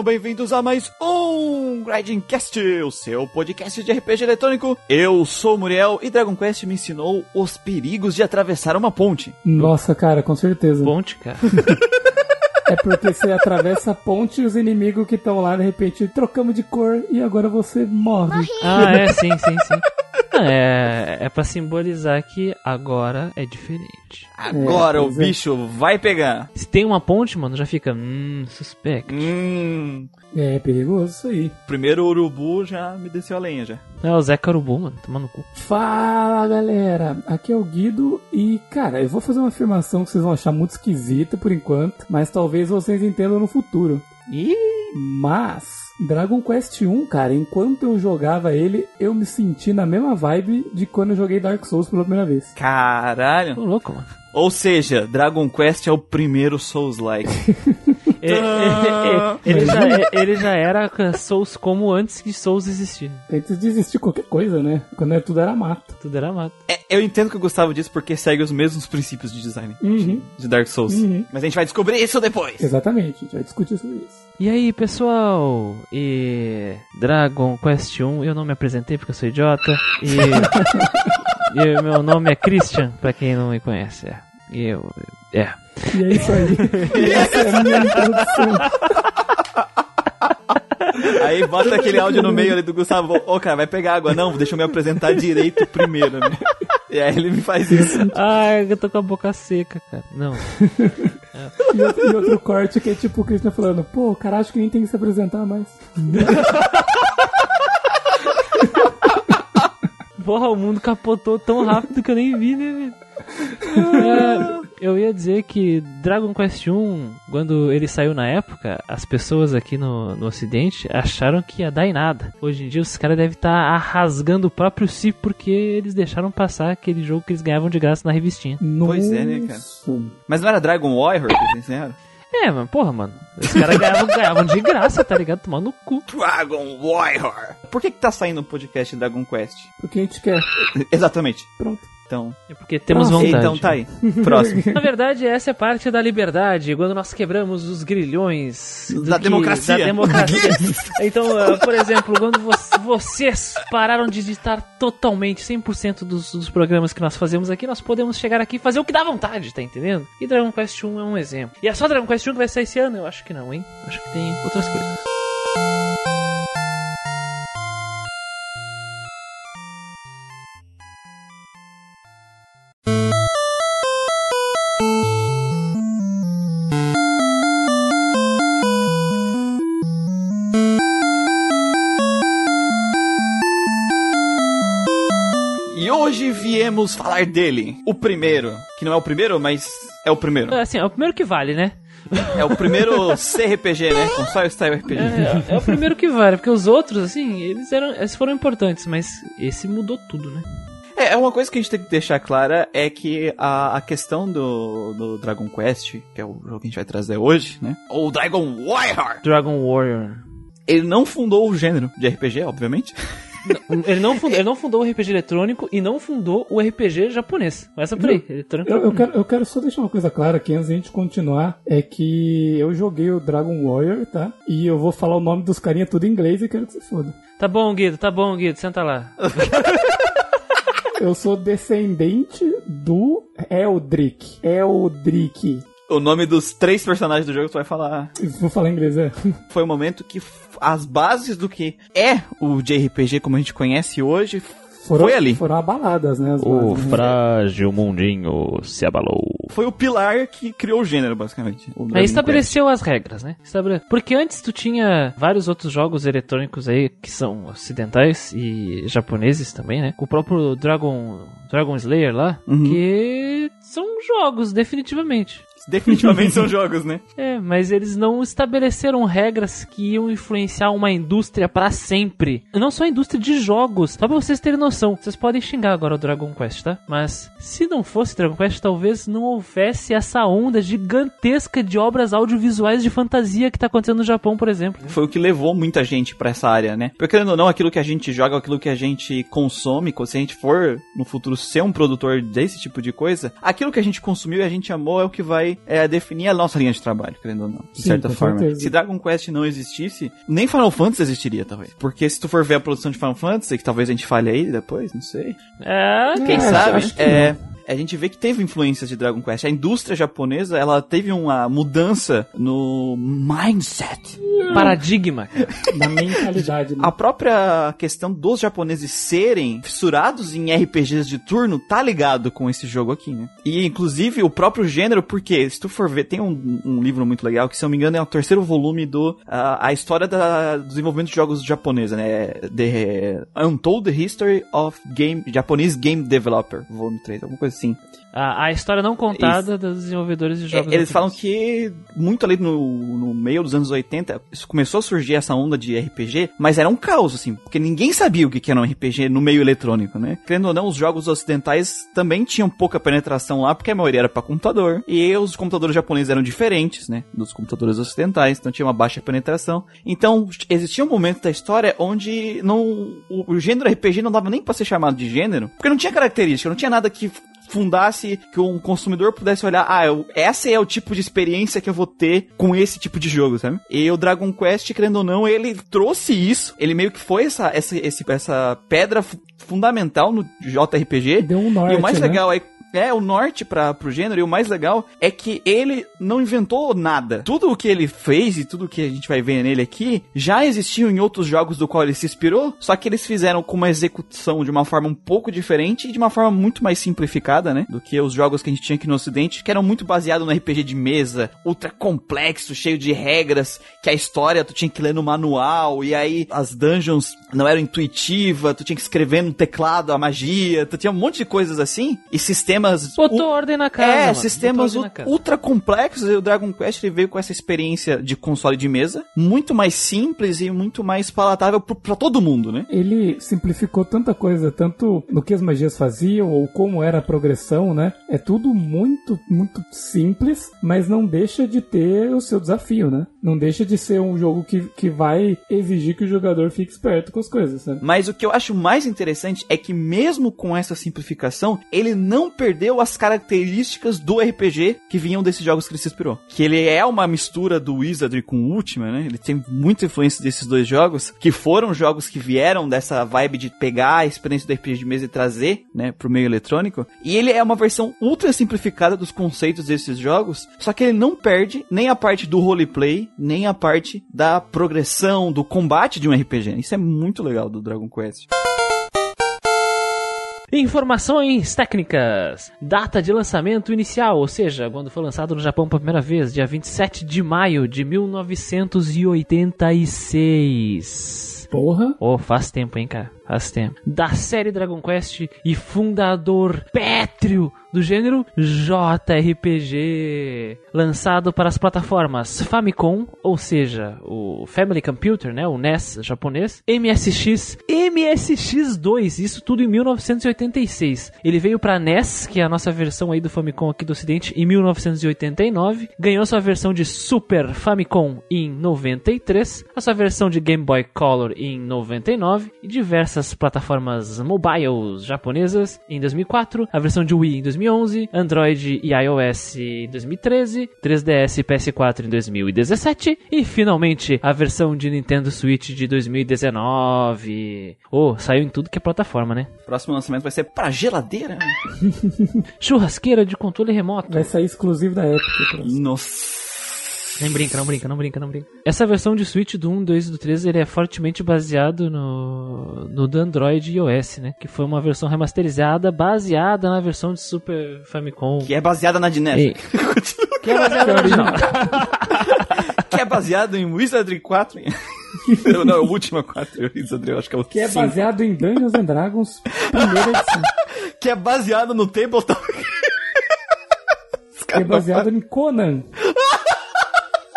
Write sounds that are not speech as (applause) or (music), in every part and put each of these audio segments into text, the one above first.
Sejam bem-vindos a mais um Grindcast, o seu podcast de RPG eletrônico. Eu sou o Muriel e Dragon Quest me ensinou os perigos de atravessar uma ponte. Nossa, cara, com certeza. Ponte, cara. (laughs) É porque você atravessa a ponte e os inimigos que estão lá, de repente, trocamos de cor e agora você morre. Ah, é, sim, sim, sim. É, é pra simbolizar que agora é diferente. Agora É, o é. bicho vai pegar. Se tem uma ponte, mano, já fica, hum, suspect. Hum, É perigoso isso aí. primeiro urubu já me desceu a lenha já. É o Zé Carubu, mano, tomando cu. Fala galera, aqui é o Guido e cara, eu vou fazer uma afirmação que vocês vão achar muito esquisita por enquanto, mas talvez vocês entendam no futuro. Ih, Mas Dragon Quest 1, cara, enquanto eu jogava ele, eu me senti na mesma vibe de quando eu joguei Dark Souls pela primeira vez. Caralho. tô louco, mano. Ou seja, Dragon Quest é o primeiro Souls-like. (laughs) É, é, é, ele, já, ele já era Souls como antes que Souls existir. Antes de existir qualquer coisa, né? Quando era- tudo era mato. Tudo era mato. É, eu entendo que eu gostava disso porque segue os mesmos princípios de design Uhum. de Dark Souls. Uhum. Mas a gente vai descobrir isso depois. Exatamente, a gente vai discutir sobre isso. E aí, pessoal? E Dragon Quest 1, eu não me apresentei porque eu sou idiota. E, (laughs) e meu nome é Christian, pra quem não me conhece. É. E eu. É. E é isso aí. Essa é a minha introdução. Aí bota aquele áudio no meio ali do Gustavo. Ô, cara, vai pegar água. Não, deixa eu me apresentar direito primeiro, né? E aí ele me faz isso. Ai, eu tô com a boca seca, cara. Não. E outro, e outro corte que é tipo o Christian falando, pô, cara acho que nem tem que se apresentar mais. Porra, o mundo capotou tão rápido que eu nem vi, né, velho? É, eu ia dizer que Dragon Quest 1, quando ele saiu na época, as pessoas aqui no, no ocidente acharam que ia dar em nada. Hoje em dia os caras devem estar rasgando o próprio si porque eles deixaram passar aquele jogo que eles ganhavam de graça na revistinha. Pois é, né, cara? Nossa. Mas não era Dragon Warrior que eles ensinaram? É, mano, porra, mano. Os caras ganhavam, ganhavam de graça, tá ligado? Tomando no cu. Dragon Warrior. Por que que tá saindo o podcast Dragon Quest? Porque a gente quer. (laughs) Exatamente. Pronto. Então, É porque temos Próximo. vontade. então tá aí. (laughs) Próximo. Na verdade, essa é parte da liberdade, quando nós quebramos os grilhões Da democracia. Da democracia. (laughs) então, ah, por exemplo, quando vo- vocês pararam de editar totalmente 100% dos, dos programas que nós fazemos aqui, nós podemos chegar aqui e fazer o que dá vontade, tá entendendo? E Dragon Quest 1 é um exemplo. E é só Dragon Quest 1 que vai sair esse ano? Eu acho que não, hein? Acho que tem outras coisas. Viemos falar dele. O primeiro. Que não é o primeiro, mas é o primeiro. Assim, é o primeiro que vale, né? É o primeiro CRPG, né? Console Style RPG. É, é o primeiro que vale, porque os outros, assim, eles, eram, eles foram importantes, mas esse mudou tudo, né? É, é uma coisa que a gente tem que deixar clara é que a, a questão do, do Dragon Quest, que é o jogo que a gente vai trazer hoje, né? Ou Dragon Warrior. Dragon Warrior. Ele não fundou o gênero de RPG, obviamente. Ele não, fundou, ele não fundou o RPG eletrônico e não fundou o RPG japonês. Essa por aí. Eletrônico. Eu, eu quero, eu quero só deixar uma coisa clara aqui antes da gente continuar. É que eu joguei o Dragon Warrior, tá? E eu vou falar o nome dos carinha tudo em inglês e quero que você foda. Tá bom, Guido, tá bom, Guido, senta lá. (laughs) Eu sou descendente do Eldrick. Eldrick. O nome dos três personagens do jogo tu vai falar. Vou falar em inglês, é. Foi o momento que as bases do que é o JRPG como a gente conhece hoje Foram, Foi ali. Foram abaladas, né? As O bases, né? frágil mundinho se abalou. foi o pilar que criou o gênero, basicamente. O Aí estabeleceu as regras, né? Estabele... Porque antes tu tinha vários outros jogos eletrônicos aí que são ocidentais e japoneses também, né? O próprio Dragon Dragon Slayer lá, Uhum. que são jogos, definitivamente. Definitivamente são jogos, né? (laughs) É, mas eles não estabeleceram regras que iam influenciar uma indústria pra sempre. Não só a indústria de jogos. Só pra vocês terem noção. Vocês podem xingar agora o Dragon Quest, tá? Mas se não fosse Dragon Quest, talvez não houvesse essa onda gigantesca de obras audiovisuais de fantasia que tá acontecendo no Japão, por exemplo. Foi o que levou muita gente pra essa área, né? Porque querendo ou não, aquilo que a gente joga, aquilo que a gente consome, se a gente for no futuro ser um produtor desse tipo de coisa, aquilo que a gente consumiu e a gente amou é o que vai é, definir a nossa linha de trabalho, querendo ou não, de Sim, certa forma. certeza. Se Dragon Quest não existisse, nem Final Fantasy existiria, talvez. Porque se tu for ver a produção de Final Fantasy, que talvez a gente fale aí depois, não sei. É, Quem É, sabe? é, a gente vê que teve influências de Dragon Quest. A indústria japonesa, ela teve uma mudança no mindset. paradigma. Da (laughs) mentalidade, né? A própria questão dos japoneses serem fissurados em RPGs de turno tá ligado com esse jogo aqui, né? E inclusive o próprio gênero, porque se tu for ver, tem um, um livro muito legal que, se eu não me engano, é o terceiro volume do ah, a história da, do desenvolvimento de jogos japonesa, né? The Untold History of Game Japanese Game Developer, volume 3, alguma coisa assim. A, a história não contada dos desenvolvedores de jogos. É, Eles falam que muito ali no, no meio dos anos 80, isso começou a surgir essa onda de RPG, mas era um caos, assim, porque ninguém sabia o que era um RPG no meio eletrônico, né? Querendo ou não, os jogos ocidentais também tinham pouca penetração lá, porque a maioria era pra computador, e os computadores japoneses eram diferentes, né, dos computadores ocidentais, então tinha uma baixa penetração. Então, existia um momento da história onde não, o, o gênero RPG não dava nem pra ser chamado de gênero, porque não tinha característica, não tinha nada que fundasse que um consumidor pudesse olhar, ah, eu, essa é o tipo de experiência que eu vou ter com esse tipo de jogo, sabe? E o Dragon Quest, querendo ou não, ele trouxe isso, ele meio que foi essa, essa, esse, essa pedra fu- fundamental no JRPG. Deu um norte, e o mais né? legal é é, o norte para pro gênero, e o mais legal é que ele não inventou nada. Tudo o que ele fez e tudo que a gente vai ver nele aqui já existiu em outros jogos do qual ele se inspirou, só que eles fizeram com uma execução de uma forma um pouco diferente e de uma forma muito mais simplificada, né? Do que os jogos que a gente tinha aqui no ocidente, que eram muito baseados no RPG de mesa, ultra complexo, cheio de regras, que a história tu tinha que ler no manual, e aí as dungeons não eram intuitivas, tu tinha que escrever no teclado a magia, tu tinha um monte de coisas assim, e sistemas... Botou ordem na casa. É, mano. sistemas casa. ultra complexos e o Dragon Quest ele veio com essa experiência de console de mesa, muito mais simples e muito mais palatável pra todo mundo, né? Ele simplificou tanta coisa, tanto no que as magias faziam ou como era a progressão, né? É tudo muito, muito simples, mas não deixa de ter o seu desafio, né? Não deixa de ser um jogo que, que vai exigir que o jogador fique esperto com as coisas, sabe? Mas o que eu acho mais interessante é que mesmo com essa simplificação, ele não perdeu as características do RPG que vinham desses jogos que ele se inspirou. Que ele é uma mistura do Wizardry com o Ultima, né? Ele tem muita influência desses dois jogos, que foram jogos que vieram dessa vibe de pegar a experiência do RPG de mesa e trazer, né, pro meio eletrônico. E ele é uma versão ultra simplificada dos conceitos desses jogos, só que ele não perde nem a parte do roleplay, nem a parte da progressão, do combate de um RPG. Isso é muito legal do Dragon Quest. Informações técnicas. Data de lançamento inicial, ou seja, quando foi lançado no Japão pela primeira vez, dia 27 de maio de 1986. Porra! Oh, faz tempo, hein, cara? Da série Dragon Quest e fundador pétreo do gênero JRPG. Lançado para as plataformas Famicom, ou seja, o Family Computer, né? O NES japonês. MSX, MSX2, isso tudo em 1986. Ele veio para NES, que é a nossa versão aí do Famicom aqui do ocidente, em 1989. Ganhou sua versão de Super Famicom em 93. A sua versão de Game Boy Color em 99. E diversas plataformas mobiles japonesas em 2004, a versão de Wii em 2011, Android e iOS em 2013, 3DS e PS4 em 2017 e finalmente a versão de Nintendo Switch de 2019. Oh, saiu em tudo que é plataforma, né? Próximo lançamento vai ser pra geladeira. (laughs) Churrasqueira de controle remoto. Vai sair exclusivo da Epic. Nossa. Nem brinca, não brinca, não brinca, não brinca. Essa versão de Switch do 1, 2 e do 3, ele é fortemente baseado no, no do Android e iOS, né? Que foi uma versão remasterizada baseada na versão de Super Famicom. Que é baseada na Dinesh. Ei. (laughs) Que é baseada no original. (laughs) que é baseado em Wizardry 4. (laughs) não, não, é o último 4. Wizardry, eu acho que é o Que é cinco. baseado em Dungeons and Dragons, primeira edição. Que é baseado no Tabletop. Que é baseado em Conan.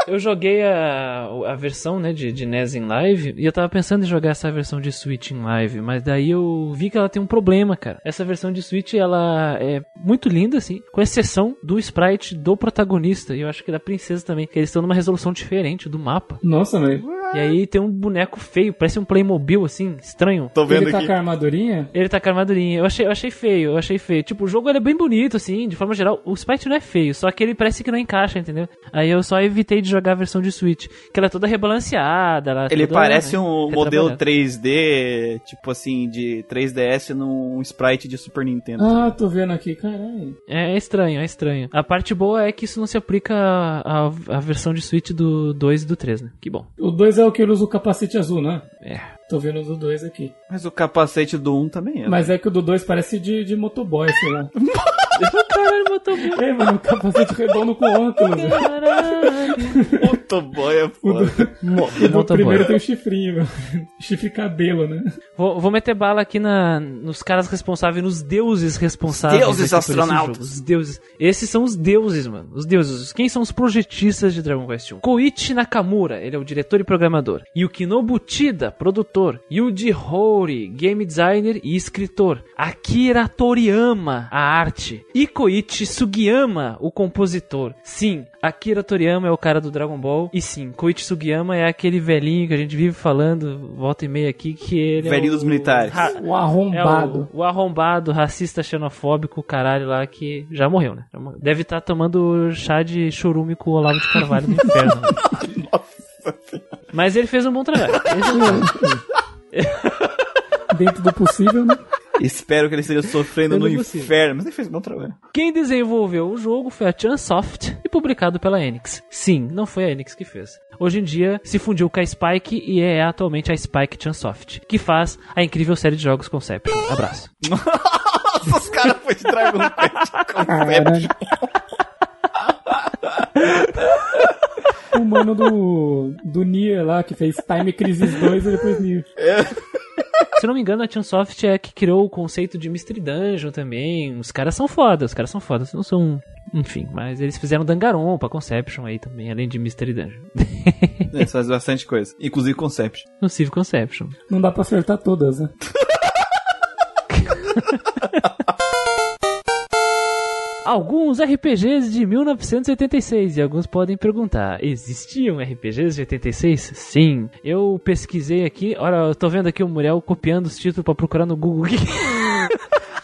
Eu joguei a, a versão né, de, de NES em live e eu tava pensando em jogar essa versão de Switch em live, mas daí eu vi que ela tem um problema, cara. Essa versão de Switch ela é muito linda, assim, com exceção do sprite do protagonista e eu acho que da princesa também, que eles estão numa resolução diferente do mapa. Nossa, velho. E aí tem um boneco feio, parece um Playmobil, assim, estranho. Tô vendo Ele tá aqui. com a armadurinha? Ele tá com a armadurinha. Eu achei, eu achei feio, eu achei feio. Tipo, o jogo ele é bem bonito, assim, de forma geral. O sprite não é feio, só que ele parece que não encaixa, entendeu? Aí eu só evitei de jogar a versão de Switch. Que ela é toda rebalanceada. Ela é Ele toda, parece né, um modelo retrabalhada. 3D, tipo assim, de 3DS num sprite de Super Nintendo. Ah, tô vendo aqui, caralho. É, é estranho, é estranho. A parte boa é que isso não se aplica à, à versão de Switch do 2 e do 3, né? Que bom. O 2 é o que ele usa o capacete azul, né? É. Tô vendo o do 2 aqui. Mas o capacete do 1 também é. Mas é que o do 2 parece de, de motoboy, sei lá. Caralho, botou é, mano, um capacete redondo com óculos. velho. Caralho. (laughs) Motoboy é O foda. Mo- (laughs) o do primeiro tem o chifrinho, meu. (laughs) Chifre cabelo, né? Vou, vou meter bala aqui na, nos caras responsáveis, nos deuses responsáveis. Deuses astronautas. Os deuses. Esses são os deuses, mano. Os deuses. Quem são os projetistas de Dragon Quest 1? Koichi Nakamura, ele é o diretor e programador. Yukinobu Tida, produtor. Yuji Horii, game designer e escritor. Akira Toriyama, a arte. E Koichi Sugiyama, o compositor. Sim, Akira Toriyama é o cara do Dragon Ball. E sim, Koichi Sugiyama é aquele velhinho que a gente vive falando, volta e meia aqui, que ele Velhinho é o, dos militares. O é arrombado. o, o arrombado, racista, xenofóbico, caralho lá que já morreu, né? Já morreu. Deve estar tomando chá de chorume com o Olavo de Carvalho no inferno. né? (laughs) Mas ele fez um bom trabalho. Esse- (laughs) Dentro do possível, né? Espero que ele esteja sofrendo no consigo. inferno. Mas ele fez um bom trabalho. Quem desenvolveu o jogo foi a Chunsoft e publicado pela Enix. Sim, não foi a Enix que fez. Hoje em dia se fundiu com a Spike e é atualmente a Spike Chunsoft, que faz a incrível série de jogos Conception. Abraço. (laughs) Nossa, os caras foi de Dragon Quest Caralho. O mano do, do Nier lá, que fez Time Crisis 2 e depois Nier. Se não me engano, a Chunsoft é que criou o conceito de Mystery Dungeon também. Os caras são foda, os caras são foda. Não são. Enfim, mas eles fizeram Danganronpa, Conception aí também, além de Mystery Dungeon. Eles fazem bastante coisa. Inclusive Concept. no Civ Conception. Não dá pra acertar todas, né? (laughs) Alguns RPGs de 1986 e alguns podem perguntar: existiam RPGs de 86? Sim. Eu pesquisei aqui, olha, eu tô vendo aqui o Muriel copiando os títulos pra procurar no Google. (laughs)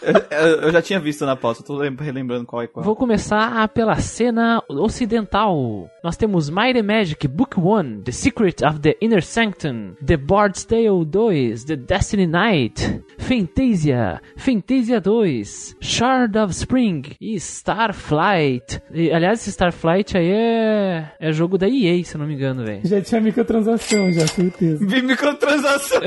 Eu, eu- já tinha visto na pauta, eu tô lem- relembrando qual é qual. Vou começar pela cena ocidental. Nós temos Might and Magic Book 1, The Secret of the Inner Sanctum, The Bard's Tale 2, The Destiny Knight, Fantasia, Fantasia 2, Shard of Spring e Starflight. E, aliás, esse Starflight aí é, é jogo da EA, se eu não me engano, velho. Já tinha microtransação, já, certeza. Vi (laughs) microtransação.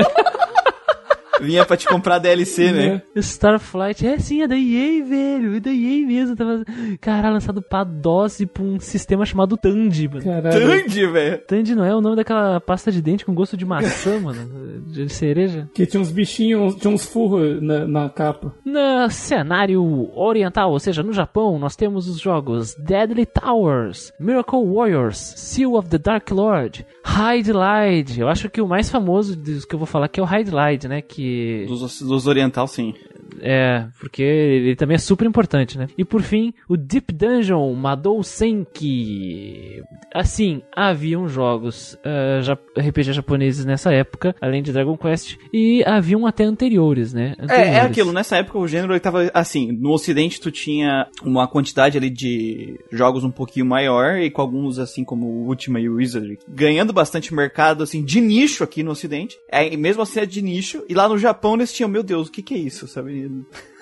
Vinha pra te comprar DLC, né? Starflight, é sim, é da EA, velho. É da EA mesmo. Tava... Cara, lançado pra DOS e pra um sistema chamado Tandy, mano. Caralho. Tandy, velho. Tandy não é o nome daquela pasta de dente com gosto de maçã, (laughs) mano? De cereja? Que tinha uns bichinhos, tinha uns furros na, na capa. No cenário oriental, ou seja, no Japão, nós temos os jogos Deadly Towers, Miracle Warriors, Seal of the Dark Lord, Hide Light. Eu acho que o mais famoso dos que eu vou falar aqui é o Hide Light, né? Que Dos, dos oriental, sim. É, porque ele também é super importante, né? E por fim, o Deep Dungeon Madou Senki. Assim, haviam jogos ah, ja- RPG japoneses nessa época, além de Dragon Quest, e haviam até anteriores, né? É, é Anteriores. aquilo, nessa época o gênero ele tava assim, no ocidente tu tinha uma quantidade ali de jogos um pouquinho maior e com alguns assim como o Ultima e o Wizard ganhando bastante mercado assim de nicho aqui no ocidente. É, e mesmo assim é de nicho e lá no Japão eles tinham, meu Deus, o que que é isso, sabe? (laughs)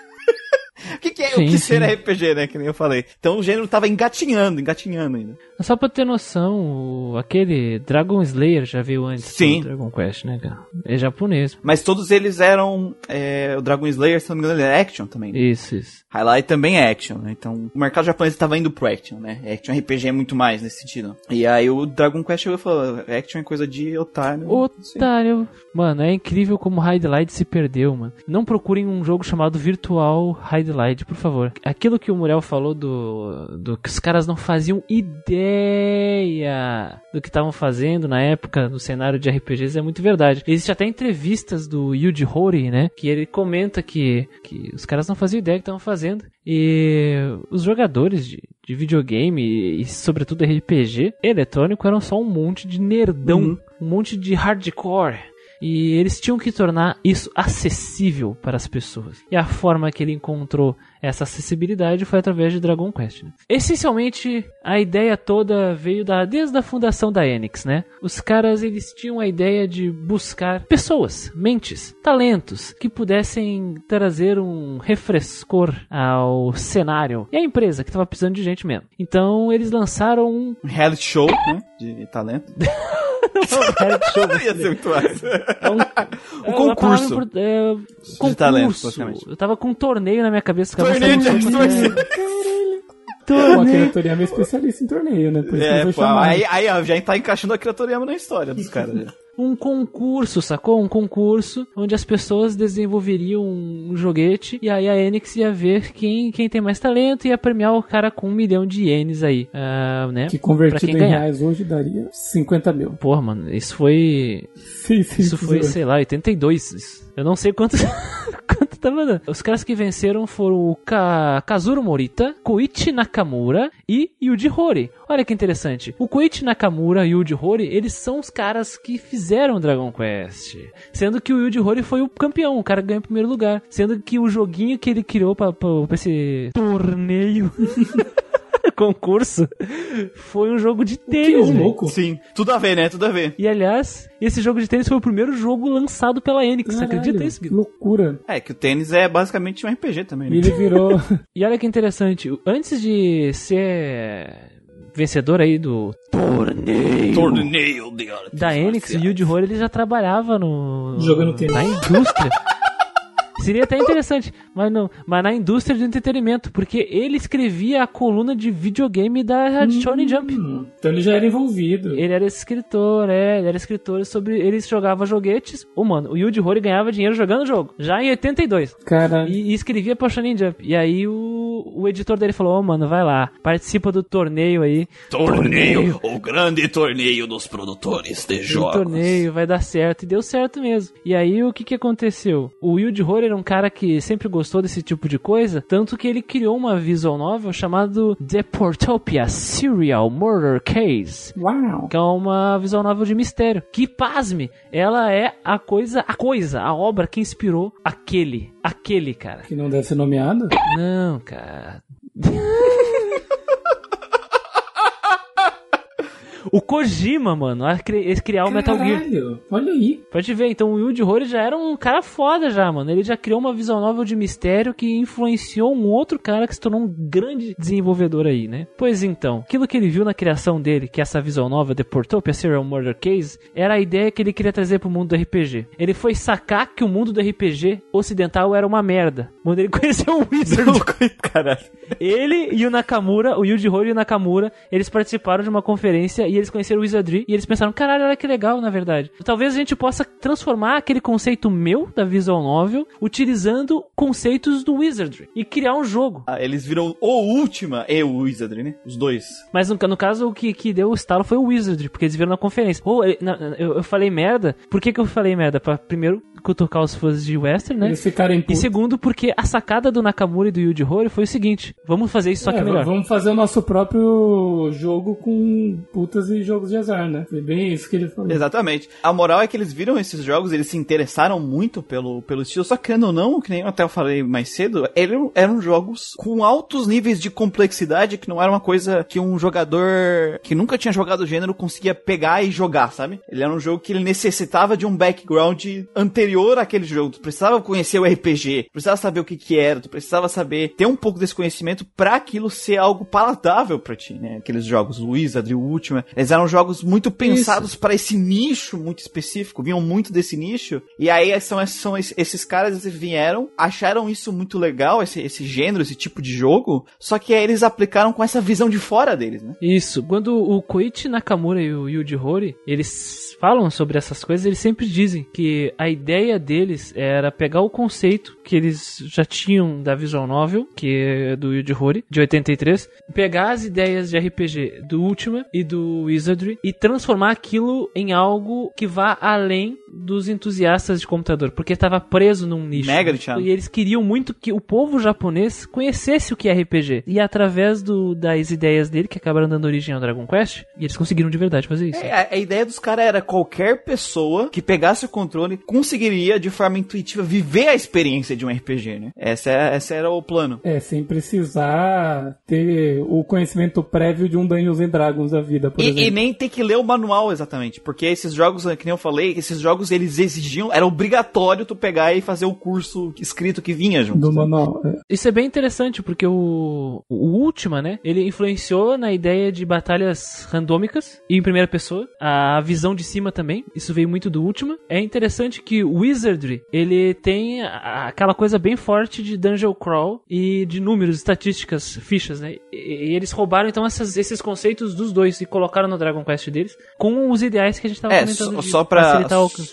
O que, que é Sim, o que ser sim. RPG, né? Que nem eu falei. Então o gênero tava engatinhando, engatinhando ainda. Só pra ter noção, aquele Dragon Slayer já veio antes Sim. do Dragon Quest, né, cara? É japonês. Mas todos eles eram. é, o Dragon Slayer, se não me engano, ele é action também. Isso, isso. Highlight também é action, né? Então, o mercado japonês estava indo pro action, né? Action RPG é muito mais nesse sentido. E aí o Dragon Quest chegou e falou, action é coisa de otário. Otário. Mano, é incrível como Hide Light se perdeu, mano. Não procurem um jogo chamado Virtual Hide Light, por favor. Aquilo que o Muriel falou do, do que os caras não faziam ideia ideia do que estavam fazendo na época no cenário de RPGs é muito verdade. Existe até entrevistas do Yuji Horii, né? Que ele comenta que, que os caras não faziam ideia do que estavam fazendo. E os jogadores de, de videogame e, sobretudo RPG eletrônico eram só um monte de nerdão, uhum. um monte de hardcore e eles tinham que tornar isso acessível para as pessoas. E a forma que ele encontrou essa acessibilidade foi através de Dragon Quest. Né? Essencialmente, a ideia toda veio da, desde a fundação da Enix, né? Os caras eles tinham a ideia de buscar pessoas, mentes, talentos que pudessem trazer um refrescor ao cenário. E a empresa que estava precisando de gente mesmo. Então eles lançaram um reality show, né? De talento. (laughs) show. Ia ser muito massa. É um, um é concurso. É. De talento, Eu tava com um torneio na minha cabeça. Torneio de torneio. Torneio. O Akira Toriyama é especialista em torneio, né? Por isso é, pô, aí, aí já tá encaixando a Akira Toriyama na história dos caras um concurso, sacou? Um concurso onde as pessoas desenvolveriam um joguete e aí a Enix ia ver quem, quem tem mais talento e ia premiar o cara com um milhão de ienes aí, uh, né? Que convertido em ganhar. reais hoje daria 50 mil. Porra, mano, isso foi... (laughs) Sim, sim, isso foi, sei lá, 82. Eu não sei quanto... (laughs) Os caras que venceram foram o Ka Kazuro Morita, Koichi Nakamura e Yuji Horii. Olha que interessante. O Koichi Nakamura e o Yuji Horii, eles são os caras que fizeram Dragon Quest. Sendo que o Yuji Horii foi o campeão, o cara ganhou em primeiro lugar. Sendo que o joguinho que ele criou pra esse torneio... (laughs) (laughs) concurso foi um jogo de tênis. Que louco. Sim, tudo a ver, né? Tudo a ver. E aliás, esse jogo de tênis foi o primeiro jogo lançado pela Enix. Caralho, acredita isso? Que loucura. É, que o tênis é basicamente um RPG também, né? E ele virou. (laughs) (laughs) e olha que interessante, antes de ser vencedor aí do torneio, torneio da Enix, o Yuji Horii ele já trabalhava no jogando tênis na indústria. Seria até interessante, mas não. Mas na indústria do entretenimento, porque ele escrevia a coluna de videogame da hum, Shonen Jump. Então ele já era envolvido. Ele era escritor, é, ele era escritor sobre. Ele jogava joguetes. O oh, mano, o Yuji Horii ganhava dinheiro jogando o jogo. Já em 82. Cara. E, e escrevia pra Shonen Jump. E aí o, o editor dele falou: Ô, oh, mano, vai lá, participa do torneio aí. Torneio, o grande torneio dos produtores de jogos. O torneio, vai dar certo. E deu certo mesmo. E aí o que que aconteceu? O Yuji Horii era um cara que sempre gostou desse tipo de coisa, tanto que ele criou uma visual novel chamado The Portopia Serial Murder Case. Uau! Que é uma visual novel de mistério. Que, pasme, ela é a coisa, a coisa, a obra que inspirou aquele, aquele cara. Que não deve ser nomeado? Não, cara. (laughs) O Kojima, mano, a criar o Metal Gear. Olha aí. Pode ver, então o Yuji Horii já era um cara foda já, mano. Ele já criou uma visão nova de mistério que influenciou um outro cara que se tornou um grande desenvolvedor aí, né? Pois então, aquilo que ele viu na criação dele, que essa visão nova The Portopia Serial Murder Case, era a ideia que ele queria trazer pro mundo do RPG. Ele foi sacar que o mundo do RPG ocidental era uma merda. Quando ele (laughs) conheceu o Wizard. (laughs) Caralho. Ele e o Nakamura, o Yuji Horii e o Nakamura, eles participaram de uma conferência e eles conheceram o Wizardry e eles pensaram, caralho, olha que legal, na verdade. Talvez a gente possa transformar aquele conceito meu da visual novel utilizando conceitos do Wizardry e criar um jogo. Ah, eles viram o Última e o Wizardry, né? Os dois. Mas no, no caso, o que, que deu o estalo foi o Wizardry, porque eles viram na conferência. Oh, eu, eu falei merda. Por que, que eu falei merda? Pra, primeiro, cutucar os fãs de Western, né? Eles ficarem E segundo, porque a sacada do Nakamura e do Yuji Horii foi o seguinte: vamos fazer isso só que é, melhor. Vamos fazer o nosso próprio jogo com putas e jogos de azar, né? Foi bem isso que ele falou. Exatamente. A moral é que eles viram esses jogos, eles se interessaram muito pelo, pelo estilo, só que ou não, que nem eu até falei mais cedo, eram, eram jogos com altos níveis de complexidade, que não era uma coisa que um jogador que nunca tinha jogado o gênero conseguia pegar e jogar, sabe? Ele era um jogo que ele necessitava de um background anterior àquele jogo. Tu precisava conhecer o RPG, precisava saber o que que era, tu precisava saber ter um pouco desse conhecimento para aquilo ser algo palatável para ti, né? Aqueles jogos, o Wizard, o Ultima, eles eram jogos muito pensados para esse nicho muito específico, vinham muito desse nicho. E aí são, são esses caras vieram, acharam isso muito legal, esse, esse gênero, esse tipo de jogo, só que aí eles aplicaram com essa visão de fora deles, né? Isso. Quando o Koichi Nakamura e o Yuji Horii, eles falam sobre essas coisas, eles sempre dizem que a ideia ideia deles era pegar o conceito que eles já tinham da visual novel, que é do Yuji Horii, de 83, pegar as ideias de RPG do Ultima e do Wizardry e transformar aquilo em algo que vá além dos entusiastas de computador, porque estava preso num nicho. Mega. E eles queriam muito que o povo japonês conhecesse o que é RPG. E através do, das ideias dele, que acabaram dando origem ao Dragon Quest, e eles conseguiram de verdade fazer isso. É, a, a ideia dos caras era qualquer pessoa que pegasse o controle conseguiria, de forma intuitiva, viver a experiência de um RPG, né? Essa, é, essa era o plano. É, sem precisar ter o conhecimento prévio de um Dungeons and Dragons da vida, por E, exemplo. e nem ter que ler o manual exatamente, porque esses jogos, que nem eu falei, esses jogos eles exigiam, era obrigatório tu pegar e fazer o curso escrito que vinha junto. Do manual. é. Isso é bem interessante, porque o, o Ultima, né, ele influenciou na ideia de batalhas randômicas e em primeira pessoa, a visão de cima também, isso veio muito do Ultima. É interessante que o Wizardry, ele tem a- aquela coisa bem forte de dungeon crawl e de números, estatísticas, fichas, né, e, e eles roubaram então essas- esses conceitos dos dois e colocaram no Dragon Quest deles com os ideais que a gente tava É, comentando só, só pra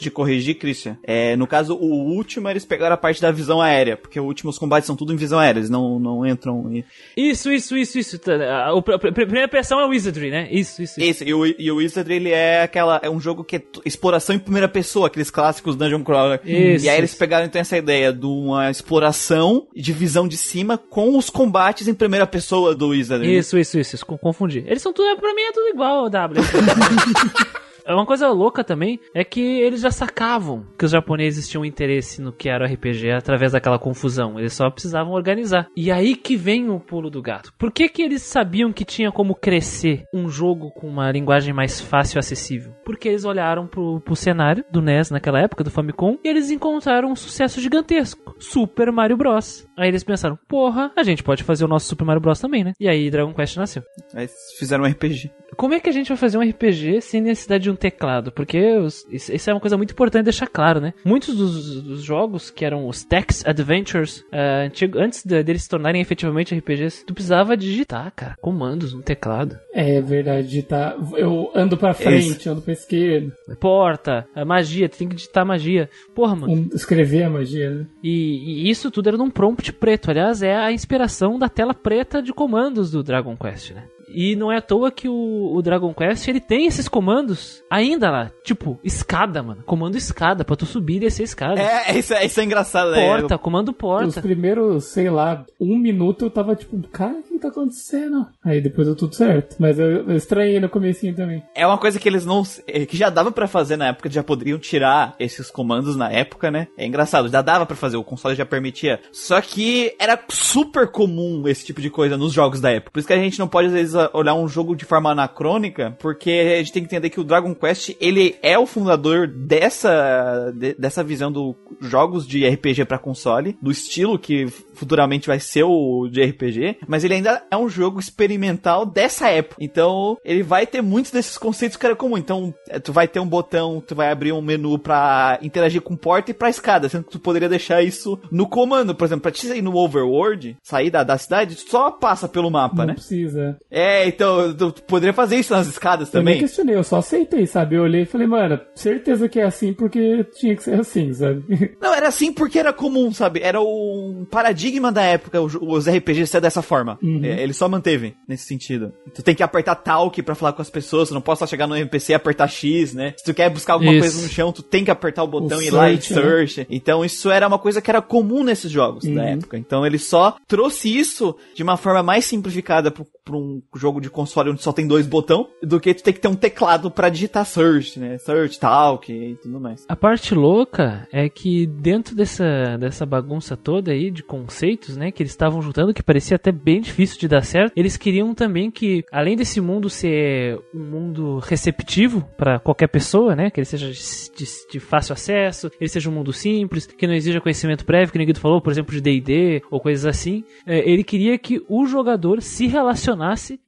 te corrigir, Christian. É, no caso, o último eles pegaram a parte da visão aérea, porque o último os combates são tudo em visão aérea, eles não, não entram em. Isso, isso, isso, isso. Tá, A, a- primeira impressão é o Wizardry, né? Isso, isso, isso. Esse, e o, e o Wizard, ele é aquela. É um jogo que é exploração em primeira pessoa, aqueles clássicos Dungeon Crawler. Isso, e aí eles isso. pegaram então essa ideia de uma exploração de visão de cima com os combates em primeira pessoa do Wizard. Isso, isso, isso, isso, confundi. Eles são tudo, pra mim é tudo igual, W. (laughs) É Uma coisa louca também é que eles já sacavam que os japoneses tinham interesse no que era o RPG através daquela confusão. Eles só precisavam organizar. E aí que vem o pulo do gato. Por que, que eles sabiam que tinha como crescer um jogo com uma linguagem mais fácil e acessível? Porque eles olharam pro, pro cenário do NES naquela época, do Famicom, e eles encontraram um sucesso gigantesco: Super Mario Bros. Aí eles pensaram: porra, a gente pode fazer o nosso Super Mario Bros. também, né? E aí Dragon Quest nasceu. Aí fizeram um RPG. Como é que a gente vai fazer um RPG sem necessidade de um teclado? Porque os- isso, é uma coisa muito importante deixar claro, né? Muitos dos, dos jogos que eram os Text Adventures, ah, antigo- antes de- deles se tornarem efetivamente RPGs, tu precisava digitar, cara, comandos no teclado. É verdade, digitar. Eu ando pra frente, ando pra esquerda. Porta, magia, tu tem que digitar magia. Porra, mano. Escrever a magia, né? E, e isso tudo era num prompt preto. Aliás, é a inspiração da tela preta de comandos do Dragon Quest, né? E não é à toa que o, o Dragon Quest ele tem esses comandos ainda lá. Tipo, escada, mano. Comando escada, pra tu subir e descer a escada. É, (laughs) isso, é- isso é engraçado, né? Porta, comando Os porta. primeiros, sei lá, um minuto eu tava tipo, cara, o que tá acontecendo? Aí depois deu tudo certo. Mas eu, eu estranhei no comecinho também. É uma coisa que eles não. é, que já dava pra fazer na época, já poderiam tirar esses comandos na época, né? É engraçado, já dava pra fazer, o console já permitia. Só que era super comum esse tipo de coisa nos jogos da época. Por isso que a gente não pode, às vezes, olhar um jogo de forma anacrônica, porque a gente tem que entender que o Dragon Quest, ele é o fundador dessa, de- dessa visão dos jogos de RPG pra console, do estilo que futuramente vai ser o de RPG, mas ele ainda é um jogo experimental dessa época. Então, ele vai ter muitos desses conceitos que era comum. Então, eh, tu vai ter um botão, tu vai abrir um menu pra interagir com porta e pra escada, sendo que tu poderia deixar isso no comando, por exemplo, pra te sair no overworld, sair da, da cidade, tu só passa pelo mapa, não né? precisa. É, então, tu poderia fazer isso nas escadas Eu nem também. questionei, eu só aceitei, sabe? Eu olhei e falei, mano, certeza que é assim porque tinha que ser assim, sabe? (laughs) Não, era assim porque era comum, sabe? Era um paradigma da época os RPGs ser dessa forma. É, ele só manteve nesse sentido. Tu tem que apertar talk pra falar com as pessoas, tu não pode só chegar no NPC e apertar X, né? Se tu quer buscar alguma Isso. coisa no chão, tu tem que apertar o botão O e ir lá e search, né? Então isso era uma coisa que era comum nesses jogos da época. Então ele só trouxe isso de uma forma mais simplificada pro, pra um jogo de console onde só tem dois botões, do que tu ter que ter um teclado pra digitar search, né? Search, talk e tudo mais. A parte louca é que dentro dessa, dessa bagunça toda aí de conceitos, né, que eles estavam juntando, que parecia até bem difícil de dar certo, eles queriam também que, além desse mundo ser um mundo receptivo para qualquer pessoa, né, que ele seja de, de fácil acesso, ele seja um mundo simples, que não exija conhecimento prévio, que o Guido falou, por exemplo, de D&D ou coisas assim, é, ele queria que o jogador se relacionasse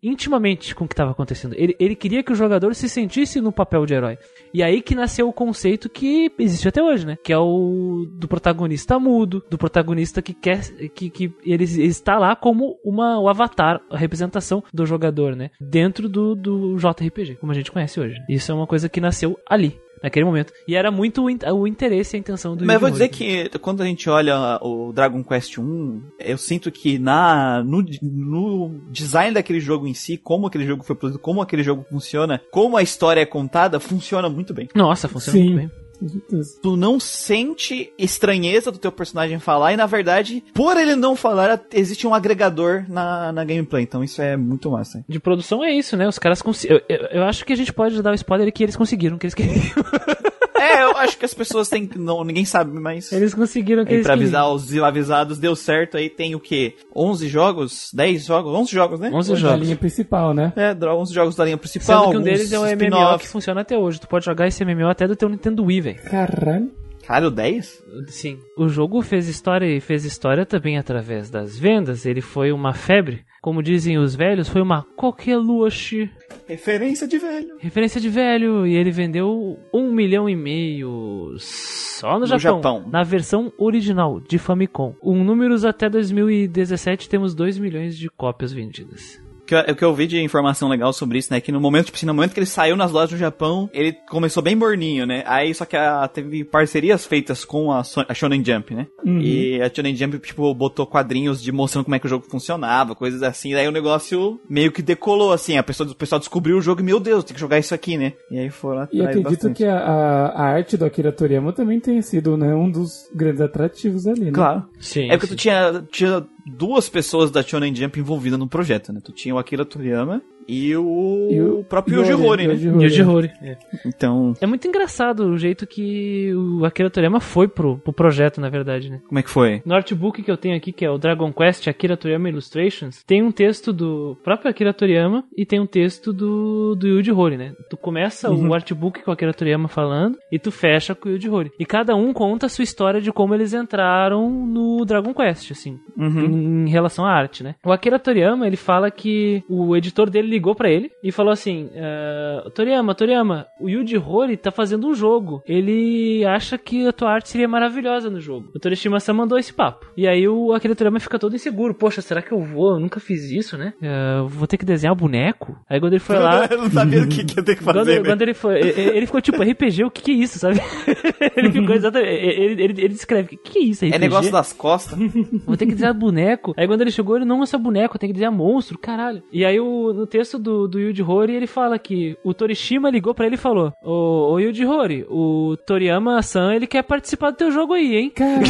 intimamente com o que estava acontecendo. Ele, ele queria que o jogador se sentisse no papel de herói. E aí que nasceu o conceito que existe até hoje, né? Que é o do protagonista mudo, do protagonista que quer que, que ele está lá como uma o avatar, a representação do jogador, né? Dentro do, do JRPG, como a gente conhece hoje. Isso é uma coisa que nasceu ali. Naquele momento. E era muito o in- o interesse e a intenção do Mas eu vou dizer que quando a gente olha o Dragon Quest 1, eu sinto que na no, no design daquele jogo em si, como aquele jogo foi produzido, como aquele jogo funciona, como a história é contada, funciona muito bem. Nossa, funciona Sim. muito bem. Com certeza. Tu não sente estranheza do teu personagem falar e na verdade, por ele não falar, existe um agregador na, na gameplay. Então isso é muito massa. De produção é isso, né? Os caras conseguiram. Eu, eu- eu acho que a gente pode dar o spoiler que eles conseguiram que eles queriam. (laughs) É, eu acho que as pessoas têm. Não, ninguém sabe, mas. Eles conseguiram que Aí eles pra queriam. avisar os avisados, deu certo. Aí tem o quê? 11 jogos? 10 jogos? 11 jogos, né? 11 Da jogos. linha principal, né? É, dro- 11 jogos da linha principal. Sendo que um deles é o MMO que funciona até hoje. Tu pode jogar esse MMO até do teu Nintendo Wii, velho. Caralho. Caralho, 10? Sim. O jogo fez história e fez história também através das vendas. Ele foi uma febre. Como dizem os velhos, foi uma coqueluche. Referência de velho. Referência de velho. E ele vendeu um milhão e meio só no, No Japão, Japão. Na versão original de Famicom. Um números até 2017 temos 2 milhões de cópias vendidas. Que eu- o que eu vi de informação legal sobre isso, né? Que no momento, tipo assim, no momento que ele saiu nas lojas do Japão, ele começou bem morninho, né? Aí só que a- teve parcerias feitas com a, a Shonen Jump, né? Uhum. E a Shonen Jump, tipo, botou quadrinhos de mostrando como é que o jogo funcionava, coisas assim. Daí o negócio meio que decolou, assim. A pessoa, o pessoal descobriu o jogo e, meu Deus, tem que jogar isso aqui, né? E aí foram E atrás acredito bastante. que a, a- a arte do Akira Toriyama também tenha sido né, um dos grandes atrativos ali, né? Claro. Sim. É porque tu tinha, tinha duas pessoas da Shonen Jump envolvidas no projeto, né? Tu tinha o Akira Toriyama e o, E o próprio Yuji Horii, né? Yuji Horii. Yuji Horii. É. Então, É muito engraçado o jeito que o Akira Toriyama foi pro, pro projeto, na verdade, né? como é que foi? No artbook que eu tenho aqui, que é o Dragon Quest Akira Toriyama Illustrations, tem um texto do próprio Akira Toriyama e tem um texto do, do Yuji Horii, né? Tu começa o artbook com o Akira Toriyama falando e tu fecha com o Yuji Horii. E cada um conta a sua história de como eles entraram no Dragon Quest, assim, em, em relação à arte, né? O Akira Toriyama, ele fala que o editor dele ligou pra ele e falou assim, "Ah, Toriyama, Toriyama, o Yuji Horii tá fazendo um jogo. Ele acha que a tua arte seria maravilhosa no jogo. O Torishima-san mandou esse papo. E aí o Akira Toriyama fica todo inseguro. Poxa, será que eu vou? Eu nunca fiz isso, né? Ah, vou ter que desenhar boneco? Aí quando ele foi lá... (laughs) Eu não sabia o que, que ia ter que Quando, fazer, né? quando ele foi, ele ele ficou tipo, RPG, o que que é isso, sabe? (laughs) ele ficou exatamente, ele, ele, ele descreve, o que que é isso, RPG? É negócio das costas. (laughs) Vou ter que desenhar boneco. Aí quando ele chegou, ele não é só boneco, tem que desenhar monstro, caralho. E aí o, no texto do, do Yuji Horii, ele fala que o Torishima ligou pra ele e falou: Ô, ô Yuji Horii, o Toriyama-san, ele quer participar do teu jogo aí, hein? Caralho.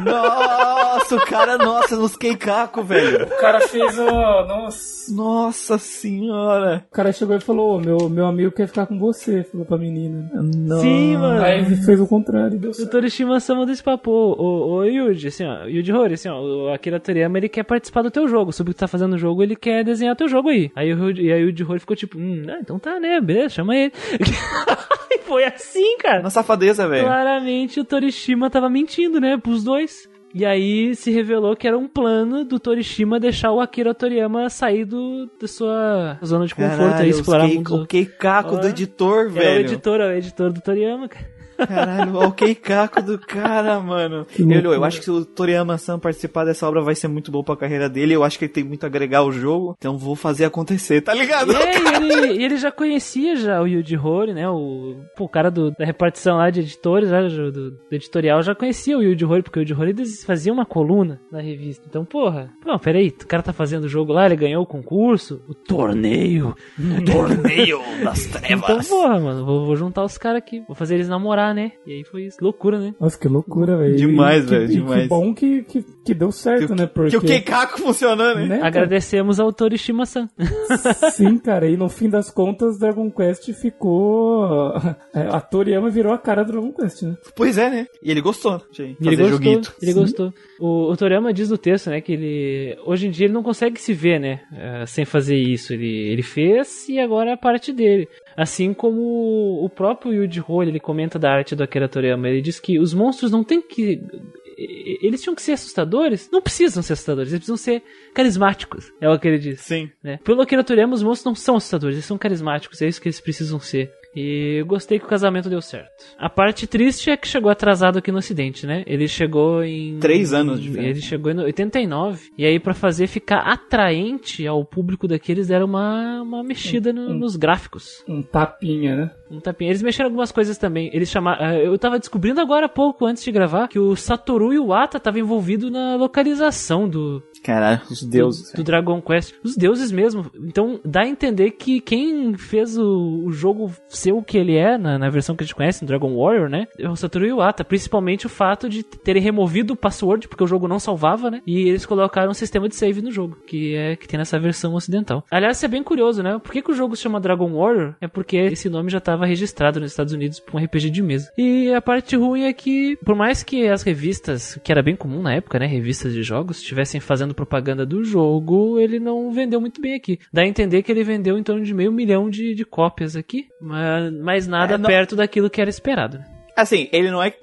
(laughs) Nossa, o cara, nossa, nos queicaco, velho. o cara fez o... Nossa. Nossa senhora. O cara chegou e falou, "Ô, meu, meu amigo quer ficar com você, falou pra menina. Sim, mano. Aí ele fez o contrário, deu O certo. Torishima-san mandou esse papo, ô, ô, Yuji, assim, ó, Yuji Horii, assim, ó, o Akira Toriyama, ele quer participar do teu jogo, sobre o que tu tá fazendo no jogo, ele quer desenhar teu jogo aí. Aí o, E aí o Yuji Horii ficou tipo, hum, ah, então tá, né, beleza, chama ele. (laughs) e foi assim, cara. Na safadeza, velho. Claramente o Torishima tava mentindo, né, pros dois. E aí se revelou que era um plano do Torishima deixar o Akira Toriyama sair do, da sua zona de conforto Caralho, aí, os explorar quei- mundos- o queicaco do editor, Era o velho. editor, é o editor do Toriyama, cara. Caralho, olha o queicaco do cara, mano. Eu, eu acho que se o Toriyama-san participar dessa obra vai ser muito bom pra carreira dele. Eu acho que ele tem muito a agregar ao jogo. Então vou fazer acontecer, tá ligado? É, e ele, ele já conhecia já o Yuji Horii, né? O, pô, o cara do- da repartição lá de editores, né, do, do editorial, já conhecia o Yuji Horii, porque o Yuji Horii fazia uma coluna na revista. Então, porra, não, peraí, o cara tá fazendo o jogo lá, ele ganhou o concurso, o torneio. Torneio das Então, trevas. porra, mano, vou, vou juntar os caras aqui, vou fazer eles namorar, né? E aí foi isso, loucura, né? Nossa, que loucura, velho. Demais, velho, e Que demais. bom que, que, que deu certo, né? Porque... Que o queicaco funcionando, né? né? Agradecemos ao Torishima-san. (laughs) Sim, cara, e no fim das contas, Dragon Quest ficou. (laughs) é, A Toriyama virou a cara do Dragon Quest, né? Pois é, né? E ele gostou de Ele gostou, joguito. ele Sim. gostou. O, o Toriyama diz no texto, né, que ele hoje em dia ele não consegue se ver, né, eh, sem fazer isso. Ele, ele fez e agora é a parte dele. Assim como o próprio Yuji Horii, ele comenta da arte do Akira Toriyama, ele diz que os monstros não têm que eles tinham que ser assustadores? Não precisam ser assustadores, eles precisam ser carismáticos. É o que ele diz. Sim. né? Pelo Akira Toriyama, os monstros não são assustadores, eles são carismáticos, é isso que eles precisam ser. E eu gostei que o casamento deu certo. A parte triste é que chegou atrasado aqui no ocidente, né? Ele chegou em... Três anos de diferença. Ele chegou em 89. E aí pra fazer ficar atraente ao público daqui, eles deram uma, uma mexida no- Um- nos gráficos. Um tapinha, né? Um tapinha. Eles mexeram algumas coisas também. Eles chamaram. ah, Eu tava descobrindo agora há pouco, antes de gravar, que o Satoru Iwata tava envolvido na localização do, Caralho, os deuses. do, do Dragon Quest. Os deuses mesmo. Então dá a entender que quem fez o, o jogo ser o que ele é, na, na versão que a gente conhece, no Dragon Warrior, né? É o Satoru Iwata. Principalmente o fato de terem removido o password, porque o jogo não salvava, né? E eles colocaram um sistema de save no jogo, que é que tem nessa versão ocidental. Aliás, isso é bem curioso, né? Por que, que o jogo se chama Dragon Warrior? É porque esse nome já estava registrado nos Estados Unidos para um RPG de mesa. E a parte ruim é que, por mais que as revistas, que era bem comum na época, né? Revistas de jogos, estivessem fazendo propaganda do jogo, ele não vendeu muito bem aqui. Dá a entender que ele vendeu em torno de meio milhão de, de cópias aqui, mas, mas nada É, não- perto daquilo que era esperado. Assim, ele não é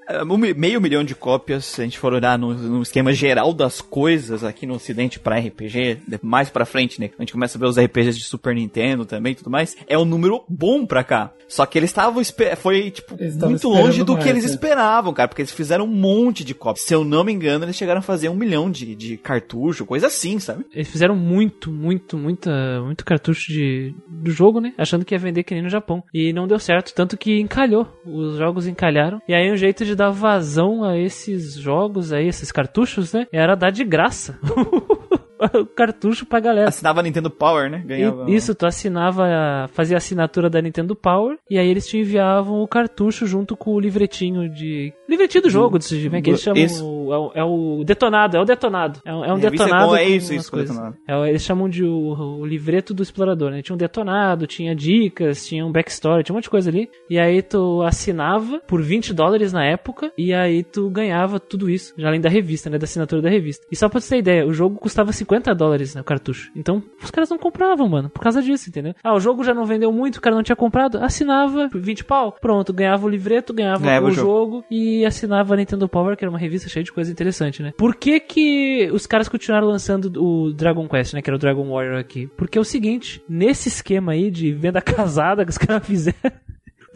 meio milhão de cópias, se a gente for olhar no, no esquema geral das coisas aqui no ocidente pra RPG, mais pra frente, né? A gente começa a ver os RPGs de Super Nintendo também e tudo mais. É um número bom pra cá. Só que eles estavam, foi, tipo, Eles muito longe do que mais, eles né? esperavam, cara, porque eles fizeram um monte de cópias. Se eu não me engano, eles chegaram a fazer um milhão de, de cartucho, coisa assim, sabe? Eles fizeram muito, muito, muita, muito cartucho de, do jogo, né? Achando que ia vender que nem no Japão. E não deu certo, tanto que encalhou. Os jogos encalharam. E aí um jeito de dar vazão a esses jogos aí, esses cartuchos, né? Era dar de graça. (laughs) o (laughs) cartucho pra galera. Assinava Nintendo Power, né? Ganhava. E- Isso, tu assinava, fazia a assinatura da Nintendo Power e aí eles te enviavam o cartucho junto com o livretinho de. Livretinho do jogo, desse jeito, que eles chamam. Isso. o- é, o, é o detonado, é o detonado. É, um- é um Revista detonado. com- é isso, isso, detonado. É, eles chamam de o, o livreto do explorador, né? Tinha um detonado, tinha dicas, tinha um backstory, tinha um monte de coisa ali. E aí tu assinava por 20 dólares na época e aí tu ganhava tudo isso, já além da revista, né? Da assinatura da revista. E só pra você ter ideia, o jogo custava 50 dólares no cartucho. Então os caras não compravam, mano, por causa disso, entendeu? Ah, o jogo já não vendeu muito, o cara não tinha comprado, assinava por 20 pau, pronto, ganhava o livreto, ganhava Ganhava o o jogo. e assinava a Nintendo Power, que era uma revista cheia de coisa interessante, né? Por que que os caras continuaram lançando o Dragon Quest, né? Que era o Dragon Warrior aqui? Porque é o seguinte, nesse esquema aí de venda (laughs) casada que os caras fizeram,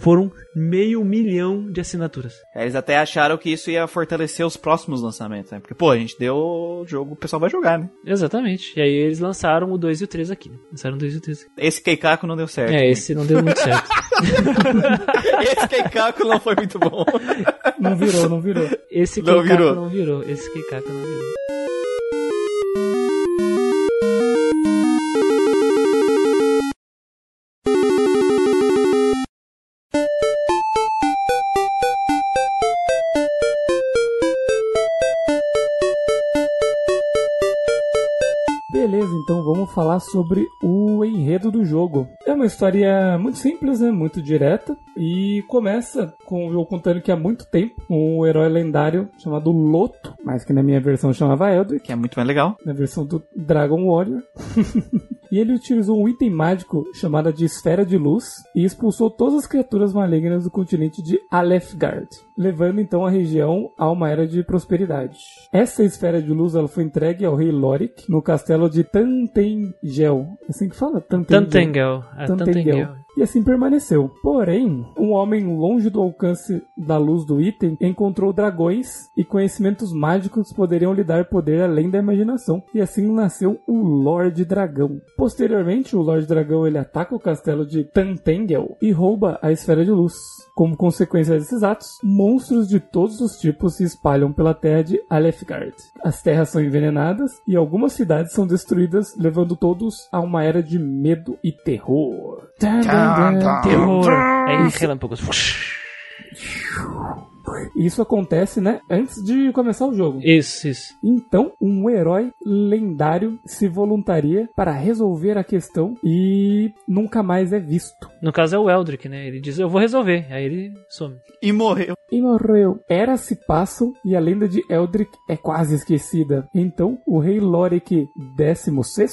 foram meio milhão de assinaturas. É, Eles até acharam que isso ia fortalecer os próximos lançamentos, né? Porque, pô, a gente deu o jogo, o pessoal vai jogar, né? Exatamente. E aí eles lançaram o 2 e o 3 aqui. né? Lançaram o 2 e o 3 aqui. Esse Keikaku não deu certo. É, esse não deu muito certo. (laughs) Esse Keikaku não foi muito bom. Não virou, não virou. Esse Não Keikaku virou. não virou. Esse Keikaku não virou. Falar sobre o enredo do jogo. É uma história muito simples, né? Muito direta. E começa com o jogo contando que há muito tempo um herói lendário chamado Loto, mas que na minha versão chamava Eldrick, Que é muito mais legal. na versão do Dragon Warrior. (laughs) e ele utilizou um item mágico chamado de Esfera de Luz e expulsou todas as criaturas malignas do continente de Alefgard, levando então a região a uma era de prosperidade. Essa esfera de luz ela foi entregue ao rei Lorik no castelo de Tantengel. É assim que fala? Tantengel. Tantengel. Ah, Tantengel. Tantengel. E assim permaneceu. Porém, um homem longe do alcance da luz do item encontrou dragões e conhecimentos mágicos poderiam lhe dar poder além da imaginação. E assim nasceu o Lorde Dragão. Posteriormente, o Lorde Dragão ele ataca o castelo de Tantengel e rouba a esfera de luz. Como consequência desses atos, monstros de todos os tipos se espalham pela terra de Alefgard. As terras são envenenadas e algumas cidades são destruídas, levando todos a uma era de medo e terror. Terror. Aí relâmpagos. Isso acontece, né, antes de começar o jogo. Isso, isso. Então, um herói lendário se voluntaria para resolver a questão e nunca mais é visto. No caso é o Eldrick, né? Ele diz, eu vou resolver. Aí ele some. E morreu. E morreu. Eras se passam e a lenda de Eldrick é quase esquecida. Então, o rei Lorik XVI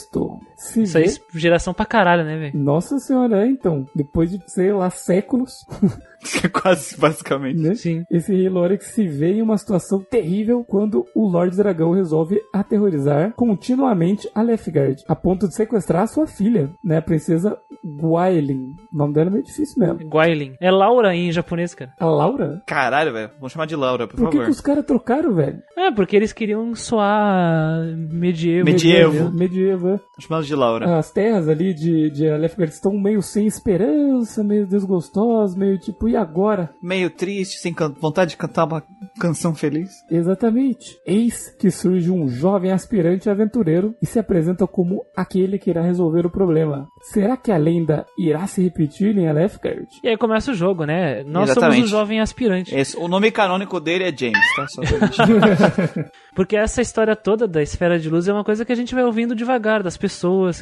se Isso aí vê... é geração pra caralho, né, velho? Nossa senhora, então. Depois de, sei lá, séculos, (laughs) (laughs) Quase, basicamente. né? Sim. Esse rei Lorik se vê em uma situação terrível quando o Lorde Dragão resolve aterrorizar continuamente a Lefgard, a ponto de sequestrar a sua filha, né, a princesa Guailin. O nome dela é meio difícil mesmo. Guailin. É Laura em japonês, cara. A Laura? Caralho, velho. Vamos chamar de Laura, por, Por que, favor. que os caras trocaram, velho? É, porque eles queriam soar medievo. Medievo. Medievo, é. Vamos chamar de Laura. As terras ali de, de Alefgard estão meio sem esperança, meio desgostosas, meio tipo, e agora? Meio triste, sem vontade de cantar uma canção feliz. Exatamente. Eis que surge um jovem aspirante aventureiro e se apresenta como aquele que irá resolver o problema. Será que a lenda irá se repetir em Alefgard? E aí começa o jogo, né? Nós Exatamente. somos o jovem aspirante. Esse- o nome canônico dele é James, tá? Só pra (laughs) gente... Porque essa história toda da esfera de luz é uma coisa que a gente vai ouvindo devagar, das pessoas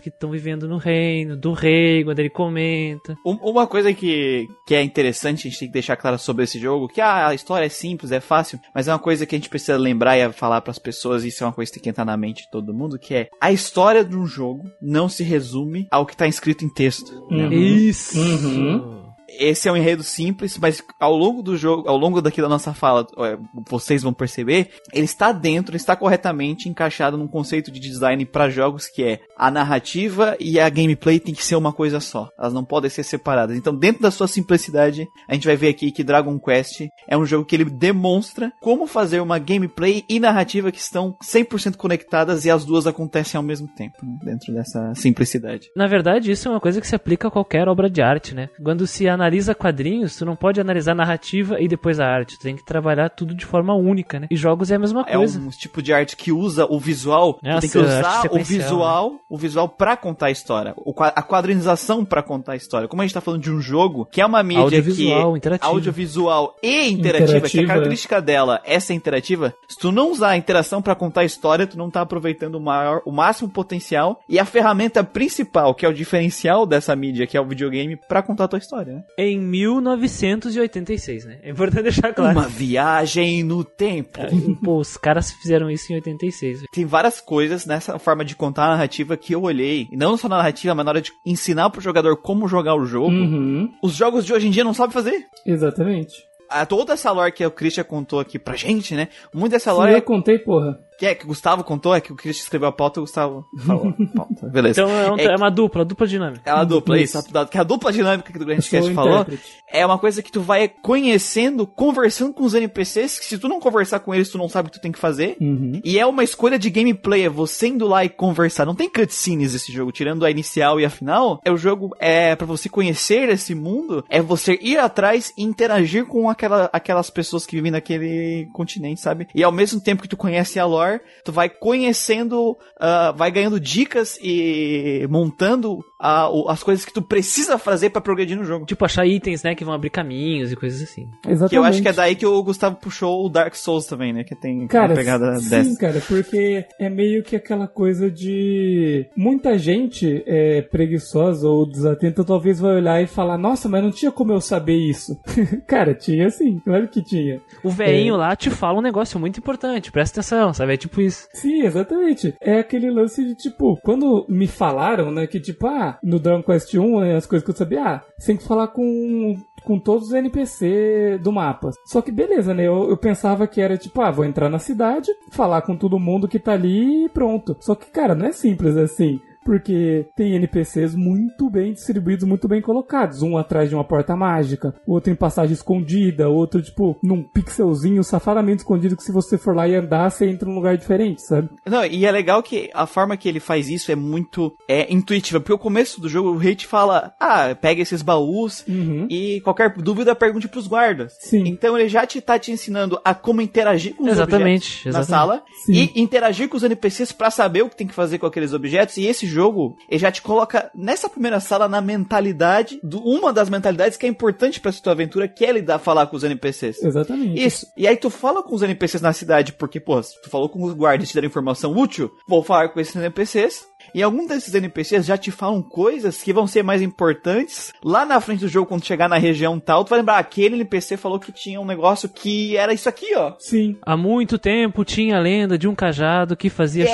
que estão vivendo no reino, do rei, quando ele comenta. Um- Uma coisa que, que é interessante, a gente tem que deixar claro sobre esse jogo, que ah, a história é simples, é fácil, mas é uma coisa que a gente precisa lembrar e falar pras pessoas, e isso é uma coisa que tem que entrar na mente de todo mundo, que é a história de um jogo não se resume ao que tá escrito em texto. né? Uhum. Isso! Uhum. Esse é um enredo simples, mas ao longo do jogo, ao longo daqui da nossa fala, é, vocês vão perceber, ele está dentro, está corretamente encaixado num conceito de design para jogos que é a narrativa e a gameplay tem que ser uma coisa só. Elas não podem ser separadas. Então, dentro da sua simplicidade, a gente vai ver aqui que Dragon Quest é um jogo que ele demonstra como fazer uma gameplay e narrativa que estão 100% conectadas e as duas acontecem ao mesmo tempo, né? dentro dessa simplicidade. Na verdade, isso é uma coisa que se aplica a qualquer obra de arte, né? Quando se analisa quadrinhos, tu não pode analisar a narrativa e depois a arte. Tu tem que trabalhar tudo de forma única, né? E jogos é a mesma É coisa. um tipo de arte que usa o visual. tu Nossa, tem que usar o sequencial, visual, o visual para contar a história. A quadrinização para contar a história. Como a gente tá falando de um jogo, que é uma mídia Audiovisual, que interativa. audiovisual e interativa, que a Interativa. característica dela é ser interativa. Se tu não usar a interação para contar a história, tu não tá aproveitando o maior, o máximo potencial e a ferramenta principal, que é o diferencial dessa mídia, que é o videogame, para contar a tua história, né? Em 1986, né? É importante deixar claro. Uma viagem no tempo. Pô, os caras fizeram isso em 86. velho. Tem várias coisas nessa forma de contar a narrativa que eu olhei. E não só na narrativa, mas na hora de ensinar pro jogador como jogar o jogo. Uhum. Os jogos de hoje em dia não sabem fazer. Exatamente. Ah, toda essa lore que o Christian contou aqui pra gente, né? Muita dessa lore eu contei, porra. Que, é, que o Gustavo contou, é que o Christian escreveu a pauta e o Gustavo falou a (laughs) pauta. Beleza. Então é, um- É é uma dupla, dupla dinâmica. É uma dupla, Isso. isso. Que a dupla dinâmica que o Grand Cast falou intérprete. é uma coisa que tu vai conhecendo, conversando com os NPCs, que se tu não conversar com eles, tu não sabe o que tu tem que fazer. Uhum. E é uma escolha de gameplay, é você indo lá e conversar. Não tem cutscenes esse jogo, tirando a inicial e a final. É o jogo é para você conhecer esse mundo, é você ir atrás e interagir com aquela, aquelas pessoas que vivem naquele continente, sabe? E ao mesmo tempo que tu conhece a lore, tu vai conhecendo, ah, vai ganhando dicas e montando o- as coisas que tu precisa fazer pra progredir no jogo. Tipo, achar itens, né, que vão abrir caminhos e coisas assim. Exatamente. Que eu acho que é daí que o Gustavo puxou o Dark Souls também, né? Que tem Cara, uma pegada sim, dessa. cara, porque é meio que aquela coisa de muita gente é preguiçosa ou desatenta talvez vai olhar e falar, nossa, mas não tinha como eu saber isso. (laughs) cara, tinha sim, claro que tinha. O veinho lá te fala um negócio muito importante, presta atenção, sabe? É tipo isso. Sim, exatamente. É aquele lance de tipo, quando me falaram, né, que tipo, ah, no Dragon Quest 1, né, as coisas que eu sabia, ah, você tem que falar com com todos os NPC do mapa. Só que beleza, né? Eu, eu pensava que era tipo, ah, vou entrar na cidade, falar com todo mundo que tá ali e pronto. Só que, cara, não é simples assim. Porque tem NPCs muito bem distribuídos, muito bem colocados. Um atrás de uma porta mágica, outro em passagem escondida, outro, tipo, num pixelzinho safadamente escondido que se você for lá e andar, você entra num lugar diferente, sabe? Não, e é legal que a forma que ele faz isso é muito é, intuitiva, porque o começo do jogo o rei te fala, ah, pega esses baús Uhum. e qualquer dúvida pergunte pros guardas. Sim. Então ele já te tá te ensinando a como interagir com os Exatamente, objetos na exatamente. sala Sim. e interagir com os NPCs pra saber o que tem que fazer com aqueles objetos. E esse jogo, ele já te coloca nessa primeira sala na mentalidade, do, uma das mentalidades que é importante pra sua aventura, que é lidar falar com os NPCs. Exatamente. Isso. E aí tu fala com os NPCs na cidade, porque, pô, tu falou com os guardas te deram informação útil, vou falar com esses NPCs. E alguns desses NPCs já te falam coisas que vão ser mais importantes lá na frente do jogo, quando chegar na região tal, tu vai lembrar, aquele NPC falou que tinha um negócio que era isso aqui, ó. Sim. Há muito tempo tinha a lenda de um cajado que fazia É.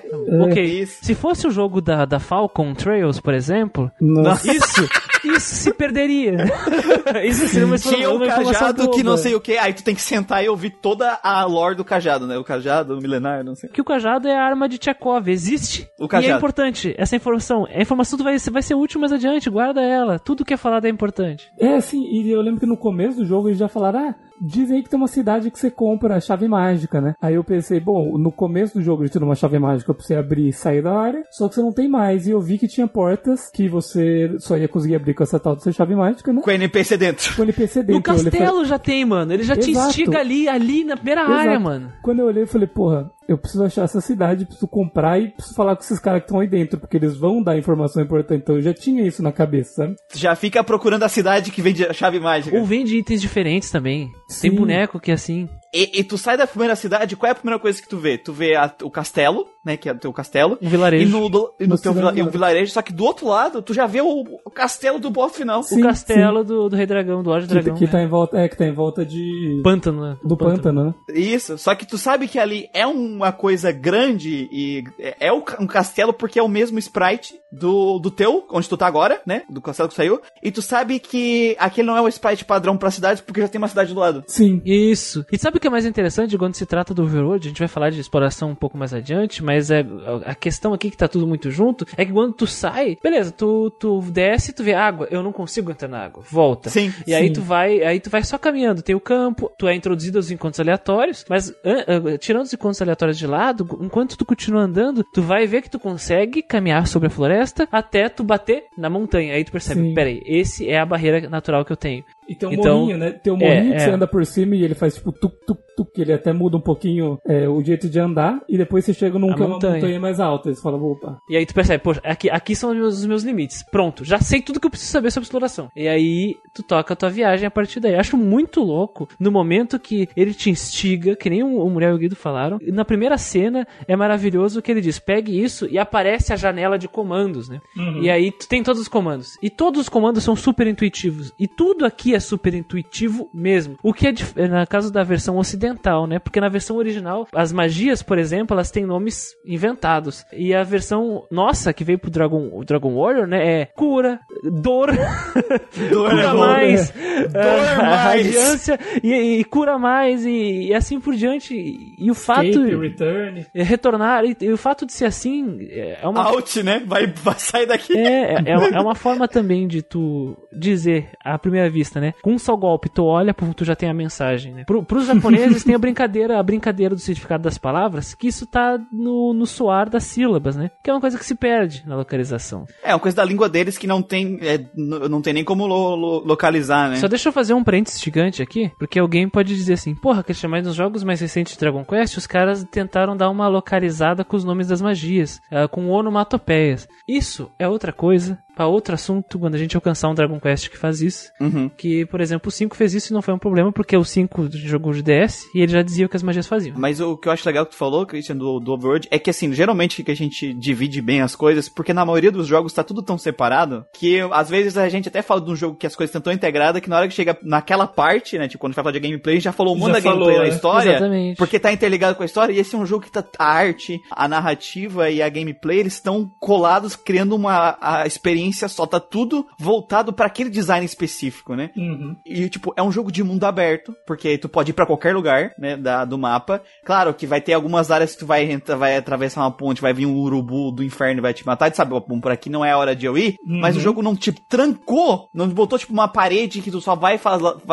chover. Ok. Isso. Se fosse o jogo da, da Falcon Trails, por exemplo, Nossa. isso, isso se perderia. (laughs) isso seria uma, Tinha um cajado que boba. não sei o que, aí tu tem que sentar e ouvir toda a lore do cajado, né? O cajado, o milenar, não sei. Que o cajado é a arma de Tchekov, existe. O E é cajado. importante, essa informação. A informação vai, vai ser útil mais adiante, guarda ela. Tudo que é falado é importante. É, assim, e eu lembro que no começo do jogo eles já falaram, ah, dizem aí que tem uma cidade que você compra a chave mágica, né? Aí eu pensei, bom, no começo do jogo eles tinham uma chave mágica pra você abrir e sair da área, só que você não tem mais. E eu vi que tinha portas que você só ia conseguir abrir com essa tal dessa chave mágica, né? Com o NPC dentro. Com o NPC dentro. No e falei- castelo já tem, mano. Ele já te Exato. instiga ali, ali na primeira Exato. área, mano. Quando eu olhei, eu falei, porra, eu preciso achar essa cidade, preciso comprar e preciso falar com esses caras que estão aí dentro, porque eles vão dar informação importante. Então eu já tinha isso na cabeça, sabe? Já fica procurando a cidade que vende a chave mágica. Ou vende itens diferentes também. Tem Sim. boneco que é assim. E, e tu sai da primeira cidade, qual é a primeira coisa que tu vê? Tu vê a- o castelo, né? Que é o teu castelo. Um vilarejo. E no, do- e no teu vila- e um vilarejo, só que do outro lado, tu já vê o, o castelo do boss final. Sim, o castelo do, do Rei Dragão, do Lorde Que, Dragão. que né? tá em volta, é, que tá em volta de... Pântano, né? do pântano, né? Isso, só que tu sabe que ali é uma coisa grande e é é um um castelo porque é o mesmo sprite do, do teu, onde tu tá agora, né? Do castelo que saiu. E tu sabe que aquele não é o sprite padrão pra cidade porque já tem uma cidade do lado. Sim. Isso. E sabe o que é mais interessante quando se trata do Overworld? A gente vai falar de exploração um pouco mais adiante, mas é a questão aqui que tá tudo muito junto é que quando tu sai, beleza, tu, tu desce, tu vê água, eu não consigo entrar na água, volta. Sim. E aí Sim. tu vai, aí tu vai só caminhando, tem o campo, tu é introduzido aos encontros aleatórios, mas ah, ah, tirando os encontros aleatórios de lado, enquanto tu continua andando, tu vai ver que tu consegue caminhar sobre a floresta até tu bater na montanha. Aí tu percebe, Sim. peraí, esse é a barreira natural que eu tenho. E tem um Então, morrinho, né? Tem um é, morrinho que é. você anda por cima e ele faz tipo tuk tuk tuk, que ele até muda um pouquinho é, o jeito de andar, e depois você chega num que é uma montanha. mais alta. E você fala, opa. E aí tu percebe, poxa, aqui, aqui são os meus, os meus limites. Pronto, já sei tudo que eu preciso saber sobre exploração. E aí tu toca a tua viagem a partir daí. Acho muito louco no momento que ele te instiga, que nem o, o Muriel e o Guido falaram. Na primeira cena é maravilhoso que ele diz: pegue isso e aparece a janela de comandos, né? E aí tu tem todos os comandos. E todos os comandos são super intuitivos. E tudo aqui é super intuitivo mesmo. O que é é na caso da versão ocidental, né? Porque na versão original, as magias, por exemplo, elas têm nomes inventados. E a versão nossa, que veio pro Dragon, o Dragon Warrior, né? É cura, dor, (laughs) Dor cura é bom, mais, Dor é, (laughs) mais. radiância e, e cura mais e, e assim por diante. E o fato. Escape, return. é retornar, e, e o fato de ser assim é uma Out, né? Vai, vai sair daqui. é, é, é uma forma também de tu dizer à primeira vista, né? Com um só golpe, tu olha, tu já tem a mensagem, né? Pro, pros japoneses tem a brincadeira, a brincadeira do significado das palavras, que isso tá no, no soar das sílabas, né? Que é uma coisa que se perde na localização. É uma coisa da língua deles que não tem, é, não tem nem como lo- lo- localizar, né? Só deixa eu fazer um parênteses gigante aqui, porque alguém pode dizer assim, porra, Christian, mas nos jogos mais recentes de Dragon Quest, os caras tentaram dar uma localizada com os nomes das magias, ah, com onomatopeias. Isso é outra coisa, pra outro assunto, quando a gente alcançar um Dragon Quest que faz isso. Uhum. Que, por exemplo, o 5 fez isso e não foi um problema, porque o 5 jogou de DS e ele já dizia o que as magias faziam. Mas o que eu acho legal que tu falou, Christian, do, do Overworld, é que assim, geralmente que a gente divide bem as coisas, porque na maioria dos jogos tá tudo tão separado, que às vezes a gente até fala de um jogo que as coisas estão tão integradas, que na hora que chega naquela parte, né, tipo, quando a gente vai falar de gameplay, a gente já falou um monte Já da gameplay da é. história, Exatamente. porque tá interligado com a história, e esse é um jogo que tá a arte, a narrativa e a gameplay, eles estão colados, criando uma a experiência só, tá tudo voltado pra aquele design específico, né? Uhum. E, tipo, é um jogo de mundo aberto, porque tu pode ir pra qualquer lugar, né, da, do mapa. Claro que vai ter algumas áreas que tu vai, vai atravessar uma ponte, vai vir um urubu do inferno e vai te matar, e tu sabe, bom, por aqui não é a hora de eu ir, mas o jogo não te trancou, não botou, tipo, uma parede que tu só vai,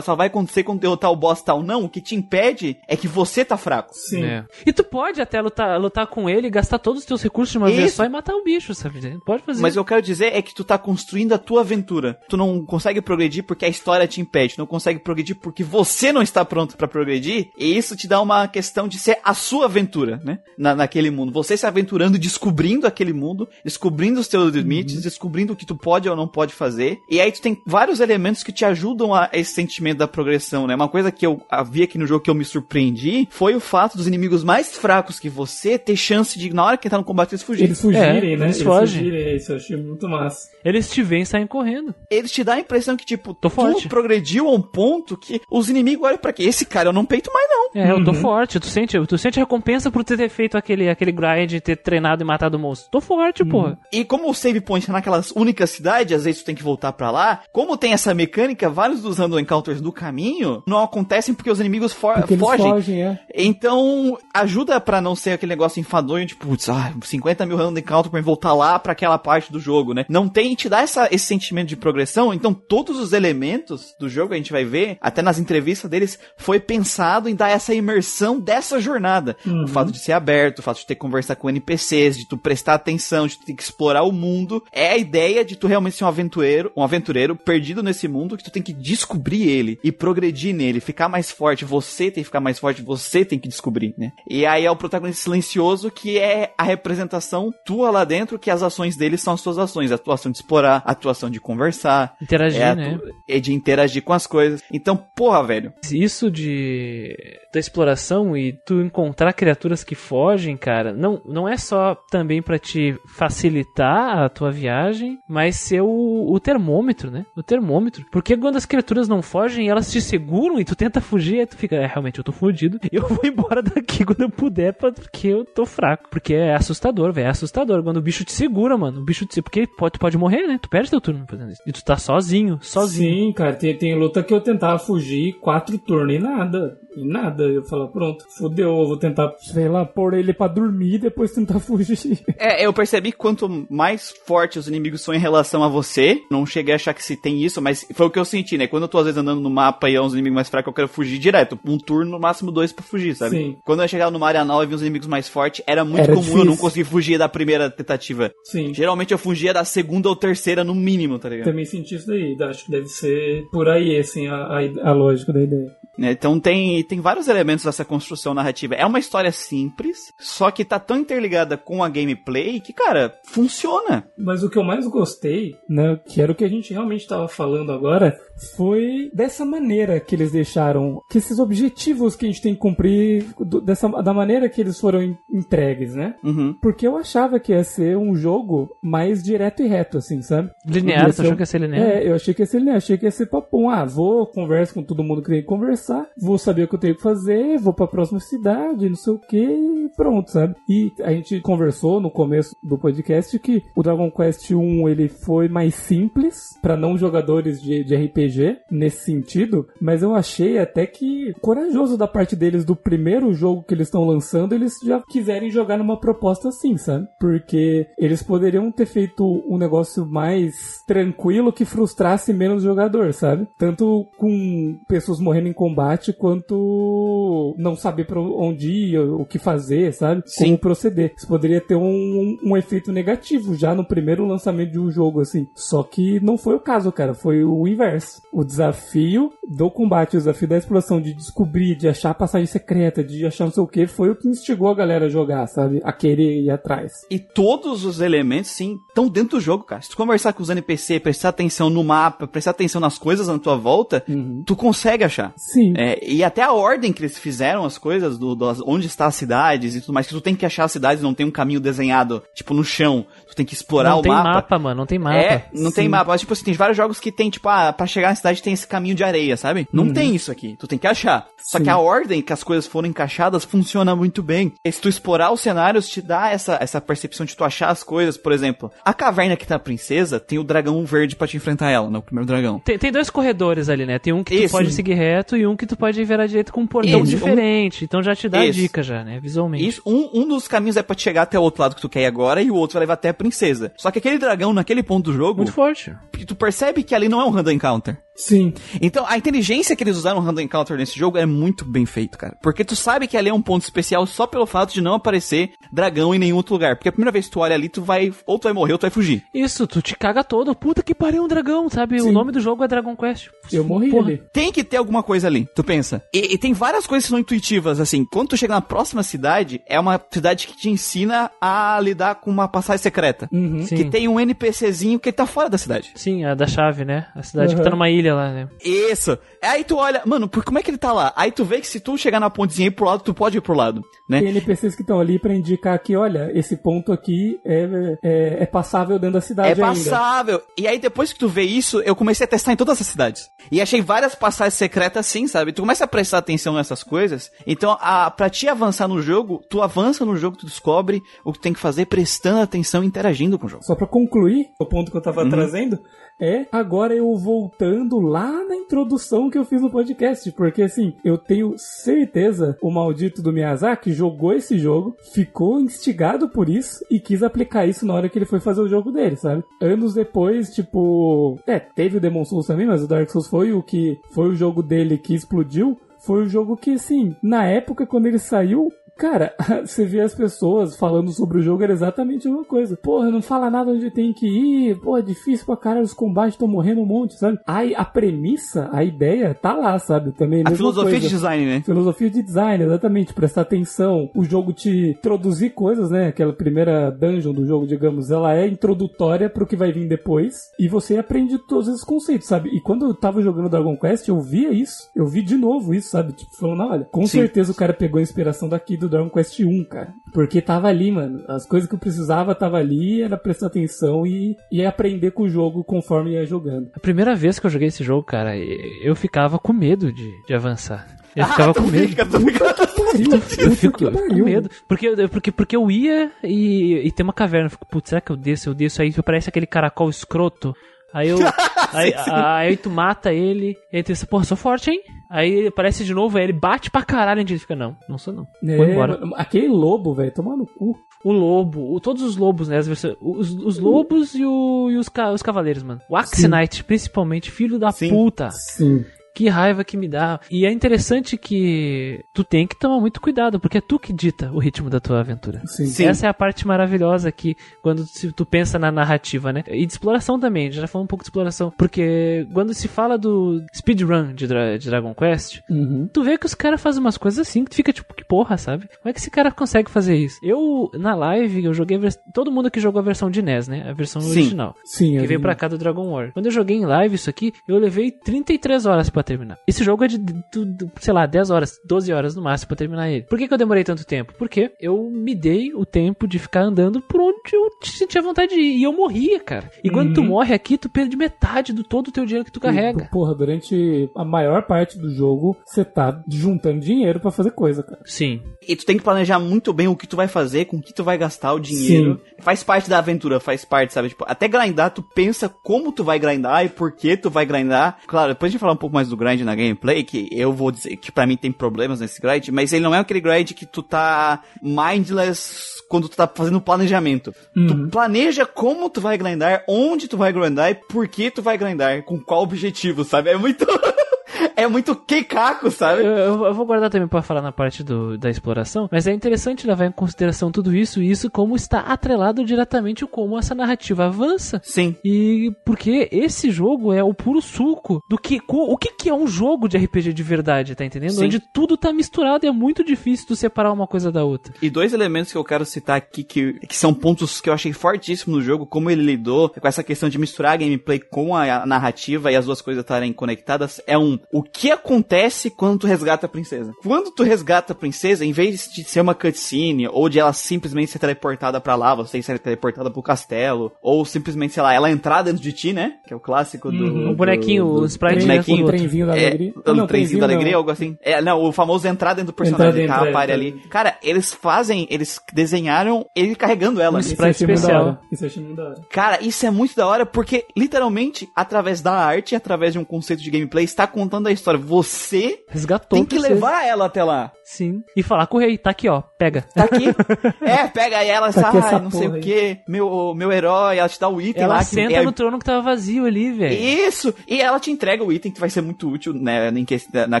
só vai acontecer quando derrotar o boss tal, não. O que te impede é que você tá fraco. Sim. É. E tu pode até lutar, lutar com ele, gastar todos os teus recursos de uma vez só e matar o bicho, sabe? Pode fazer. Mas o que eu quero dizer é que tu tá construindo a tua aventura. Tu não consegue progredir porque a história te impede. Tu não consegue progredir porque você não está pronto pra progredir. E isso te dá uma questão de ser a sua aventura, né? Na, naquele mundo. Você se aventurando, descobrindo aquele mundo, descobrindo os teus limites, descobrindo o que tu pode ou não pode fazer. E aí tu tem vários elementos que te ajudam a esse sentimento da progressão, né? Uma coisa que eu havia aqui no jogo que eu me surpreendi foi o fato dos inimigos mais fracos que você ter chance de, na hora que entrar no combate, eles fugirem. Eles fugirem, É, né? eles fogem. fugirem, isso eu achei muito massa. Nossa. Eles te veem e saem correndo. Eles te dão a impressão que, tipo, Tô tu forte. progrediu a um ponto que os inimigos olham pra quê? Esse cara eu não peito mais, não. É, eu tô Uhum. forte. Tu sente, tu sente a recompensa por ter feito aquele, aquele grind, ter treinado e matado o monstro. Tô forte, porra. E como o save point é naquela única cidade, às vezes tu tem que voltar pra lá, como tem essa mecânica, vários dos random encounters do caminho não acontecem porque os inimigos fo Porque eles fogem. fogem, é. Então, ajuda pra não ser aquele negócio enfadonho, tipo, putz, ah, 50 mil random encounter pra voltar lá pra aquela parte do jogo, né? Não tem, te dá essa, esse sentimento de progressão, então todos os elementos do jogo a gente vai ver, até nas entrevistas deles, foi pensado em dar essa imersão dessa jornada. Uhum. O fato de ser aberto, o fato de ter que conversar com NPCs, de tu prestar atenção, de tu ter que explorar o mundo, é a ideia de tu realmente ser um aventureiro, um aventureiro perdido nesse mundo que tu tem que descobrir ele e progredir nele, ficar mais forte, você tem que ficar mais forte, você tem que descobrir, né? E aí é o protagonista silencioso que é a representação tua lá dentro, que as ações dele são as tuas ações, a tua de explorar, a tua ação de conversar, Interagir, é, né? é de interagir com as coisas. Então, porra, velho, Isso de da exploração e tu encontrar criaturas que fogem, cara, não, não é só também pra te facilitar a tua viagem, mas ser o, o termômetro, né? O termômetro. Porque quando as criaturas não fogem, elas te seguram e tu tenta fugir, aí tu fica, é, realmente eu tô fudido. (laughs) Eu vou embora daqui quando eu puder, porque eu tô fraco. Porque é assustador, velho. É assustador. Quando o bicho te segura, mano. O bicho te Porque pode, tu pode morrer, né? Tu perde teu turno fazendo isso. E tu tá sozinho, sozinho. Sim, cara, tem, tem luta que eu tentava fugir quatro turnos e nada. E nada. Eu falava, pronto, fodeu, eu vou tentar, sei lá, pôr ele pra dormir e depois tentar (laughs) fugir. É, eu percebi que quanto mais forte os inimigos são em relação a você, não cheguei a achar que se tem isso, mas foi o que eu senti, né? Quando eu tô às vezes andando no mapa e é uns inimigos mais fracos, eu quero fugir direto. Um turno, no máximo dois pra fugir, sabe? Sim. Quando eu chegava numa área nova e vi uns inimigos mais fortes, era muito Era comum eu não difícil. conseguir fugir da primeira tentativa. Sim. Geralmente eu fugia da segunda ou terceira no mínimo, tá ligado? Também senti isso daí. Acho que deve ser por aí, assim, a, a, a lógica da ideia. Né, Então tem, tem vários elementos dessa construção narrativa. É uma história simples, só que tá tão interligada com a gameplay que, cara, funciona. Mas o que eu mais gostei, né, que era o que a gente realmente estava falando agora, foi dessa maneira que eles deixaram, que esses objetivos que a gente tem que cumprir, do- dessa, da maneira que eles foram en- entregues, né? Uhum. Porque eu achava que ia ser um jogo mais direto e reto, assim, sabe? Linear, ser achou um- que ia ser linear? É, eu achei que ia ser linear, achei que ia ser papum. Ah, vou, converso com todo mundo que tem que conversar, vou saber o que eu tenho que fazer, vou pra próxima cidade, não sei o que, e pronto, sabe? E a gente conversou no começo do podcast que o Dragon Quest 1 ele foi mais simples pra não jogadores de, de RPG nesse sentido, mas eu achei até que corajoso da parte deles do primeiro jogo que eles estão lançando, eles já quiserem jogar numa proposta assim, sabe? Porque eles poderiam ter feito um negócio mais tranquilo que frustrasse menos o jogador, sabe? Tanto com pessoas morrendo em combate quanto não saber pra onde ir, o que fazer, sabe? Sim. Como proceder. Isso poderia ter um, um efeito negativo já no primeiro lançamento de um jogo, assim. Só que não foi o caso, cara. Foi o inverso. O desafio do combate, o desafio da exploração, de descobrir, de achar passagem secreta, de achar não sei o que, foi o que instigou a galera a jogar, sabe? A querer ir atrás. E todos os elementos, sim, estão dentro do jogo, cara. Se tu conversar com os NPC, prestar atenção no mapa, prestar atenção nas coisas na tua volta, tu consegue achar. Sim. É, e até a ordem que eles fizeram as coisas, do, das- onde está as cidades e tudo mais, que tu tem que achar as cidades, não tem um caminho desenhado, tipo, no chão. Tu tem que explorar não o tem mapa. mapa. mano, não tem mapa. É, não tem Sim. mapa, mas tipo assim, tem vários jogos que tem, tipo, ah, pra chegar na cidade tem esse caminho de areia, sabe? Não tem isso aqui, tu tem que achar. Só Sim. que a ordem que as coisas foram encaixadas funciona muito bem. E se tu explorar os cenários, te dá essa, essa percepção de tu achar as coisas, por exemplo. A caverna que tá a princesa tem o dragão verde pra te enfrentar ela, né? O primeiro dragão. Tem, tem dois corredores ali, né? Tem um que tu pode seguir reto e um que tu pode virar direito com um portão Isso. diferente. Então já te dá a Isso. dica já, né? Visualmente. Isso, um, um dos caminhos é pra te chegar até o outro lado que tu quer ir agora, e o outro vai levar até a princesa. Só que aquele dragão, naquele ponto do jogo, Muito forte. tu percebe que ali não é um random encounter. Sim. Então, a inteligência que eles usaram no Random Encounter nesse jogo é muito bem feito, cara. Porque tu sabe que ali é um ponto especial só pelo fato de não aparecer dragão em nenhum outro lugar. Porque a primeira vez que tu olha ali, tu vai, ou tu vai morrer ou tu vai fugir. Isso, tu te caga todo. Puta que pariu, um dragão, sabe? O Sim. nome do jogo é Dragon Quest. Eu morri Porra. ali. Tem que ter alguma coisa ali, tu pensa. E, e tem várias coisas que são intuitivas, assim. Quando tu chega na próxima cidade, é uma cidade que te ensina a lidar com uma passagem secreta. Uhum. Que tem um NPCzinho que tá fora da cidade. Sim, a da chave, né? A cidade que tá Uhum. numa ilha lá, né? Isso. Aí tu olha, mano, por como é que ele tá lá? Aí tu vê que se tu chegar na pontezinha e ir pro lado, tu pode ir pro lado, né? Tem NPCs que estão ali pra indicar que, olha, esse ponto aqui é, é, é passável dentro da cidade É ainda. passável. E aí, depois que tu vê isso, eu comecei a testar em todas as cidades. E achei várias passagens secretas assim, sabe? Tu começa a prestar atenção nessas coisas. Então, a, pra te avançar no jogo, tu avança no jogo, tu descobre o que tem que fazer prestando atenção e interagindo com o jogo. Só pra concluir, o ponto que eu Uhum. tava trazendo é agora eu voltando lá na introdução que eu fiz no podcast, porque assim, eu tenho certeza o maldito do Miyazaki jogou esse jogo, ficou instigado por isso e quis aplicar isso na hora que ele foi fazer o jogo dele, sabe? Anos depois, tipo, é, teve o Demon Souls também, mas o Dark Souls foi o que foi o jogo dele que explodiu. Foi o jogo que, assim, na época quando ele saiu, Cara, (laughs) você vê as pessoas falando sobre o jogo, era exatamente a mesma coisa. Porra, não fala nada onde tem que ir. Porra, é difícil pra caralho, os combates estão morrendo um monte, sabe? Aí a premissa, a ideia, tá lá, sabe? Também A mesma filosofia coisa. de design, né? Filosofia de design, exatamente, prestar atenção, o jogo te introduzir coisas, né? Aquela primeira dungeon do jogo, digamos, ela é introdutória pro que vai vir depois, e você aprende todos esses conceitos, sabe? E quando eu tava jogando Dragon Quest, eu via isso, eu vi de novo isso, sabe? Tipo, falando, olha, com Sim. certeza o cara pegou a inspiração daqui do Dragon Quest 1, cara. Porque tava ali, mano. As coisas que eu precisava tava ali, era prestar atenção e, e aprender com o jogo conforme ia jogando. A primeira vez que eu joguei esse jogo, cara, eu ficava com medo de, de avançar. Eu ficava tu com medo. fica, fica. Pariu, Eu fico com medo. Porque, eu- porque, porque eu ia e, e tem uma caverna. Eu fico, putz, será que eu desço? Eu desço aí, parece aquele caracol escroto. Aí eu. (laughs) aí, aí tu mata ele. E aí tu pensa, porra, sou forte, hein? Aí ele aparece de novo, aí ele bate pra caralho. E gente fica, não, não sou não. Vou É, embora. aquele lobo, velho, tomar no cu. O lobo, o- todos os lobos, né? As versões, os, os lobos e, o- e os, os cavaleiros, mano. O Axe. Knight, principalmente, filho da Sim. puta. Sim. Que raiva que me dá. E é interessante que tu tem que tomar muito cuidado, porque é tu que dita o ritmo da tua aventura. Sim. Sim. Essa é a parte maravilhosa que quando tu pensa na narrativa, né? E de exploração também, a gente já falou um pouco de exploração. Porque quando se fala do speedrun de, Dra- de Dragon Quest, Uhum. tu vê que os caras fazem umas coisas assim que tu fica tipo, que porra, sabe? Como é que esse cara consegue fazer isso? Eu, na live, eu joguei. Todo mundo aqui jogou a versão de NES, né? A versão Sim. original. Sim, Que eu- veio pra cá do Dragon War. Quando eu joguei em live isso aqui, eu levei 33 horas pra terminar. Esse jogo é de, de- de- sei lá, 10 horas, 12 horas no máximo pra terminar ele. Por que, que eu demorei tanto tempo? Porque eu me dei o tempo de ficar andando por onde eu sentia vontade de ir. E eu morria, cara. E quando tu Uhum. morre aqui, tu perde metade do todo o teu dinheiro que tu carrega. E, Porra, durante a maior parte do jogo, você tá juntando dinheiro pra fazer coisa, cara. Sim. E tu tem que planejar muito bem o que tu vai fazer, com o que tu vai gastar o dinheiro. Faz parte da aventura, faz parte, sabe? Tipo, até grindar, tu pensa como tu vai grindar e por que tu vai grindar. Claro, depois a gente falar um pouco mais do grind na gameplay, que eu vou dizer que pra mim tem problemas nesse grind, mas ele não é aquele grind que tu tá mindless quando tu tá fazendo planejamento. Tu planeja como tu vai grindar, onde tu vai grindar e por que tu vai grindar, com qual objetivo, sabe? É muito... (laughs) é muito queicaco, sabe? Eu, eu- eu vou guardar também pra falar na parte do, da exploração, mas é interessante levar em consideração tudo isso e isso como está atrelado diretamente com como essa narrativa avança. Sim. E porque esse jogo é o puro suco do que o que, que é um jogo de RPG de verdade, tá entendendo? Sim. Onde tudo tá misturado e é muito difícil tu separar uma coisa da outra. E dois elementos que eu quero citar aqui que, que são pontos que eu achei fortíssimos no jogo, como ele lidou com essa questão de misturar a gameplay com a narrativa e as duas coisas estarem conectadas, é um, o que acontece quando tu resgata a princesa? Quando tu resgata a princesa, em vez de ser uma cutscene, ou de ela simplesmente ser teleportada pra lá, você ser teleportada pro castelo, ou simplesmente, sei lá, ela entrar dentro de ti, né? Que é o clássico do... Uhum. O bonequinho, do- o do sprite Trem- bonequinho. o trenzinho da É, alegria. o Não, trenzinho da não. alegria, algo assim. É, não, o famoso entrar dentro do personagem, Entrar tá? dentro, é, Pare é. ali. Cara, eles fazem, eles desenharam ele carregando ela. Um né? Isso sprite muito da especial. hora. Isso eu achei muito da hora. Cara, isso é muito da hora porque, literalmente, através da arte, através de um conceito de gameplay, está contando a história. Você Resgatou tem que levar ela até lá. Sim. E falar com o rei, tá aqui, ó, pega. Tá aqui. (laughs) é, pega aí ela, Tá não sei porra o aí. que, meu, meu herói, ela te dá o item Ela lá. senta que é- no trono que tava vazio ali, velho. Isso! E ela te entrega o item que vai ser muito útil, né, em que- na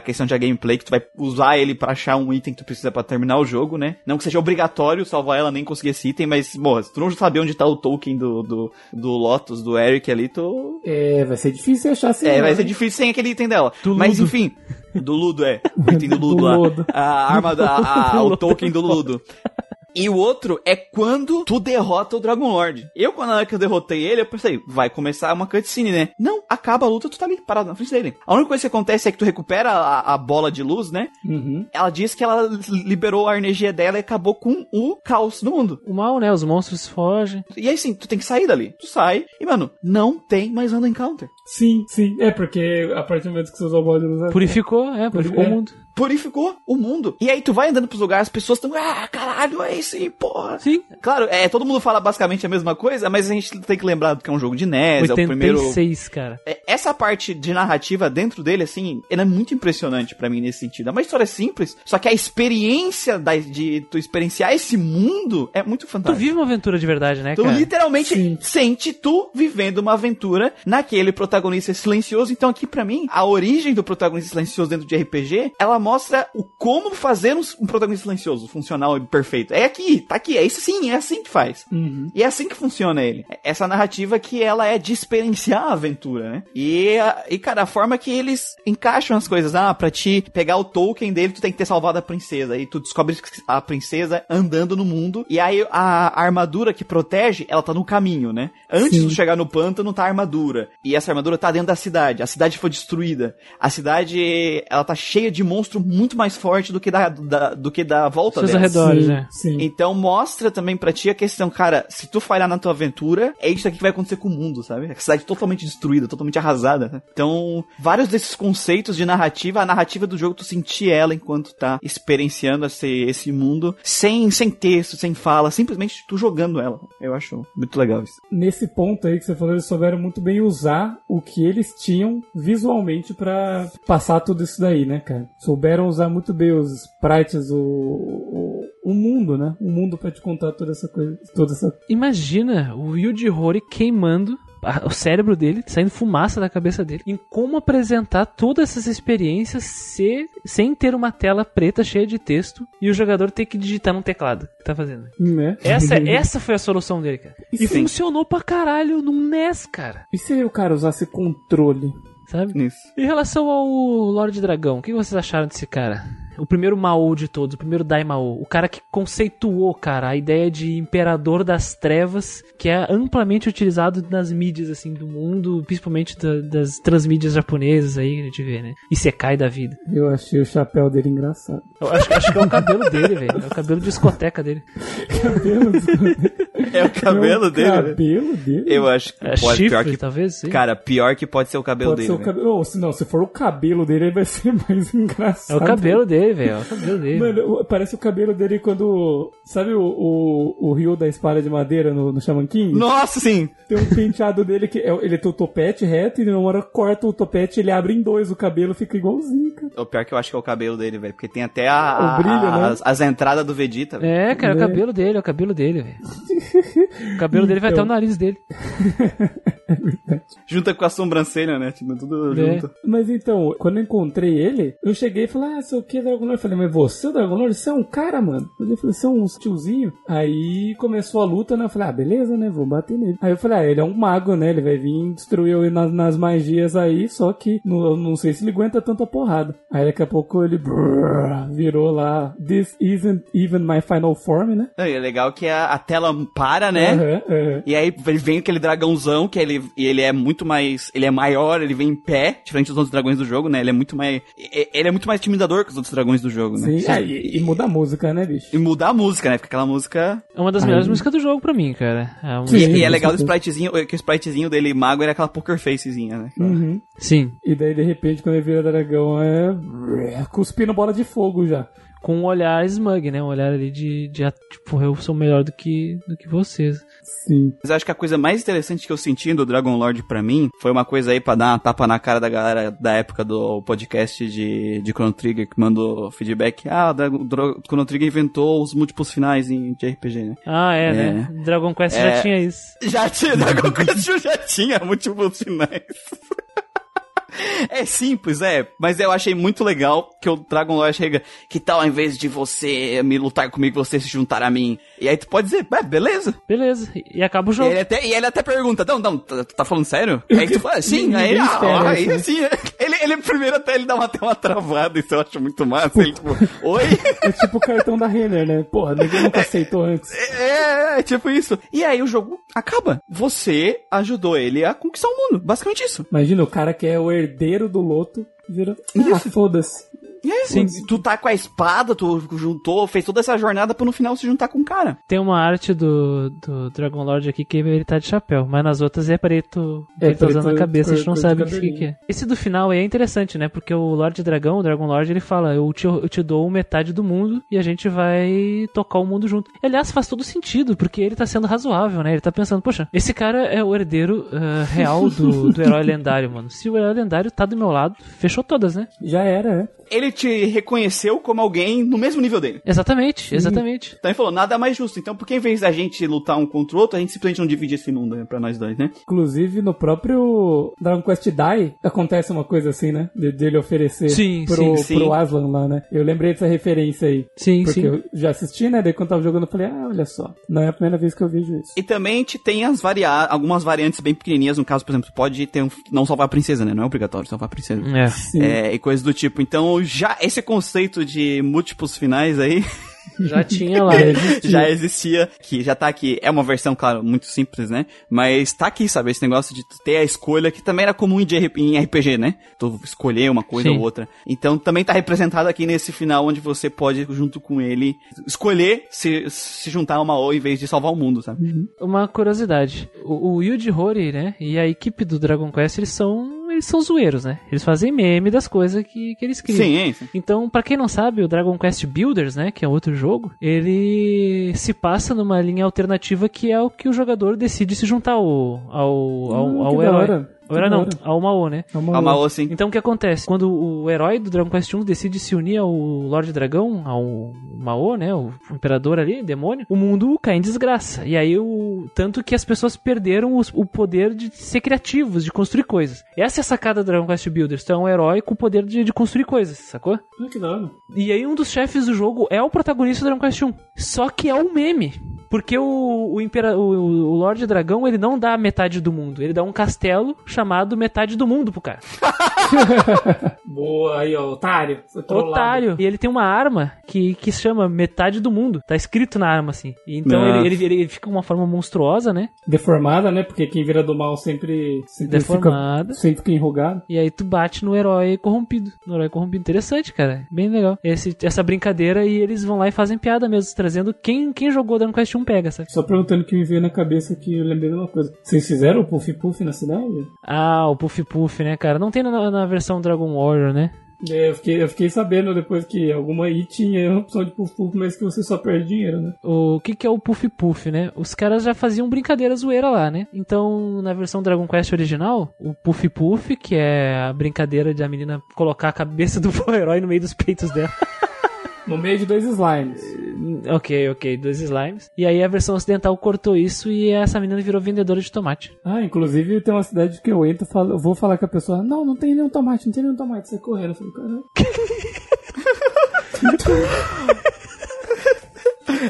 questão de gameplay, que tu vai usar ele pra achar um item que tu precisa pra terminar o jogo, né? Não que seja obrigatório salvar ela nem conseguir esse item, mas, porra, se tu não saber onde tá o token do, do, do Lotus, do Eric ali, tu... É, vai ser difícil achar assim. É, vai ser difícil sem aquele item dela. Do mas enfim, do Ludo, é. (laughs) O item do Ludo Do lá. A arma, da, a- (laughs) o token do Ludo. E o outro é quando tu derrota o Dragon Lord. Eu, quando na hora que eu derrotei ele, eu pensei, vai começar uma cutscene, né? Não, acaba a luta, tu tá ali, parado na frente dele. A única coisa que acontece é que tu recupera a, a bola de luz, né? Uhum. Ela diz que ela liberou a energia dela e acabou com o caos no mundo. O mal, né? Os monstros fogem. E aí sim, tu tem que sair dali. Tu sai e, mano, não tem mais random encounter. Sim, sim. É porque a partir do momento que você usou o bola de luz... Purificou, é, purificou É. o mundo. Purificou o mundo. E aí tu vai andando pros lugares, as pessoas estão, ah, caralho, é isso aí, porra. Sim. Claro, é, todo mundo fala basicamente a mesma coisa, mas a gente tem que lembrar que é um jogo de NES, é o primeiro... 86, cara. É, Essa parte de narrativa dentro dele, assim, ela é muito impressionante pra mim nesse sentido. É uma história simples, só que a experiência da- de tu experienciar esse mundo é muito Tu fantástica. vive uma aventura de verdade, né, Tu cara? literalmente Sim. sente tu vivendo uma aventura naquele protagonista silencioso. Então aqui pra mim, a origem do protagonista silencioso dentro de RPG, ela mostra o como fazer um, um protagonista silencioso funcional e perfeito. É aqui, tá aqui, é isso sim, é assim que faz. Uhum. E é assim que funciona ele. Essa narrativa que ela é de experienciar a aventura, né? E, e cara, a forma que eles encaixam as coisas. Ah, pra te pegar o token dele, tu tem que ter salvado a princesa. E tu descobre a princesa andando no mundo. E aí a, armadura que protege, ela tá no caminho, né? Antes Sim. de chegar no pântano, tá a armadura. E essa armadura tá dentro da cidade. A cidade foi destruída. A cidade, ela tá cheia de monstro muito mais forte do que da, da- do que da volta Seus dela. arredores, sim, né? Sim. Então mostra também pra ti a questão, cara, se tu falhar na tua aventura, é isso aqui que vai acontecer com o mundo, sabe? A cidade totalmente destruída, totalmente arrasada. né? Então, vários desses conceitos de narrativa, a narrativa do jogo, tu sentir ela enquanto tá experienciando esse, esse mundo, sem, sem texto, sem fala, simplesmente tu jogando ela. Eu acho muito legal isso. Nesse ponto aí que você falou, eles souberam muito bem usar o que eles tinham visualmente pra passar tudo isso daí, né, cara? Souberam usar muito bem os sprites, o, o, o mundo, né? O mundo pra te contar toda essa coisa, toda essa... Imagina o Yuji Horii queimando o cérebro dele, saindo fumaça da cabeça dele, em como apresentar todas essas experiências se- sem ter uma tela preta cheia de texto e o jogador ter que digitar num teclado. Que tá fazendo? Né? Essa, (laughs) essa foi a solução dele, cara. E Sim. funcionou pra caralho num NES, cara. E se o cara usasse controle? Sabe? Isso. Em relação ao Lorde Dragão, o que vocês acharam desse cara? O primeiro Mao de todos, o primeiro Daimao. O cara que conceituou, cara, a ideia de imperador das trevas, que é amplamente utilizado nas mídias, assim, do mundo, principalmente da- das transmídias japonesas aí que a gente vê, né? E secai da vida. Eu achei o chapéu dele engraçado. Eu acho, acho que é o cabelo dele, velho. É o cabelo de discoteca dele. Cabelo, É o cabelo o dele, né? cabelo dele? Eu acho que É pode, chifre, pior que... talvez? Sim. Cara, pior que pode ser o cabelo Pode dele. ser o né? cabelo. Ou se não, se for o cabelo dele, aí vai ser (laughs) mais É engraçado. o cabelo dele, velho. É o cabelo dele. Mano, parece o cabelo dele quando. Sabe o, o, o rio da espada de madeira no, no Shaman King? Nossa, sim! Tem um penteado dele que é, ele tem o topete reto e na hora corta o topete ele abre em dois, o cabelo fica igualzinho, cara. O pior que eu acho que é o cabelo dele, velho. Porque tem até a, O brilho, a- né? as, as entradas do Vegeta, velho. É, cara, é o Né? cabelo dele, é o cabelo dele, velho. (laughs) O cabelo dele vai até Então. o nariz dele. (laughs) Junta com a sobrancelha, né? Tipo, tudo É. junto. Mas então, quando eu encontrei ele, eu cheguei e falei, ah, sei o que, Dragon Lord? Eu falei, mas você, é o Dragon Lord, você é um cara, mano. Ele falou, você é um tiozinho. Aí começou a luta, né? Eu falei, ah, beleza, né? Vou bater nele. Aí eu falei, ah, ele é um mago, né? Ele vai vir destruir eu nas, nas magias aí, só que não, eu não sei se ele aguenta tanta porrada. Aí daqui a pouco ele brrr, virou lá, this isn't even my final form, né? E é legal que a, a tela para, né? Aham, aham. E aí vem aquele dragãozão, que ele, ele é muito mais. Ele é maior, ele vem em pé, diferente dos outros dragões do jogo, né? Ele é muito mais. Ele é muito mais intimidador que os outros dragões do jogo, né? Sim, ah, e, e muda a música, né, bicho? E muda a música, né? Porque aquela música. É uma das Aí- melhores músicas do jogo pra mim, cara. É uma- Sim. E, e é legal do com spritezinho, que o spritezinho dele mago era aquela poker facezinha, né? Uhum. Sim. E daí, de repente, quando ele vira dragão, é. cuspindo bola de fogo já. Com um olhar smug, né? Um olhar ali de, de tipo, eu sou melhor do que, do que vocês. Sim. Mas acho que a coisa mais interessante que eu senti do Dragon Lord pra mim foi uma coisa aí pra dar uma tapa na cara da galera da época do podcast de, de Chrono Trigger que mandou feedback. Ah, o Chrono Trigger inventou os múltiplos finais em, de RPG, né? Ah, é, É. né? Dragon Quest É. já tinha isso. Já tinha, (laughs) Dragon Quest já tinha múltiplos finais. (laughs) (laughs) É simples, é, mas eu achei muito legal que o Dragon Lord chega, que tal ao invés de você me lutar comigo, você se juntar a mim? E aí tu pode dizer, é, beleza. Beleza. E acaba o E jogo. ele até, e ele até pergunta, não, não, tá, tá falando sério? Aí tu fala, sim, aí, Ninguém ah, aí assim, (laughs) ele, ele primeiro até ele dá uma, até uma travada, isso eu acho muito massa. Ele, tipo, oi? (laughs) É tipo o cartão da Renner, né? Porra, ninguém nunca aceitou antes. É, é, tipo isso. E aí o jogo acaba. Você ajudou ele a conquistar o mundo. Basicamente isso. Imagina o cara que é o herdeiro do Loto, vira. Ah, foda-se. E aí, Sim. tu tá com a espada, tu juntou, fez toda essa jornada pra no final se juntar com o cara. Tem uma arte do, do Dragon Lord aqui que ele tá de chapéu, mas nas outras é preto, É, ele tá usando preto na cabeça, a gente não sabe o que, que é. Esse do final aí é interessante, né? Porque o Lorde Dragão, o Dragon Lord, ele fala: eu te, eu te dou metade do mundo e a gente vai tocar o mundo junto. E, aliás, faz todo sentido, porque ele tá sendo razoável, né? Ele tá pensando, poxa, esse cara é o herdeiro ah, real do, do herói (laughs) lendário, mano. Se o herói lendário tá do meu lado, fechou todas, né? Já era, né? Ele te reconheceu como alguém no mesmo nível dele. Exatamente, exatamente. Então ele falou, nada mais justo. Então, por que em vez da gente lutar um contra o outro, a gente simplesmente não divide esse mundo né, pra nós dois, né? Inclusive, no próprio Dragon Quest Die, acontece uma coisa assim, né? De, de ele oferecer Sim, pro, sim, sim. pro Aslan lá, né? Eu lembrei dessa referência aí. Sim, Porque sim. eu já assisti, né? Daí quando tava jogando, eu falei, ah, olha só. Não é a primeira vez que eu vejo isso. E também te tem as varia algumas variantes bem pequenininhas. No caso, por exemplo, pode ter um, não salvar a princesa, né? Não é obrigatório salvar a princesa. É. Sim. É, e coisas do tipo. Então, já esse conceito de múltiplos finais aí (laughs) Já tinha lá. Já (laughs) existia. já existia, que já tá aqui. É uma versão, claro, muito simples, né? Mas tá aqui, sabe? Esse negócio de ter a escolha, que também era comum em RPG, né? Tu escolher uma coisa Sim. ou outra. Então também tá representado aqui nesse final, onde você pode, junto com ele, escolher se, se juntar a uma O em vez de salvar o mundo, sabe? Uma curiosidade. O, o Yuji Horii, né? E a equipe do Dragon Quest, eles são. Eles são zoeiros, né? Eles fazem meme das coisas que, que eles criam. Sim, é isso. Então, pra quem não sabe, o Dragon Quest Builders, né, que é outro jogo, ele se passa numa linha alternativa que é o que o jogador decide se juntar ao ao, ao, Hum, ao que da herói. Ao da não, ao Mao, né? É uma- A Mao, sim. Então o que acontece? Quando o herói do Dragon Quest 1 decide se unir ao Lorde Dragão, ao Mao, né? O imperador ali, demônio, o mundo cai em desgraça. E aí o. Tanto que as pessoas perderam os- o poder de ser criativos, de construir coisas. Essa é a sacada do Dragon Quest Builders. Tu é um herói com o poder de, de construir coisas, sacou? Ah, que da hora. E aí um dos chefes do jogo é o protagonista do Dragon Quest 1. Só que é um meme. Porque o, o, impera, o, o Lorde Dragão, ele não dá metade do mundo. Ele dá um castelo chamado metade do mundo pro cara. (laughs) Boa, aí, ó, otário. Otário. E ele tem uma arma que, que se chama metade do mundo. Tá escrito na arma, assim. E Então ele, ele, ele fica uma forma monstruosa, né? Deformada, né? Porque quem vira do mal sempre, sempre Deformada. Fica, sempre fica enrugado. E aí tu bate no herói corrompido. No herói corrompido. Interessante, cara. Bem legal. Esse, essa brincadeira e eles vão lá e fazem piada mesmo, trazendo quem, quem jogou Dragon Quest 1 pega, sabe? Só perguntando que me veio na cabeça que eu lembrei de uma coisa. Vocês fizeram o Puff Puff na cidade? Ah, o Puff Puff, né, cara? Não tem na, na versão Dragon Warrior, né? É, eu, fiquei, eu fiquei sabendo depois que alguma aí tinha a (laughs) opção de Puff Puff, mas que você só perde dinheiro, né? O que, que é o Puff Puff, né? Os caras já faziam brincadeira zoeira lá, né? Então, na versão Dragon Quest original, o Puff Puff, que é a brincadeira de a menina colocar a cabeça (laughs) do (laughs) herói no meio dos peitos dela. No meio de dois slimes. ok, ok, dois slimes. E aí a versão ocidental cortou isso e essa menina virou vendedora de tomate. Ah, inclusive tem uma cidade que eu entro e falo, eu vou falar com a pessoa, não, não tem nenhum tomate, não tem nenhum tomate, sai correndo. Eu falei, caralho. (laughs) (laughs)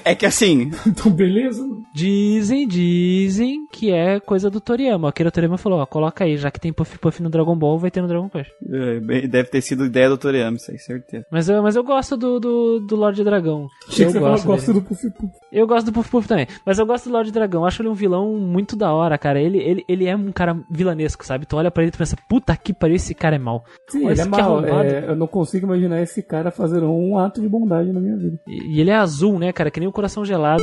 É que assim, (laughs) Então, beleza. Dizem, dizem que é coisa do Toriyama. O Akira Toriyama falou, ó, coloca aí, já que tem Puff Puff no Dragon Ball, vai ter no Dragon Quest. é, deve ter sido ideia do Toriyama, isso aí, certeza. Mas eu, mas eu gosto do, do, do Lorde Dragão. Achei eu que gosto dele. do Puff Puff. Eu gosto do Puff Puff também. Mas eu gosto do Lorde Dragão. Acho ele um vilão muito da hora, cara. Ele, ele, ele é um cara vilanesco, sabe? Tu olha pra ele e tu pensa, puta que pariu, esse cara é mau. Sim, Olha ele é que mal. é, eu não consigo imaginar esse cara fazendo um ato de bondade na minha vida. E, e ele é azul, né, cara? Que nem o coração gelado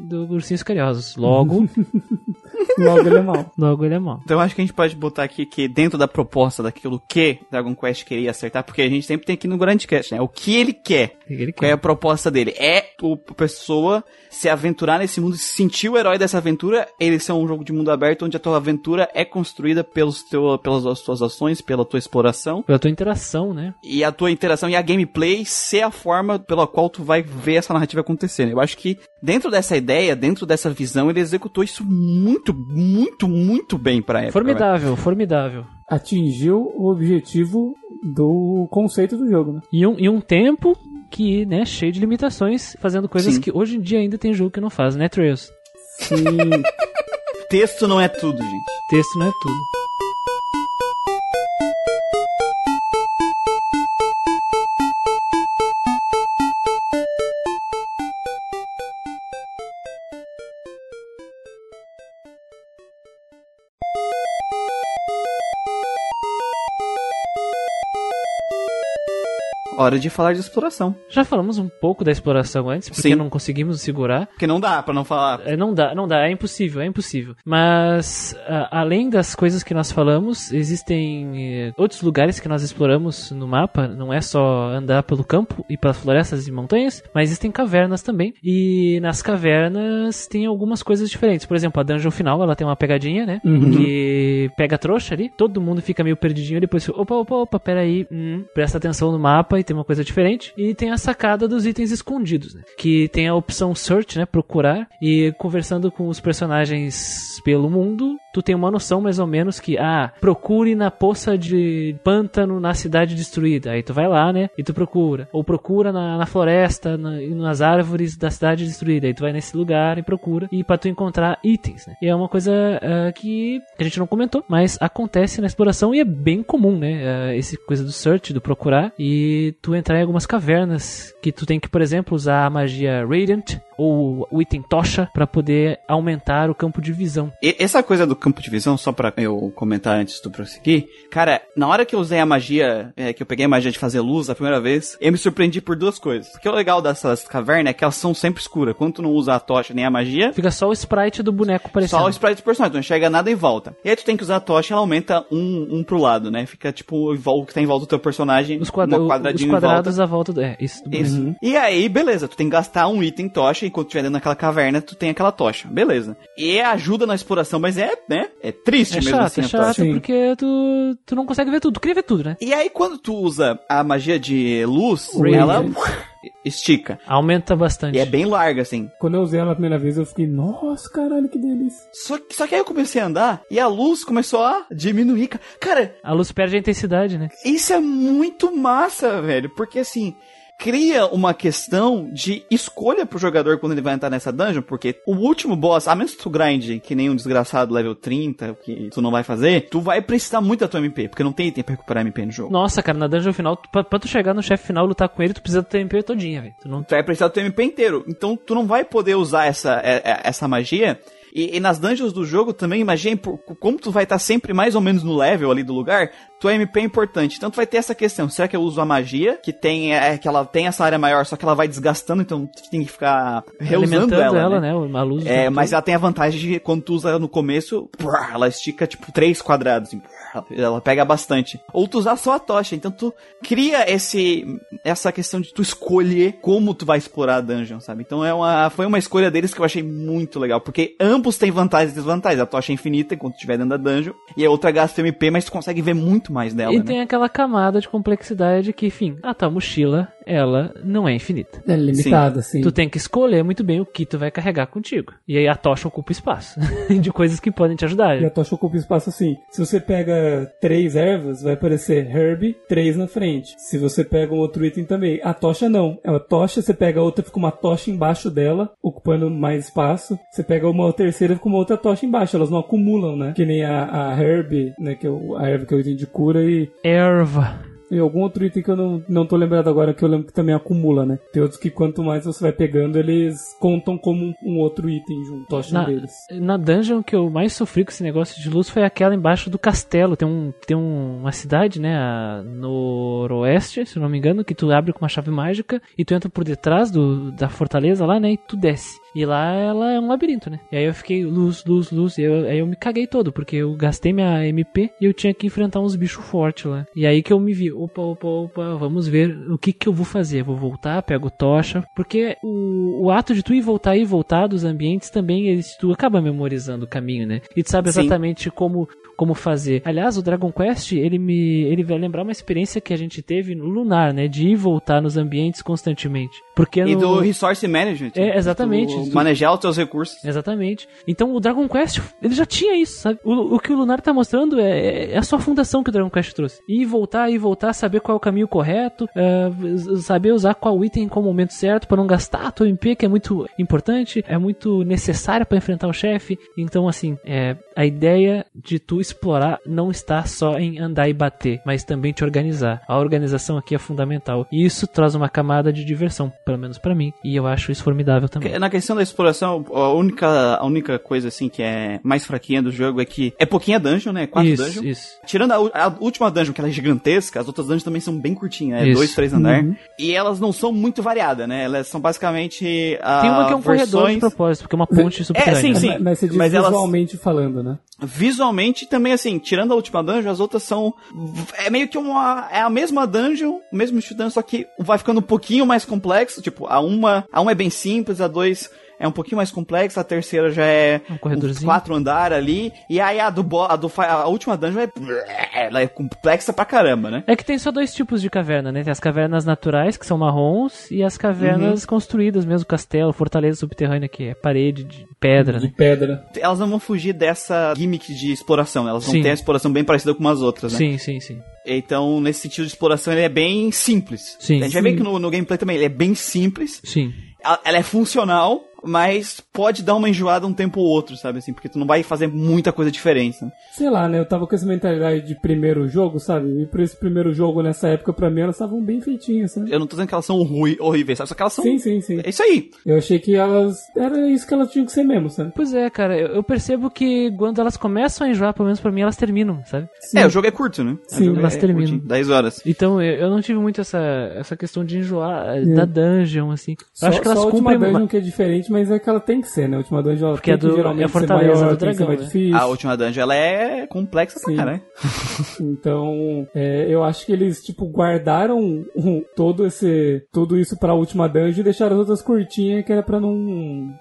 do, do Ursinhos Carinhosos. Logo, (laughs) Logo ele é mal. logo ele é mau. Então eu acho que a gente pode botar aqui que dentro da proposta daquilo que Dragon Quest queria acertar, porque a gente sempre tem aqui no Grand Cast, né? O que ele quer. O que ele Qual é quer? a proposta dele? É o a pessoa se aventurar nesse mundo, se sentir o herói dessa aventura, ele ser um jogo de mundo aberto onde a tua aventura é construída pelos teu, pelas tuas ações, pela tua exploração. Pela tua interação, né? E a tua interação e a gameplay ser a forma pela qual tu vai ver essa narrativa acontecendo. Eu acho que dentro dessa ideia, dentro dessa visão, ele executou isso muito, muito, muito bem pra época. Formidável, formidável. atingiu o objetivo do conceito do jogo, né? E um, e um tempo que, né, cheio de limitações, fazendo coisas Sim. que hoje em dia ainda tem jogo que não faz, né, Trails? Sim. (laughs) Texto não é tudo, gente. Texto não é tudo. Hora de falar de exploração. Já falamos um pouco da exploração antes, porque Sim. não conseguimos segurar. Porque não dá pra não falar. É, não dá, não dá, é impossível, é impossível. Mas, a- além das coisas que nós falamos, existem eh, outros lugares que nós exploramos no mapa. Não é só andar pelo campo e pelas florestas e montanhas, mas existem cavernas também. E nas cavernas tem algumas coisas diferentes. Por exemplo, a dungeon final, ela tem uma pegadinha, né? Uhum. Que pega a trouxa ali, todo mundo fica meio perdidinho, depois, opa, opa, opa, peraí, hum, presta atenção no mapa e tem uma coisa diferente. E tem a sacada dos itens escondidos, né? Que tem a opção search, né? Procurar. E conversando com os personagens pelo mundo, tu tem uma noção mais ou menos que, ah, procure na poça de pântano na cidade destruída. Aí tu vai lá, né? E tu procura. Ou procura na, na floresta, na- nas árvores da cidade destruída. Aí tu vai nesse lugar e procura. E pra tu encontrar itens, né? E é uma coisa ah, que a gente não comentou, mas acontece na exploração e é bem comum, né? Ah, esse coisa do search, do procurar. E tu entrar em algumas cavernas que tu tem que, por exemplo, usar a magia Radiant ou o item Tocha pra poder aumentar o campo de visão. E- essa coisa do campo de visão, só pra eu comentar antes do prosseguir. Cara, na hora que eu usei a magia, é, que eu peguei a magia de fazer luz a primeira vez, eu me surpreendi por duas coisas. Porque o legal dessas cavernas é que elas são sempre escuras. Quando tu não usa a tocha nem a magia, Fica só o sprite do boneco aparecendo. só o sprite do personagem, tu não enxerga nada em volta. E aí tu tem que usar a tocha, ela aumenta um, um pro lado, né? Fica tipo o que tá em volta do teu personagem, Os, quadra quadradinho em volta. quadrados à volta do. É, isso. Isso. E aí, beleza, tu tem que gastar um item tocha, enquanto tu estiver dentro daquela caverna, tu tem aquela tocha. Beleza. E ajuda na exploração, mas é, né? É triste É mesmo chato, assim é a chato, tocha. Porque tu, tu não consegue ver tudo. Tu queria ver tudo, né? E aí, quando tu usa a magia de luz, Radiant. ela estica. Aumenta bastante. E é bem larga, assim. Quando eu usei ela a primeira vez, eu fiquei, nossa, caralho, que delícia. Só, que- só que aí eu comecei a andar e a luz começou a diminuir. ca- Cara, A luz perde a intensidade, né? isso é muito massa, velho. Porque assim. Cria uma questão de escolha pro jogador quando ele vai entrar nessa dungeon, porque o último boss, a menos que tu grind que nem um desgraçado level 30, que tu não vai fazer, tu vai precisar muito da tua MP, porque não tem item pra recuperar MP no jogo. Nossa, cara, na dungeon final, tu- pra, pra tu chegar no chefe final e lutar com ele, tu precisa ter MP todinha, velho. Tu não Tu vai precisar do teu MP inteiro. Então tu não vai poder usar essa, é- é- essa magia. E, e nas dungeons do jogo também, imagina, por- como tu vai estar sempre mais ou menos no level ali do lugar, tua MP é importante. Então tu vai ter essa questão, será que eu uso a magia, que tem, é, que ela tem essa área maior, só que ela vai desgastando, então tu tem que ficar reusando ela, ela, né? né? A luz. É, mas todo. ela tem a vantagem de quando tu usa ela no começo, ela estica tipo três quadrados, assim, ela pega bastante. Ou tu usar só a tocha, então tu cria esse essa questão de tu escolher como tu vai explorar a dungeon, sabe? Então é uma foi uma escolha deles que eu achei muito legal, porque ambos têm vantagens e desvantagens. A tocha é infinita enquanto tu estiver dentro da dungeon, e a outra gasta MP, mas tu consegue ver muito mais dela, E né? tem aquela camada de complexidade que, enfim, a tua mochila, ela não é infinita. É limitada, assim. Tu tem que escolher muito bem o que tu vai carregar contigo. E aí a tocha ocupa espaço (laughs) de coisas que podem te ajudar. E a tocha ocupa espaço assim. Se você pega três ervas, vai aparecer herb, três na frente. Se você pega um outro item também. A tocha não. É uma tocha, você pega outra, fica uma tocha embaixo dela, ocupando mais espaço. Você pega uma terceira, fica uma outra tocha embaixo. Elas não acumulam, né? Que nem a, a herb, né? Que é a erva que é o item de cura e Erva. E algum outro item que eu não, não tô lembrado agora, que eu lembro que também acumula, né? Tem outros que quanto mais você vai pegando, eles contam como um, um outro item junto, tocha Na, deles. na dungeon que eu mais sofri com esse negócio de luz foi aquela embaixo do castelo. Tem, um, tem um- uma cidade, né? A noroeste, se não me engano, que tu abre com uma chave mágica e tu entra por detrás do, da fortaleza lá, né? E tu desce. E lá ela é um labirinto, né? E aí eu fiquei luz, luz, luz. E eu, aí eu me caguei todo, porque eu gastei minha MP e eu tinha que enfrentar uns bichos fortes lá. E aí que eu me vi, opa, opa, opa, vamos ver o que que eu vou fazer. Vou voltar, pego tocha. Porque o, o ato de tu ir voltar e voltar dos ambientes também, eles, tu acaba memorizando o caminho, né? E tu sabe Sim. exatamente como como fazer. Aliás, o Dragon Quest, ele me ele vai lembrar uma experiência que a gente teve no Lunar, né, de ir e voltar nos ambientes constantemente. Porque E no... do Resource Management. É, exatamente. Tu Isso. manejar os teus recursos. Exatamente. Então o Dragon Quest, ele já tinha isso, sabe? O, o que o Lunar tá mostrando é, é a sua fundação que o Dragon Quest trouxe. E voltar, e voltar, saber qual é o caminho correto, é, saber usar qual item com o momento certo para não gastar a tua MP, que é muito importante, é muito necessária para enfrentar o chefe. Então, assim, é, a ideia de tu explorar não está só em andar e bater, mas também te organizar. A organização aqui é fundamental. E isso traz uma camada de diversão, pelo menos para mim. E eu acho isso formidável também. Na questão da exploração, a única, a única coisa assim que é mais fraquinha do jogo é que é pouquinha dungeon, né? Quatro isso, dungeon. isso. Tirando a, a última dungeon, que ela é gigantesca, as outras dungeons também são bem curtinhas, né? Isso. Dois, três andar. E elas não são muito variadas, né? Elas são basicamente. ah, Tem uma que é um corredor de versões- propósito, porque é uma ponte subterrânea. sim, né? sim. Mas, mas Mas elas- visualmente falando, né? Visualmente também, assim, tirando a última dungeon, as outras são. É meio que uma. É a mesma dungeon, o mesmo estilo dungeon, só que vai ficando um pouquinho mais complexo. Tipo, a uma, a uma é bem simples, a dois é um pouquinho mais complexa, a terceira já é Um corredorzinho. quatro andar ali, e aí a do, a do a última dungeon é. Ela é complexa pra caramba, né? É que tem só dois tipos de caverna, né? Tem as cavernas naturais, que são marrons, e as cavernas construídas mesmo, castelo, fortaleza subterrânea, que é parede de pedra, De né? pedra. Elas não vão fugir dessa gimmick de exploração, elas vão Sim. ter a exploração bem parecida com as outras, né? Sim, sim, sim. Então, nesse sentido de exploração, ele é bem simples. Sim. A gente vai ver que no, no gameplay também ele é bem simples. Sim. Ela ela é funcional, mas pode dar uma enjoada um tempo ou outro, sabe? Assim, porque tu não vai fazer muita coisa diferente. Né? Sei lá, né? Eu tava com essa mentalidade de primeiro jogo, sabe? E pra esse primeiro jogo nessa época, pra mim, elas estavam bem feitinhas, sabe? Eu não tô dizendo que elas são rui, horríveis, sabe? Só que elas são. Sim, sim, sim. É isso aí. Eu achei que elas. Era isso que elas tinham que ser mesmo, sabe? Pois é, cara, eu, percebo que quando elas começam a enjoar, pelo menos pra mim, elas terminam, sabe? Sim. É, o jogo é curto, né? Sim, o jogo elas é terminam. curtinho, 10 horas. Então, eu, eu não tive muito essa, essa questão de enjoar eh, da dungeon, assim. Eu Só, acho que elas só a última cumprem... dungeon que é diferente, mas é que ela tem que ser, né? A última dungeon ela Porque tem é do- que geralmente é a fortaleza ser maior, do dragão, mais né? difícil. A última dungeon, ela é complexa Sim. pra caralho. (laughs) Então, é, eu acho que eles, tipo, guardaram um- todo esse tudo isso pra última dungeon e deixaram as outras curtinhas, que era pra não,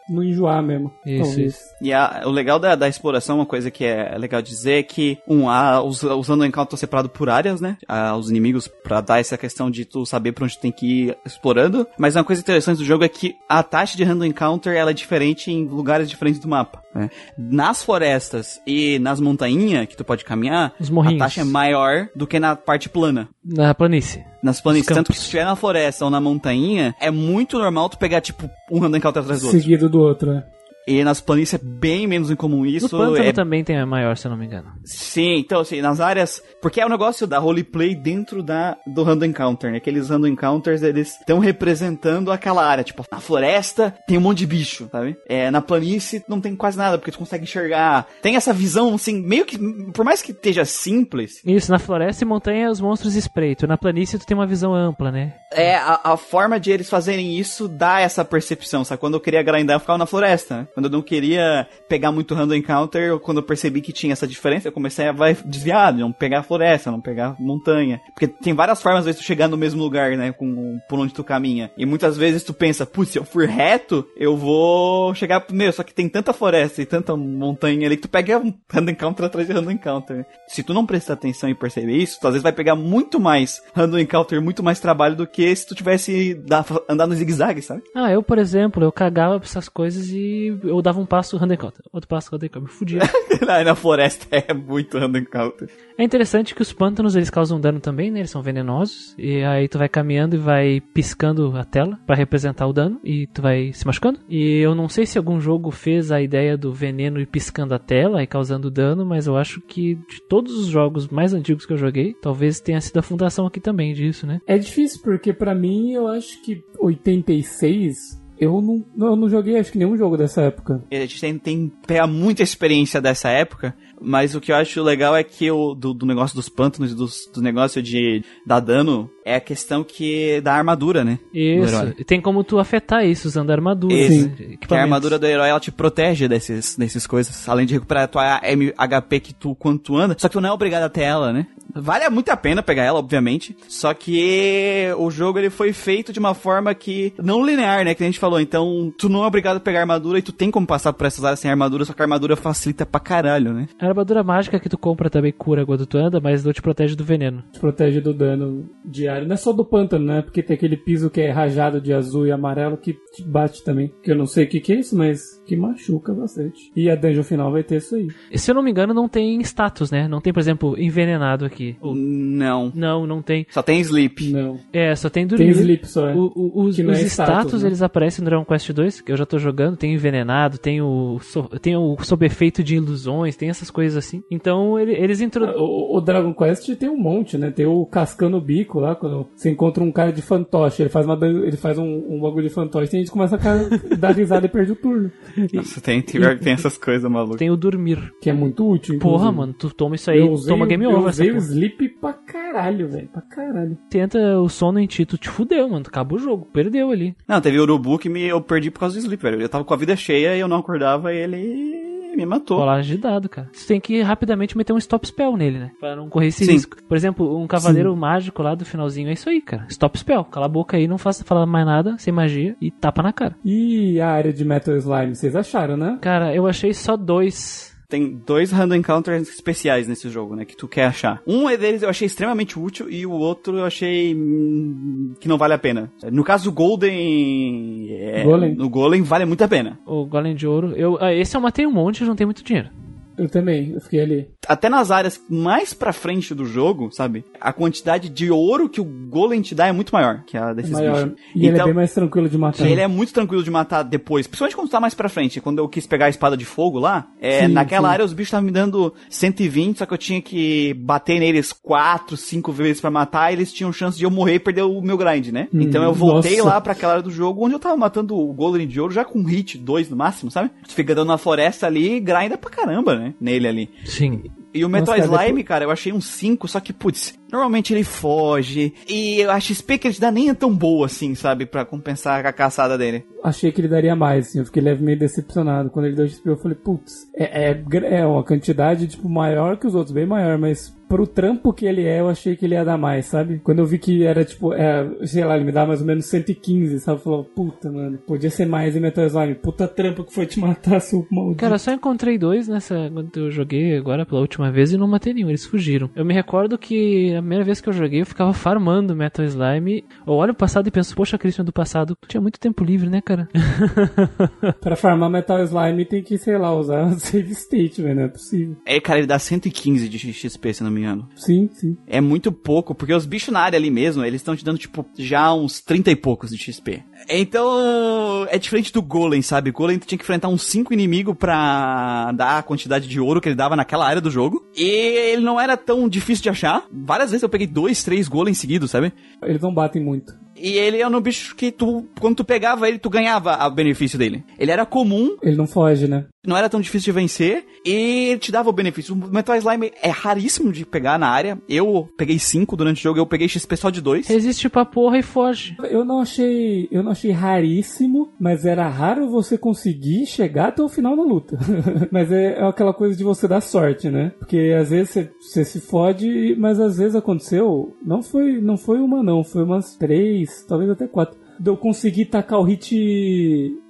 não enjoar mesmo. Isso, talvez. isso. E a- o legal da, da exploração, uma coisa que é legal dizer é que, um, a, os, usando o encounter separado por áreas, né? A, os inimigos, pra dar essa questão de tu saber pra onde tu tem que ir explorando. Mas uma coisa interessante do jogo é que a taxa de random encounter ela é diferente em lugares diferentes do mapa. Né? Nas florestas e nas montanhas que tu pode caminhar, Os a taxa é maior do que na parte plana. Na planície. Nas planícies, tanto que se estiver na floresta ou na montanha, é muito normal tu pegar, tipo, um random encounter atrás do outro. Seguido do outro, né? E nas planícies é bem menos incomum No isso. pântano é também tem a maior, se eu não me engano. Sim, então assim, nas áreas. Porque é o negócio da roleplay dentro da, do Random Encounter, né? Aqueles Random Encounters, eles estão representando aquela área. Tipo, na floresta tem um monte de bicho, sabe? É, na planície não tem quase nada, porque tu consegue enxergar. Tem essa visão, assim, meio que. Por mais que esteja simples, Isso, na floresta e montanha os monstros espreitam. Na planície tu tem uma visão ampla, né? é a, a forma de eles fazerem isso dá essa percepção, sabe? Quando eu queria grindar, eu ficava na floresta, né? Quando eu não queria pegar muito random encounter, quando eu percebi que tinha essa diferença, eu comecei a vai desviar, não pegar floresta, não pegar montanha. Porque tem várias formas, vezes, tu chegar no mesmo lugar, né? Com, por onde tu caminha. E muitas vezes tu pensa, putz, se eu for reto, eu vou chegar primeiro. Só que tem tanta floresta e tanta montanha ali que tu pega um (laughs) random encounter atrás de random encounter. Se tu não prestar atenção e perceber isso, tu às vezes vai pegar muito mais random encounter, muito mais trabalho do que se tu tivesse da- andar no zigue-zague, sabe? Ah, eu, por exemplo, eu cagava pra essas coisas e eu dava um passo random encounter, outro passo random encounter, me fudia. (laughs) Aí na floresta é muito random encounter. É interessante que os pântanos eles causam dano também, né? Eles são venenosos. E aí tu vai caminhando e vai piscando a tela pra representar o dano e tu vai se machucando. E eu não sei se algum jogo fez a ideia do veneno ir piscando a tela e causando dano, mas eu acho que de todos os jogos mais antigos que eu joguei, talvez tenha sido a fundação aqui também disso, né? É difícil, porque pra mim, eu acho que 86, eu não, eu não joguei acho que nenhum jogo dessa época. A gente tem, tem muita experiência dessa época, mas o que eu acho legal é que o do, do negócio dos pântanos dos- do negócio de dar dano é a questão que da armadura, né? do Isso. E tem como tu afetar isso usando armadura. Isso. né? Que a armadura do herói ela te protege desses, desses coisas, além de recuperar a tua MP que tu quando tu anda. Só que tu não é obrigado a ter ela, né? Vale muito a pena pegar ela, obviamente. Só que o jogo ele foi feito de uma forma que não linear, né? Que a gente falou falou, então tu não é obrigado a pegar armadura e tu tem como passar por essas áreas sem armadura, só que a armadura facilita pra caralho, né? A armadura mágica que tu compra também cura quando tu anda, mas não te protege do veneno. Te protege do dano diário. Não é só do pântano, né? Porque tem aquele piso que é rajado de azul e amarelo que te bate também. Que eu não sei o que, que é isso, mas que machuca bastante. E a dungeon final vai ter isso aí. E Se eu não me engano, não tem status, né? Não tem, por exemplo, envenenado aqui. Ou- Não. Não, não tem. Só tem sleep. Não. É, só tem Tem dormir. sleep só, é. O- o- os não os é status, status, né? eles aparecem no Dragon Quest 2, que eu já tô jogando, tem envenenado, tem o, so- tem o sob efeito de ilusões, tem essas coisas assim. Então ele- eles introduzem. O, o Dragon Quest tem um monte, né? Tem o cascando o bico lá, quando você encontra um cara de fantoche, ele faz, uma, ele faz um, um bagulho de fantoche e a gente começa a (laughs) dar risada e perde o turno. Nossa, tem, tem, tem essas coisas malucas. Tem o dormir. Que é muito útil. Porra, inclusive. mano, tu toma isso aí, Eu usei, toma game eu over. essa usei o sleep pra caralho, velho. Pra caralho. Tenta o sono em ti, tu te fudeu, mano. Acaba o jogo, perdeu ali. Não, teve o Urubu que me, eu perdi por causa do sleep, velho. Eu tava com a vida cheia e eu não acordava e ele me matou. Rolagem de dado, cara. Tu tem que rapidamente meter um stop spell nele, né? Pra não correr esse Sim. risco. Por exemplo, um cavaleiro mágico lá do finalzinho é isso aí, cara. Stop spell. Cala a boca aí, não faça falar mais nada, sem magia e tapa na cara. E a área de Metal Slime, vocês acharam, né? Cara, eu achei só dois. Tem dois random encounters especiais nesse jogo, né? Que tu quer achar. Um deles eu achei extremamente útil e o outro eu achei hum, que não vale a pena. No caso do Golden. É, Golem. No Golem vale muito a pena. O Golem de Ouro. Eu, ah, esse eu matei um monte e juntei muito dinheiro. Eu também, eu fiquei ali. Até nas áreas mais pra frente do jogo, sabe? A quantidade de ouro que o Golem te dá é muito maior que a desses maior. bichos. E ele é Então- bem mais tranquilo de matar. Ele é muito tranquilo de matar depois, principalmente quando tá mais pra frente. Quando eu quis pegar a espada de fogo lá, é, Sim, naquela sim. área os bichos estavam me dando 120, só que eu tinha que bater neles 4, 5 vezes pra matar, e eles tinham chance de eu morrer e perder o meu grind, né? Hum, então eu voltei nossa. lá pra aquela área do jogo onde eu tava matando o Golem de Ouro já com hit 2 no máximo, sabe? Tu fica dando na floresta ali e grinda pra caramba, né? Nele ali. Sim. E o Metal Nossa, Slime, cara, eu achei um 5, só que, putz, normalmente ele foge. E a XP que ele dá nem é tão boa assim, sabe? Pra compensar a caçada dele. Achei que ele daria mais, assim, eu fiquei levemente decepcionado. Quando ele deu XP, eu falei, putz, é, é, é uma quantidade, tipo, maior que os outros, bem maior, mas pro trampo que ele é, eu achei que ele ia dar mais, sabe? Quando eu vi que era, tipo, é, sei lá, ele me dá mais ou menos 115, sabe? Eu falei, puta, mano, podia ser mais em Metal Slime. Puta trampo que foi te matar, seu maldito. Cara, eu só encontrei dois nessa. Quando eu joguei agora pela última vez e não matei nenhum, eles fugiram. Eu me recordo que a primeira vez que eu joguei eu ficava farmando Metal Slime. Eu olho o passado e penso, poxa, Christian do passado, tu tinha muito tempo livre, né, cara? (laughs) (laughs) Pra farmar Metal Slime tem que, sei lá, usar (laughs) save state, velho, não é possível. É, cara, ele dá 115 de XP, se não me engano. Sim, sim. É muito pouco, porque os bichos na área ali mesmo, eles estão te dando, tipo, já uns 30 e poucos de XP. Então, é diferente do Golem, sabe? Golem tu tinha que enfrentar uns 5 inimigos pra dar a quantidade de ouro que ele dava naquela área do jogo. E ele não era tão difícil de achar. Várias vezes eu peguei dois, três Golems seguidos, sabe? Eles não batem muito. E ele é um bicho que tu, quando tu pegava ele, tu ganhava o benefício dele. Ele era comum, Ele não foge, né? Não era tão difícil de vencer e ele te dava o benefício. O Metal Slime é raríssimo de pegar na área. Eu peguei 5 durante o jogo, eu peguei XP só de 2. Resiste pra porra e foge. Eu não achei, eu não achei raríssimo, mas era raro você conseguir chegar até o final da luta. (laughs) mas é, é aquela coisa de você dar sorte, né? Porque às vezes você, você se fode, mas às vezes aconteceu, não foi, não foi uma não, foi umas três, talvez até quatro. De eu conseguir tacar o hit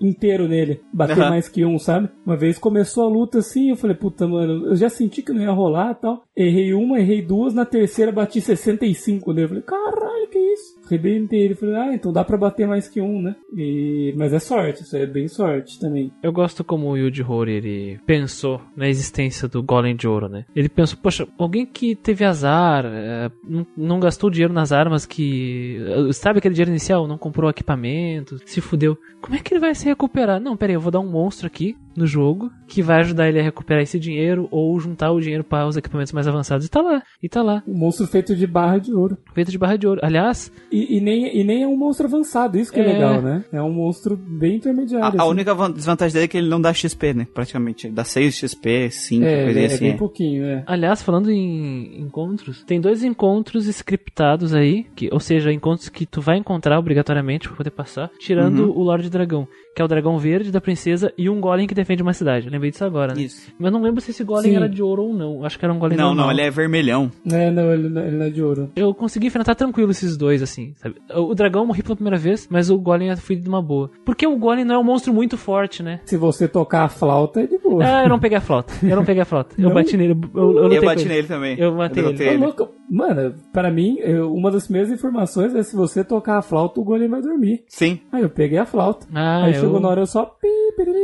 inteiro nele, bater Aham. mais que um, sabe? Uma vez começou a luta assim, eu falei, puta, mano, eu já senti que não ia rolar e tal. Errei uma, errei duas, na terceira bati 65 nele. Eu falei, caralho, que isso? Arrebentei ele. Falei, ah, então dá pra bater mais que um, né? E... Mas é sorte, isso aí é bem sorte também. Eu gosto como o Yuji Horii, ele pensou na existência do Golem de Ouro, né? Ele pensou, poxa, alguém que teve azar, é, não, não gastou dinheiro nas armas que... Sabe aquele dinheiro inicial? Não comprou equipamento, se fudeu. Como é que ele vai se recuperar? Não, pera aí, eu vou dar um monstro aqui no jogo que vai ajudar ele a recuperar esse dinheiro ou juntar o dinheiro para os equipamentos mais avançados. E tá lá, e tá lá. Um monstro feito de barra de ouro. Feito de barra de ouro. Aliás, E, e nem, e nem é um monstro avançado, isso que é, É. legal, né? É um monstro bem intermediário. A, a assim. única van- desvantagem dele é que ele não dá XP, né? Praticamente. Ele dá 6 XP, 5, É, coisa é, assim. bem é. pouquinho, é. Aliás, falando em encontros, tem dois encontros scriptados aí, que, ou seja, encontros que tu vai encontrar obrigatoriamente pra poder passar, tirando o Lorde Dragão, que é o dragão verde da princesa e um golem que defende uma cidade. Eu lembrei disso agora, né? Isso. Mas não lembro se esse golem Sim. era de ouro ou não. Acho que era um golem Não, normal. não, ele é vermelhão. É, não, ele, não- ele não é de ouro. Eu consegui enfrentar tranquilo esses dois, assim, sabe? O dragão morri pela primeira vez, mas o golem eu de uma boa. Porque o golem não é um monstro muito forte, né? Se você tocar a flauta, é de boa. Ah, eu não peguei a flauta. Eu não peguei a flauta. Eu Não? bati nele. Eu, eu, Eu bati ele. nele também. Eu matei derrotei Ô, ele. louco. Mano, pra mim, eu- uma das primeiras informações é se você tocar a flauta, o golem vai dormir. Sim. Aí eu peguei a flauta. Ah, aí eu- chegou na hora eu só.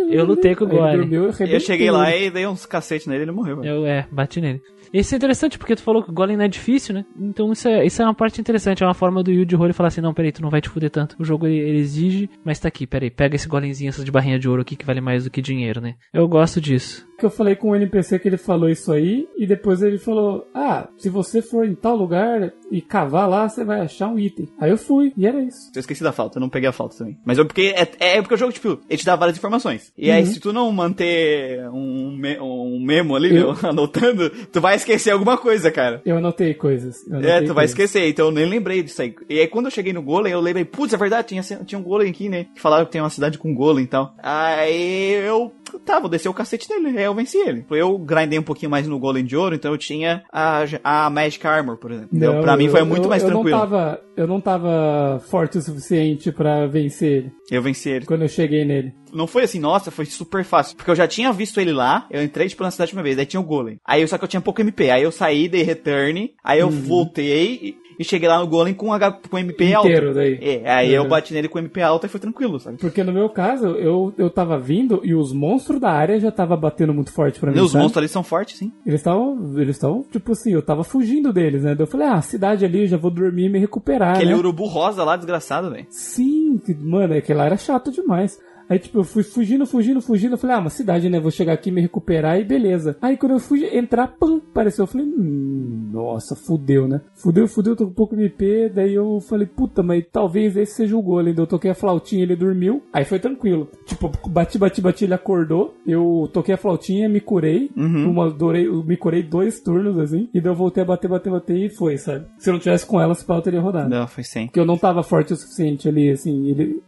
Eu lutei com o ele golem. dormiu, Eu cheguei lá ele. e dei uns cacete nele e ele morreu. velho. Eu, é, bati nele. Isso é interessante porque tu falou que o Golem não é difícil, né? Então isso é, isso é uma parte interessante. É uma forma do Yuji Horii falar assim: não, peraí, tu não vai te fuder tanto. O jogo ele, ele exige, mas tá aqui, peraí, pega esse golemzinho, essas de barrinha de ouro aqui que vale mais do que dinheiro, né? Eu gosto disso. que eu falei com o NPC que ele falou isso aí, e depois ele falou: Ah, se você for em tal lugar e cavar lá, você vai achar um item. Aí eu fui, e era isso. Eu esqueci da falta, eu não peguei a falta também. Mas eu porque é, é porque o jogo, tipo, ele te dá várias informações. E aí, se tu não manter um, um memo ali, Eu- meu, (laughs) anotando, tu vai esquecer alguma coisa, cara. Eu anotei coisas. eu É, anotei tu vai coisas. esquecer, então eu nem lembrei disso aí. E aí quando eu cheguei no Golem, eu lembrei, putz, é verdade, tinha, tinha um Golem aqui, né? Que falaram que tem uma cidade com Golem e tal. Aí eu, tá, vou descer o cacete nele, aí eu venci ele. Eu grindei um pouquinho mais no Golem de Ouro, então eu tinha a, a Magic Armor, por exemplo. Então, Não, pra mim eu- foi muito eu- mais eu tranquilo. Não tava, eu não tava forte o suficiente pra vencer ele Eu venci ele. quando eu cheguei nele. Não foi assim, nossa, foi super fácil. Porque eu já tinha visto ele lá, eu entrei, tipo, na cidade uma vez, aí tinha o Golem. Aí eu, só que eu tinha pouco MP. Aí eu saí, dei return, aí eu voltei e, e cheguei lá no Golem com, H, com MP alto. Inteiro daí. É, aí eu Uhum. bati nele com MP alto e foi tranquilo, sabe? Porque no meu caso, eu, eu tava vindo e os monstros da área já tava batendo muito forte pra mim. Os sabe? monstros ali são fortes, sim. Eles estavam, eles estavam, tipo assim, eu tava fugindo deles, né? Daí eu falei, ah, cidade ali, eu já vou dormir e me recuperar, Aquele né? urubu rosa lá, desgraçado, velho. Sim, que- mano, aquele lá era chato demais. Aí, tipo, eu fui fugindo, fugindo, fugindo. Eu falei, ah, uma cidade, né? Vou chegar aqui, me recuperar e beleza. Aí, quando eu fui entrar, pam, apareceu. Eu falei, hum, nossa, fudeu, né? Fudeu, fudeu, tô com um pouco de MP. Daí eu falei, puta, mas talvez esse seja o. Daí eu toquei a flautinha, ele dormiu. Aí foi tranquilo. Tipo, bati, bati, bati, ele acordou. Eu toquei a flautinha, me curei. Uma, durei, eu me curei dois turnos, assim. E daí eu voltei a bater, bater, bater e foi, sabe? Se eu não tivesse com ela, esse pau teria rodado. Não, foi sem. Porque eu não tava forte o suficiente ali, assim, ele,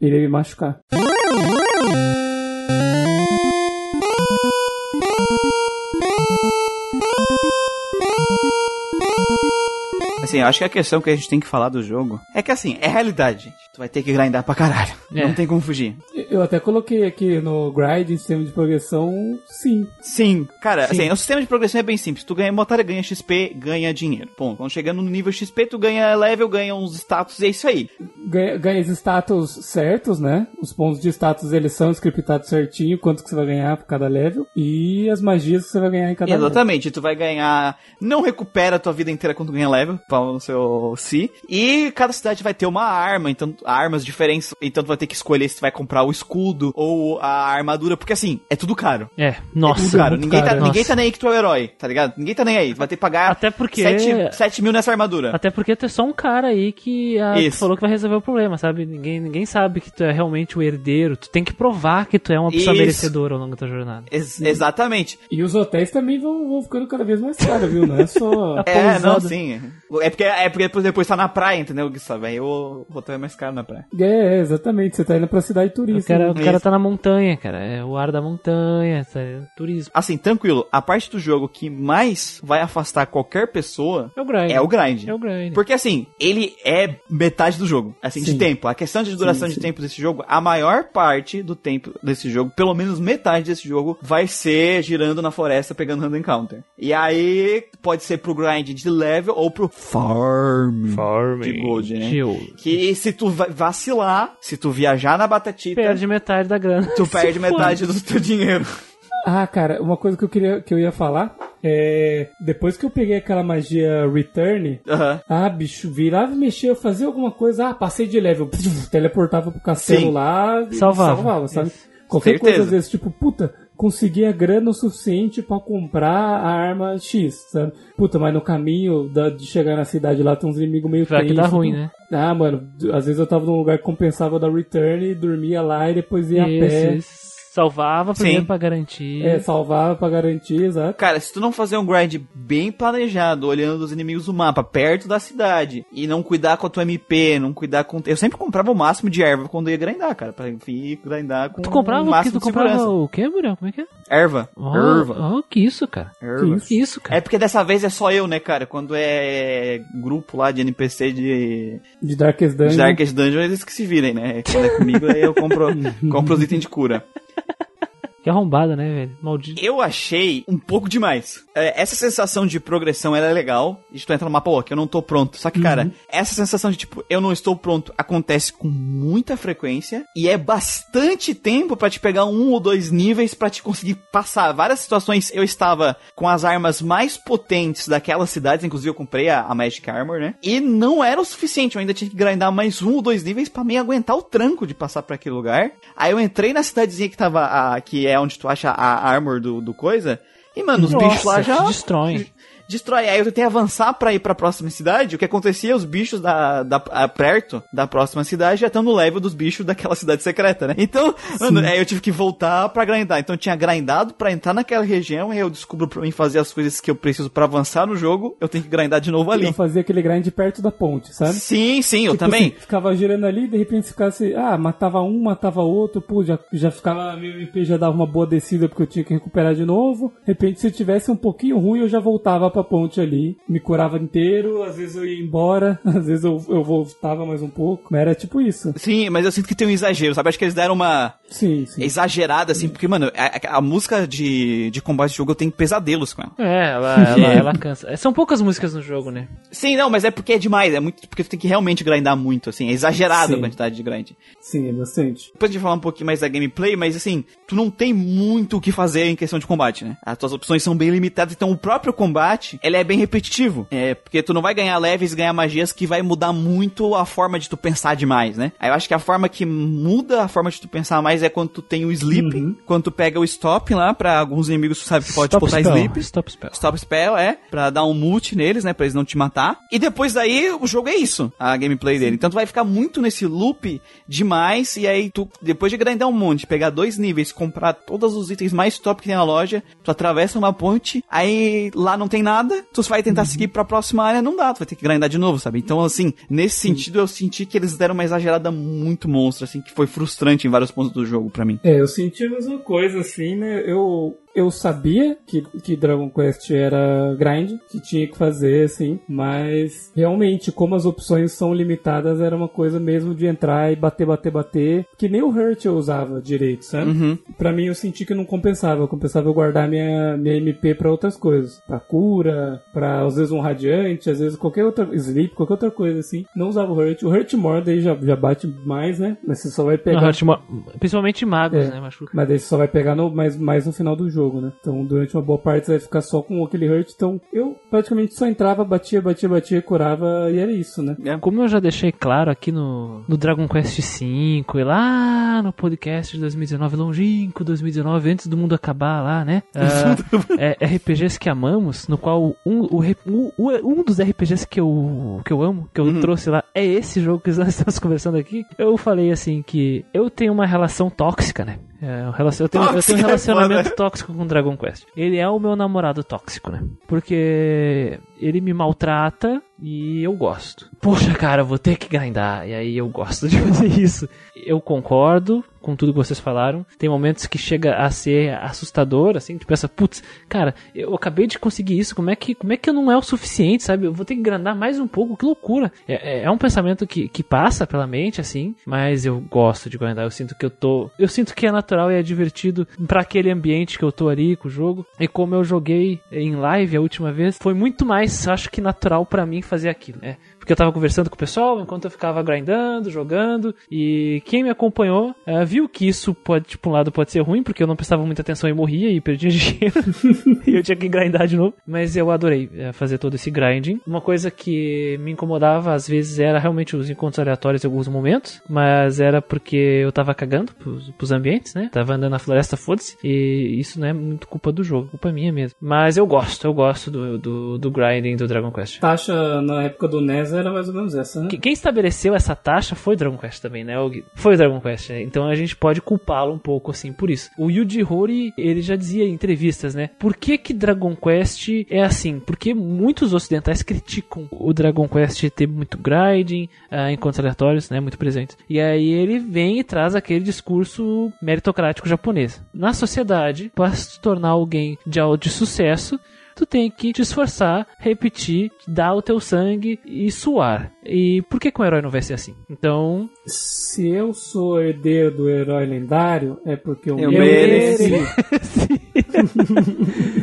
ele tava. Ele ia me machucar. Assim, eu acho que a questão que a gente tem que falar do jogo é que, assim, é realidade, gente. Tu vai ter que grindar pra caralho. É. Não tem como fugir. Eu até coloquei aqui no grind, em sistema de progressão, sim. Sim. Cara, Sim. assim, o sistema de progressão é bem simples. Tu ganha batalha, ganha XP, ganha dinheiro. Bom, quando chegando no nível XP, tu ganha level, ganha uns status e é isso aí. Ganha, ganha os status certos, né? Os pontos de status eles são scriptados certinho, quanto que você vai ganhar por cada level. E as magias que você vai ganhar em cada level. Exatamente, tu vai ganhar. Não recupera a tua vida inteira quando ganha level, para o seu si. E cada cidade vai ter uma arma, então armas diferentes. Então tu vai ter que escolher se tu vai comprar o escudo ou a armadura, porque assim, é tudo caro. É, Tudo nossa. caro. Ninguém, caro, tá, né? ninguém Nossa. tá nem aí que tu é o herói, tá ligado? Ninguém tá nem aí. Tu vai ter que pagar Até porque- 7, 7 mil nessa armadura. Até porque tu é só um cara aí que ah, tu Isso. falou que vai resolver o problema, sabe? Ninguém, ninguém sabe que tu é realmente o herdeiro. Tu tem que provar que tu é uma pessoa Isso. merecedora ao longo da tua jornada. Ex- exatamente. E os hotéis também vão, vão ficando cada vez mais caros, viu? Não é só. (laughs) É, não, sim. É porque, é porque depois, depois tá na praia, entendeu, Gustavo? Aí o hotel é mais caro na praia. é, exatamente. Você tá indo pra cidade O turista. cara, né? o cara Isso. tá na montanha, cara. É o ar da montanha, tá, é turismo. Assim, tranquilo, a parte do jogo que mais vai afastar qualquer pessoa É o grind. é o grind. É o grind. Porque assim, ele é metade do jogo, assim, de Sim. tempo. A questão de duração Sim, de sim. tempo desse jogo, a maior parte do tempo desse jogo, pelo menos metade desse jogo, vai ser girando na floresta pegando random encounter. E aí, pode ser pro grind de level ou pro farm. Farming. De gold, né? Que se tu va- vacilar, se tu viajar na batatita, Perde metade da grana. tu (laughs) perde metade do teu dinheiro. Ah, cara, uma coisa que eu queria que eu ia falar é. Depois que eu peguei aquela magia Return, ah, bicho, virava e mexia, eu fazia alguma coisa, ah, passei de level, pf, (laughs) teleportava pro castelo Sim. lá Salvava. salvava sabe? Isso. Qualquer Certeza. coisa às vezes, tipo, puta, consegui a grana o suficiente pra comprar a arma X, sabe? Puta, mas no caminho da- de chegar na cidade lá tem uns inimigos meio Vai que dá ruim, né? Ah, mano, às vezes eu tava num lugar que compensava da Return e dormia lá e depois ia a pé. Isso, isso. Salvava primeiro Sim. pra garantir. É, salvava pra garantir, exato. Cara, se tu não fazer um grind bem planejado, olhando os inimigos do mapa, perto da cidade, e não cuidar com a tua MP, não cuidar com... Eu sempre comprava o máximo de erva quando eu ia grindar, cara, pra enfim, grindar com Tu comprava o o que? máximo Tu de comprava segurança. o quê, Muriel? Como é que é? Erva. Oh, Erva. oh, que isso, cara. Erva. Que isso, cara. É porque dessa vez é só eu, né, cara? Quando é grupo lá de NPC de, De Darkest de Dungeon. Darkest Dungeon, eles que se virem, né? Quando é comigo, aí eu compro, (laughs) compro os itens de cura. Que arrombada, né, velho? Maldito. Eu achei um pouco demais. É, essa sensação de progressão, ela é legal. De tu entra no mapa, ó, que eu não tô pronto. Só que, cara, essa sensação de, tipo, eu não estou pronto, acontece com muita frequência. E é bastante tempo pra te pegar um ou dois níveis pra te conseguir passar. Várias situações eu estava com as armas mais potentes daquelas cidades. Inclusive, eu comprei a, a Magic Armor, né? E não era o suficiente. Eu ainda tinha que grindar mais um ou dois níveis pra me aguentar o tranco de passar pra aquele lugar. Aí eu entrei na cidadezinha que tava, a, que é onde tu acha a armor do, do coisa. E, mano, os bichos lá Nossa, já. te destroem. (laughs) Destrói. Aí eu tentei avançar pra ir pra próxima cidade. O que acontecia? Os bichos da, da, a- perto da próxima cidade já estão no level dos bichos daquela cidade secreta, né? Então, mano, aí eu tive que voltar pra grindar. Então eu tinha grindado pra entrar naquela região. Aí eu descubro pra mim fazer as coisas que eu preciso pra avançar no jogo. Eu tenho que grindar de novo ali. Eu fazia aquele grind perto da ponte, sabe? Sim, sim, eu Tipo também. assim, ficava girando ali, de repente ficasse, ah, matava um, matava outro, pô, já, já ficava, meu MP já dava uma boa descida porque eu tinha que recuperar de novo. De repente, se eu tivesse um pouquinho ruim, eu já voltava pra ponte ali, me curava inteiro, às vezes eu ia embora, (laughs) às vezes eu, eu voltava mais um pouco, mas era tipo isso. Sim, mas eu sinto que tem um exagero, sabe? Acho que eles deram uma Sim, sim. exagerada, assim, porque, mano, a, a música de, de combate de jogo eu tenho pesadelos com ela. É, ela, (laughs) ela, ela cansa. É, São poucas músicas no jogo, né? Sim, não, mas é porque é demais, é muito, porque tu tem que realmente grindar muito, assim, é exagerada a quantidade de grind. Sim, é bastante. Depois a gente vai falar um pouquinho mais da gameplay, mas assim, tu não tem muito o que fazer em questão de combate, né? As tuas opções são bem limitadas, então o próprio combate, ele é bem repetitivo. É, porque tu não vai ganhar leves e ganhar magias que vai mudar muito a forma de tu pensar demais, né? Aí eu acho que a forma que muda a forma de tu pensar mais é quando tu tem o sleep, quando tu pega o stop lá, pra alguns inimigos tu sabe que pode Stop botar spell. sleep. Stop spell. Stop Spell, é, pra dar um mute neles, né, pra eles não te matar. E depois daí, o jogo é isso, a gameplay dele. Então tu vai ficar muito nesse loop demais, e aí tu, depois de grindar um monte, pegar dois níveis, comprar todos os itens mais top que tem na loja, tu atravessa uma ponte, aí lá não tem nada, tu vai tentar seguir pra próxima área, não dá, tu vai ter que grindar de novo, sabe? Então, assim, nesse sentido, eu senti que eles deram uma exagerada muito monstra, assim, que foi frustrante em vários pontos do jogo pra mim. É, eu senti a mesma coisa, assim, né? Eu, eu sabia que, que Dragon Quest era grind, que tinha que fazer, assim, mas realmente, como as opções são limitadas, era uma coisa mesmo de entrar e bater, bater, bater, que nem o Hurt eu usava direito, sabe? Uhum. Pra mim eu senti que não compensava, eu compensava eu guardar minha, minha MP pra outras coisas, pra cura, pra às vezes um radiante, às vezes qualquer outra, sleep, qualquer outra coisa assim. Não usava o Hurt, o Hurt More daí já, já bate mais, né? Mas você só vai pegar... Não, Hurt Mo- Principalmente magos, É. né? Machuca. Mas daí você só vai pegar no, mais, mais no final do jogo, né? Então durante uma boa parte você vai ficar só com aquele hurt. Então eu praticamente só entrava, batia, batia, batia, curava e era isso, né? Como eu já deixei claro aqui no, no Dragon Quest V e lá no podcast de 2019, longínquo 2019, antes do mundo acabar lá, né? (laughs) Ah, é, RPGs que amamos, no qual um, o re- um, dos RPGs que eu, que eu amo, que eu trouxe lá, é esse jogo que nós (laughs) estamos conversando aqui. Eu falei assim que eu tenho uma relação tóxica, né? É, um relacion- eu, tenho, eu tenho um é relacionamento foda. tóxico com Dragon Quest. Ele é o meu namorado tóxico, né? Porque ele me maltrata e eu gosto. Poxa, cara, eu vou ter que grindar. E aí eu gosto de (laughs) fazer isso. Eu concordo com tudo que vocês falaram. Tem momentos que chega a ser assustador, assim, tu pensa, putz, cara, eu acabei de conseguir isso, como é que, como é que não é o suficiente, sabe? Eu vou ter que grindar mais um pouco, que loucura. É, é- é um pensamento que, que passa pela mente, assim, mas eu gosto de grindar. Eu sinto que eu tô. Eu sinto que é natural e é divertido pra aquele ambiente que eu tô ali com o jogo. E como eu joguei em live a última vez, foi muito mais, acho que natural pra mim fazer aquilo, né? Porque eu tava conversando com o pessoal enquanto eu ficava grindando, jogando. E quem me acompanhou eh, viu que isso pode, tipo, um lado pode ser ruim, porque eu não prestava muita atenção e morria e perdia (laughs) dinheiro. e eu tinha que grindar de novo. Mas eu adorei eh, fazer todo esse grinding. Uma coisa que me incomodava às vezes era realmente os encontros aleatórios em alguns momentos. Mas era porque eu tava cagando pros, pros ambientes, né? Tava andando na floresta, foda-se. E isso não é muito culpa do jogo, culpa minha mesmo. Mas eu gosto, eu gosto do, do, do grinding do Dragon Quest. Taxa na época do NES era mais ou menos essa, né? Que- Quem estabeleceu essa taxa foi Dragon Quest também, né? Foi Dragon Quest, né? Então a gente pode culpá-lo um pouco, assim, por isso. O Yuji Horii, ele já dizia em entrevistas, né? Por que que Dragon Quest é assim? Porque muitos ocidentais criticam o Dragon Quest ter muito grinding, uh, encontros aleatórios, né? Muito presentes. E aí ele vem e traz aquele discurso meritocrático japonês. Na sociedade, para se tornar alguém de, de sucesso, tu tem que te esforçar, repetir, dar o teu sangue e suar. E por que, que um herói não vai ser assim? Então. Se eu sou herdeiro do herói lendário, é porque eu, Eu mereci. (laughs)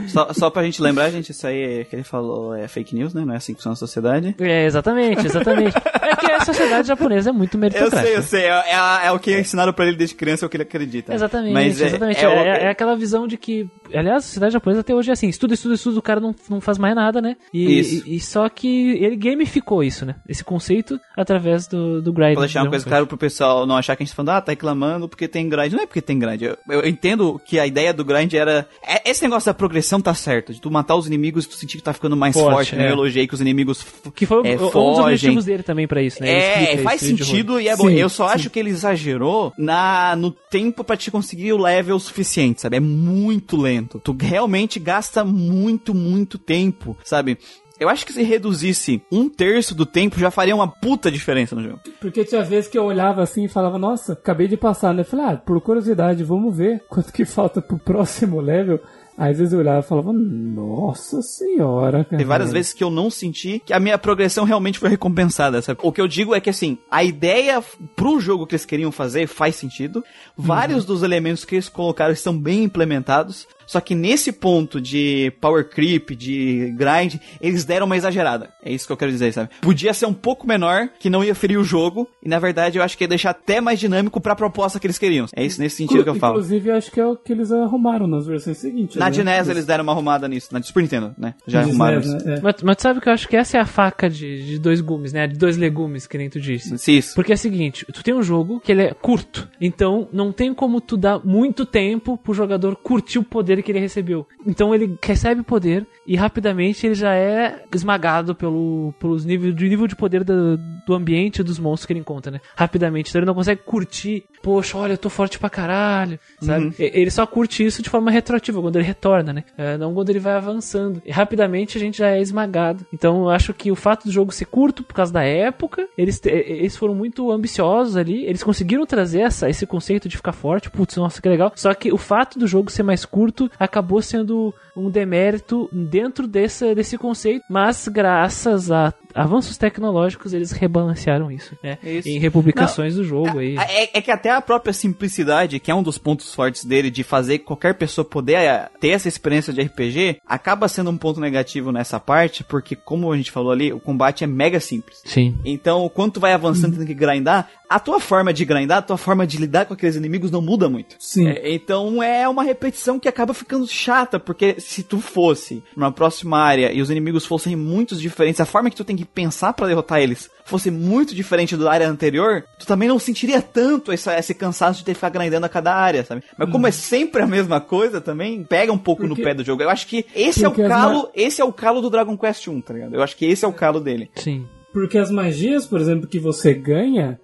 Só, só pra gente lembrar, gente, isso aí que ele falou é fake news, né? Não é assim que funciona a sociedade. É, exatamente, exatamente. é que a sociedade japonesa é muito Eu meritocrática. sei, eu sei. É, é, é o que ensinaram pra ele desde criança, é o que ele acredita. Exatamente, Mas é, exatamente. É, É, é- é aquela visão de que. Aliás, a sociedade japonesa até hoje é assim: estuda, estuda, estuda, o cara não, não faz mais nada, né? E, Isso. e- e só que ele gamificou isso, né? Esse conceito através do, do grind. Pra deixar uma coisa clara pro pessoal não achar que a gente tá falando, ah, tá reclamando porque tem grind. Não é porque tem grind. Eu, eu entendo que a ideia do grind era. é- esse negócio da progressão tá certo. De tu matar os inimigos e tu sentir que tá ficando mais Forte, forte. né? é. Eu elogiei que os inimigos. Que foi é, um dos fogem. objetivos dele também pra isso, né? Ele É, faz sentido e é bom. Sim, Eu só sim. acho que ele exagerou na, no tempo pra te conseguir o level suficiente, sabe? É muito lento. Tu realmente gasta muito, muito tempo, sabe? Eu acho que se reduzisse um terço do tempo já faria uma puta diferença no jogo. Porque tinha vezes que eu olhava assim e falava, nossa, acabei de passar, né? Eu falei, ah, por curiosidade, vamos ver (laughs) quanto que falta pro próximo level. Aí às vezes eu olhava e falava, nossa senhora, cara. Tem várias vezes que eu não senti que a minha progressão realmente foi recompensada, sabe? O que eu digo é que, assim, a ideia pro jogo que eles queriam fazer faz sentido. Vários dos elementos que eles colocaram estão bem implementados. Só que nesse ponto de power creep, de grind, eles deram uma exagerada. É isso que eu quero dizer, sabe? Podia ser um pouco menor, que não ia ferir o jogo. E na verdade eu acho que ia deixar até mais dinâmico pra proposta que eles queriam. É isso nesse sentido que eu falo. Inclusive, acho que é o que eles arrumaram nas versões seguintes. Na né? eles deram uma arrumada nisso. Na Super Nintendo, né? Já De arrumaram NES, isso. né? É. Mas, mas tu sabe que eu acho que essa é a faca de, de dois gumes, né? De dois legumes, que nem tu disse. Sim, Isso. Porque é o seguinte, tu tem um jogo que ele é curto, então não tem como tu dar muito tempo pro jogador curtir o poder que ele recebeu. Então ele recebe poder e rapidamente ele já é esmagado pelo, pelos níveis de nível de poder do, do ambiente dos monstros que ele encontra, né? Rapidamente, então ele não consegue curtir, poxa, olha, eu tô forte pra caralho, sabe? E- Ele só curte isso de forma retroativa, quando ele retorna, né? É, não quando ele vai avançando. E rapidamente a gente já é esmagado. Então eu acho que o fato do jogo ser curto por causa da época, eles, eles foram muito ambiciosos ali, eles conseguiram trazer essa, esse conceito de ficar forte, putz, nossa, que legal. Só que o fato do jogo ser mais curto acabou sendo um demérito dentro desse, desse conceito, mas graças a avanços tecnológicos eles rebalancearam isso, né? Isso. Em republicações do jogo aí. É, é que até a própria simplicidade, que é um dos pontos fortes dele, de fazer qualquer pessoa poder eh, ter essa experiência de RPG, acaba sendo um ponto negativo nessa parte, porque, como a gente falou ali, o combate é mega simples. Sim. Então, quando tu vai avançando tendo que grindar, a tua forma de grindar, a tua forma de lidar com aqueles inimigos não muda muito. Sim. É, então é uma repetição que acaba ficando chata, porque se tu fosse numa próxima área e os inimigos fossem muito diferentes, a forma que tu tem que pensar pra derrotar eles fosse muito diferente da área anterior, tu também não sentiria tanto essa- esse cansaço de ter que ficar grindando a cada área, sabe? Mas como é sempre a mesma coisa também, pega um pouco Porque- no pé do jogo. Eu acho que esse é o as calo, ma- esse é o calo do Dragon Quest 1, tá ligado? Eu acho que esse é o calo dele. Sim. Porque as magias, por exemplo, que você ganha,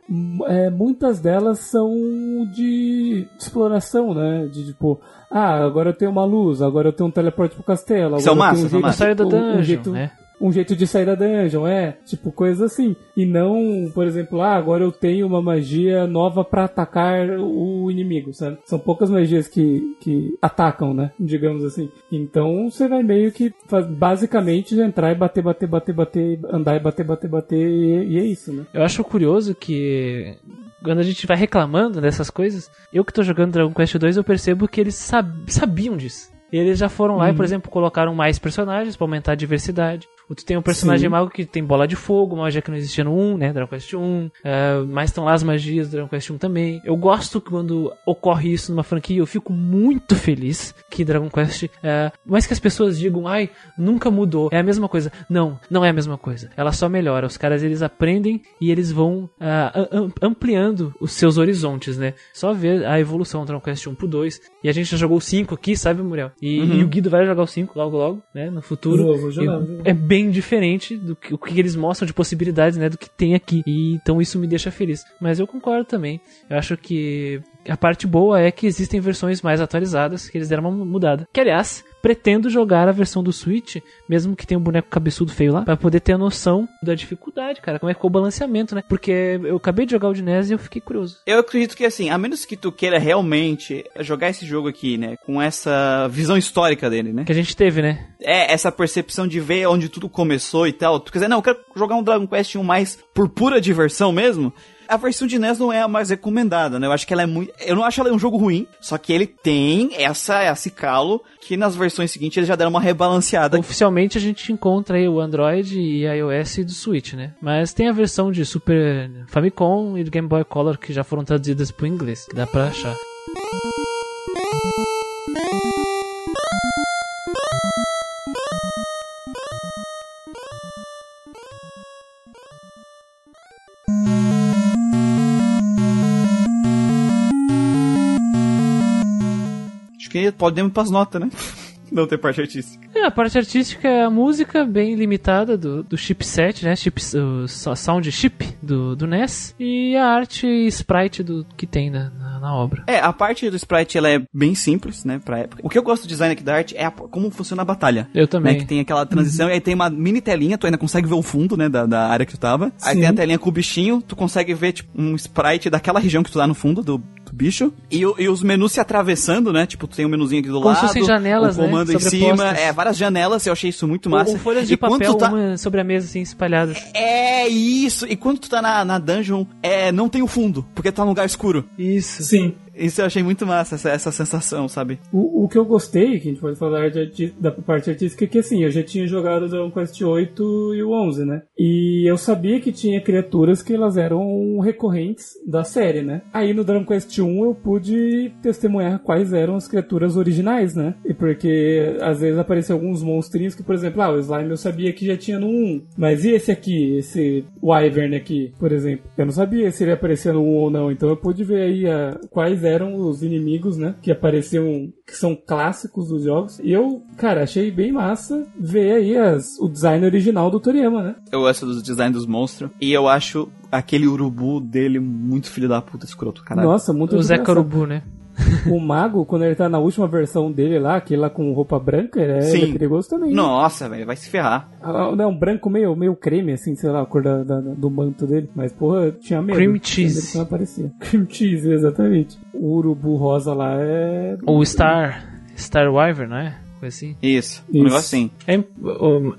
é, muitas delas são de exploração, né? De tipo, ah, agora eu tenho uma luz, agora eu tenho um teleporte pro castelo. Agora São eu tenho massa, um são jeito, massa. Saia da um- um dungeon, jeito- né? Um jeito de sair da dungeon, é, tipo coisas assim. E não, por exemplo, ah, agora eu tenho uma magia nova pra atacar o inimigo, sabe? São poucas magias que, que atacam, né? Digamos assim. Então você vai meio que basicamente entrar e bater, bater, bater, bater, andar e bater, bater, bater, e, e é isso, né? Eu acho curioso que quando a gente vai reclamando dessas coisas, eu que tô jogando Dragon Quest 2, eu percebo que eles sab- sabiam disso. E eles já foram lá e, por exemplo, colocaram mais personagens pra aumentar a diversidade. Tu tem um personagem Sim. mago que tem bola de fogo, magia que não existia no 1, né? Dragon Quest 1. É, mas estão lá as magias do Dragon Quest 1 também. Eu gosto quando ocorre isso numa franquia. Eu fico muito feliz que Dragon Quest. É, mais que as pessoas digam, ai, nunca mudou. É a mesma coisa. Não, não é a mesma coisa. Ela só melhora. Os caras eles aprendem e eles vão am- ampliando os seus horizontes, né? Só ver a evolução do Dragon Quest 1 pro 2. E a gente já jogou o 5 aqui, sabe, Muriel? E, e o Guido vai jogar o 5 logo logo, né? No futuro. Vou jogar. É bem diferente do que, o que eles mostram de possibilidades, né? Do que tem aqui. E então isso me deixa feliz. Mas eu concordo também. Eu acho que A parte boa é que existem versões mais atualizadas, que eles deram uma mudada. Que, aliás, pretendo jogar a versão do Switch, mesmo que tenha um boneco cabeçudo feio lá, pra poder ter a noção da dificuldade, cara. Como é que ficou o balanceamento, né? Porque eu acabei de jogar o de NES e eu fiquei curioso. Eu acredito que assim, a menos que tu queira realmente jogar esse jogo aqui, né, com essa visão histórica dele, né? Que a gente teve, né? É, essa percepção de ver onde tudo começou e tal. Tu quer dizer, não, eu quero jogar um Dragon Quest 1 mais por pura diversão mesmo. A versão de NES não é a mais recomendada, né? Eu acho que ela é muito. Eu não acho ela um jogo ruim, só que ele tem essa, esse calo que nas versões seguintes eles já deram uma rebalanceada. Oficialmente a gente encontra aí o Android e iOS do Switch, né? Mas tem a versão de Super Famicom e do Game Boy Color que já foram traduzidas pro inglês, que dá pra achar. Que podemos ir pras notas, né? (laughs) Não tem parte artística. É, a parte artística é a música bem limitada do, do chipset, né? Chip, o sound chip do, do NES e a arte e sprite do, que tem na, na, na obra. É, a parte do sprite ela é bem simples, né, pra época. O que eu gosto do design aqui da arte é a- como funciona a batalha. Eu também. Né, que tem aquela transição e aí tem uma mini telinha, tu ainda consegue ver o fundo, né, da, da área que tu tava. Aí Sim. tem a telinha com o bichinho, tu consegue ver, tipo, um sprite daquela região que tu tá no fundo do, do bicho. E, e os menus se atravessando, né, tipo, tu tem um menuzinho aqui do Como se lado. fossem janelas, o né, comando em cima. É, várias janelas, eu achei isso muito massa. ou folhas de e papel tá... uma sobre a mesa, assim, espalhadas. É isso! E quando tu tá na, na dungeon, é, não tem o fundo, porque tá num lugar escuro. Isso. Sim. Isso eu achei muito massa, essa, essa sensação, sabe? O, o que eu gostei, que a gente pode falar de da parte artística, é que assim, eu já tinha jogado o Dragon Quest 8 e o 11, né? E eu sabia que tinha criaturas que elas eram recorrentes da série, né? Aí no Dragon Quest 1 eu pude testemunhar quais eram as criaturas originais, né? E porque às vezes apareciam alguns monstrinhos que, por exemplo, ah, o Slime eu sabia que já tinha no 1. Mas e esse aqui, esse Wyvern aqui, por exemplo? Eu não sabia se ele aparecia no 1 ou não, então eu pude ver aí a- quais eram os inimigos, né? Que apareciam, que são clássicos dos jogos. E eu, cara, achei bem massa ver aí as, o design original do Toriyama, né? Eu gosto do design dos monstros. E eu acho aquele urubu dele muito filho da puta, escroto, caralho. Nossa, muito O Zé engraçado. Corubu, né? O mago, quando ele tá na última versão dele lá, aquele lá com roupa branca, ele é, Sim. ele é perigoso também. Nossa, velho, vai se ferrar. Ah, Não, um branco meio, meio creme, assim, sei lá, a cor da, da- do manto dele. Mas, porra, tinha medo. Cream cheese. Não aparecia. (laughs) Cream cheese, exatamente. O urubu rosa lá é... O Star. Star Wyvern, não é? Coisa assim. Isso, um negócio assim. É,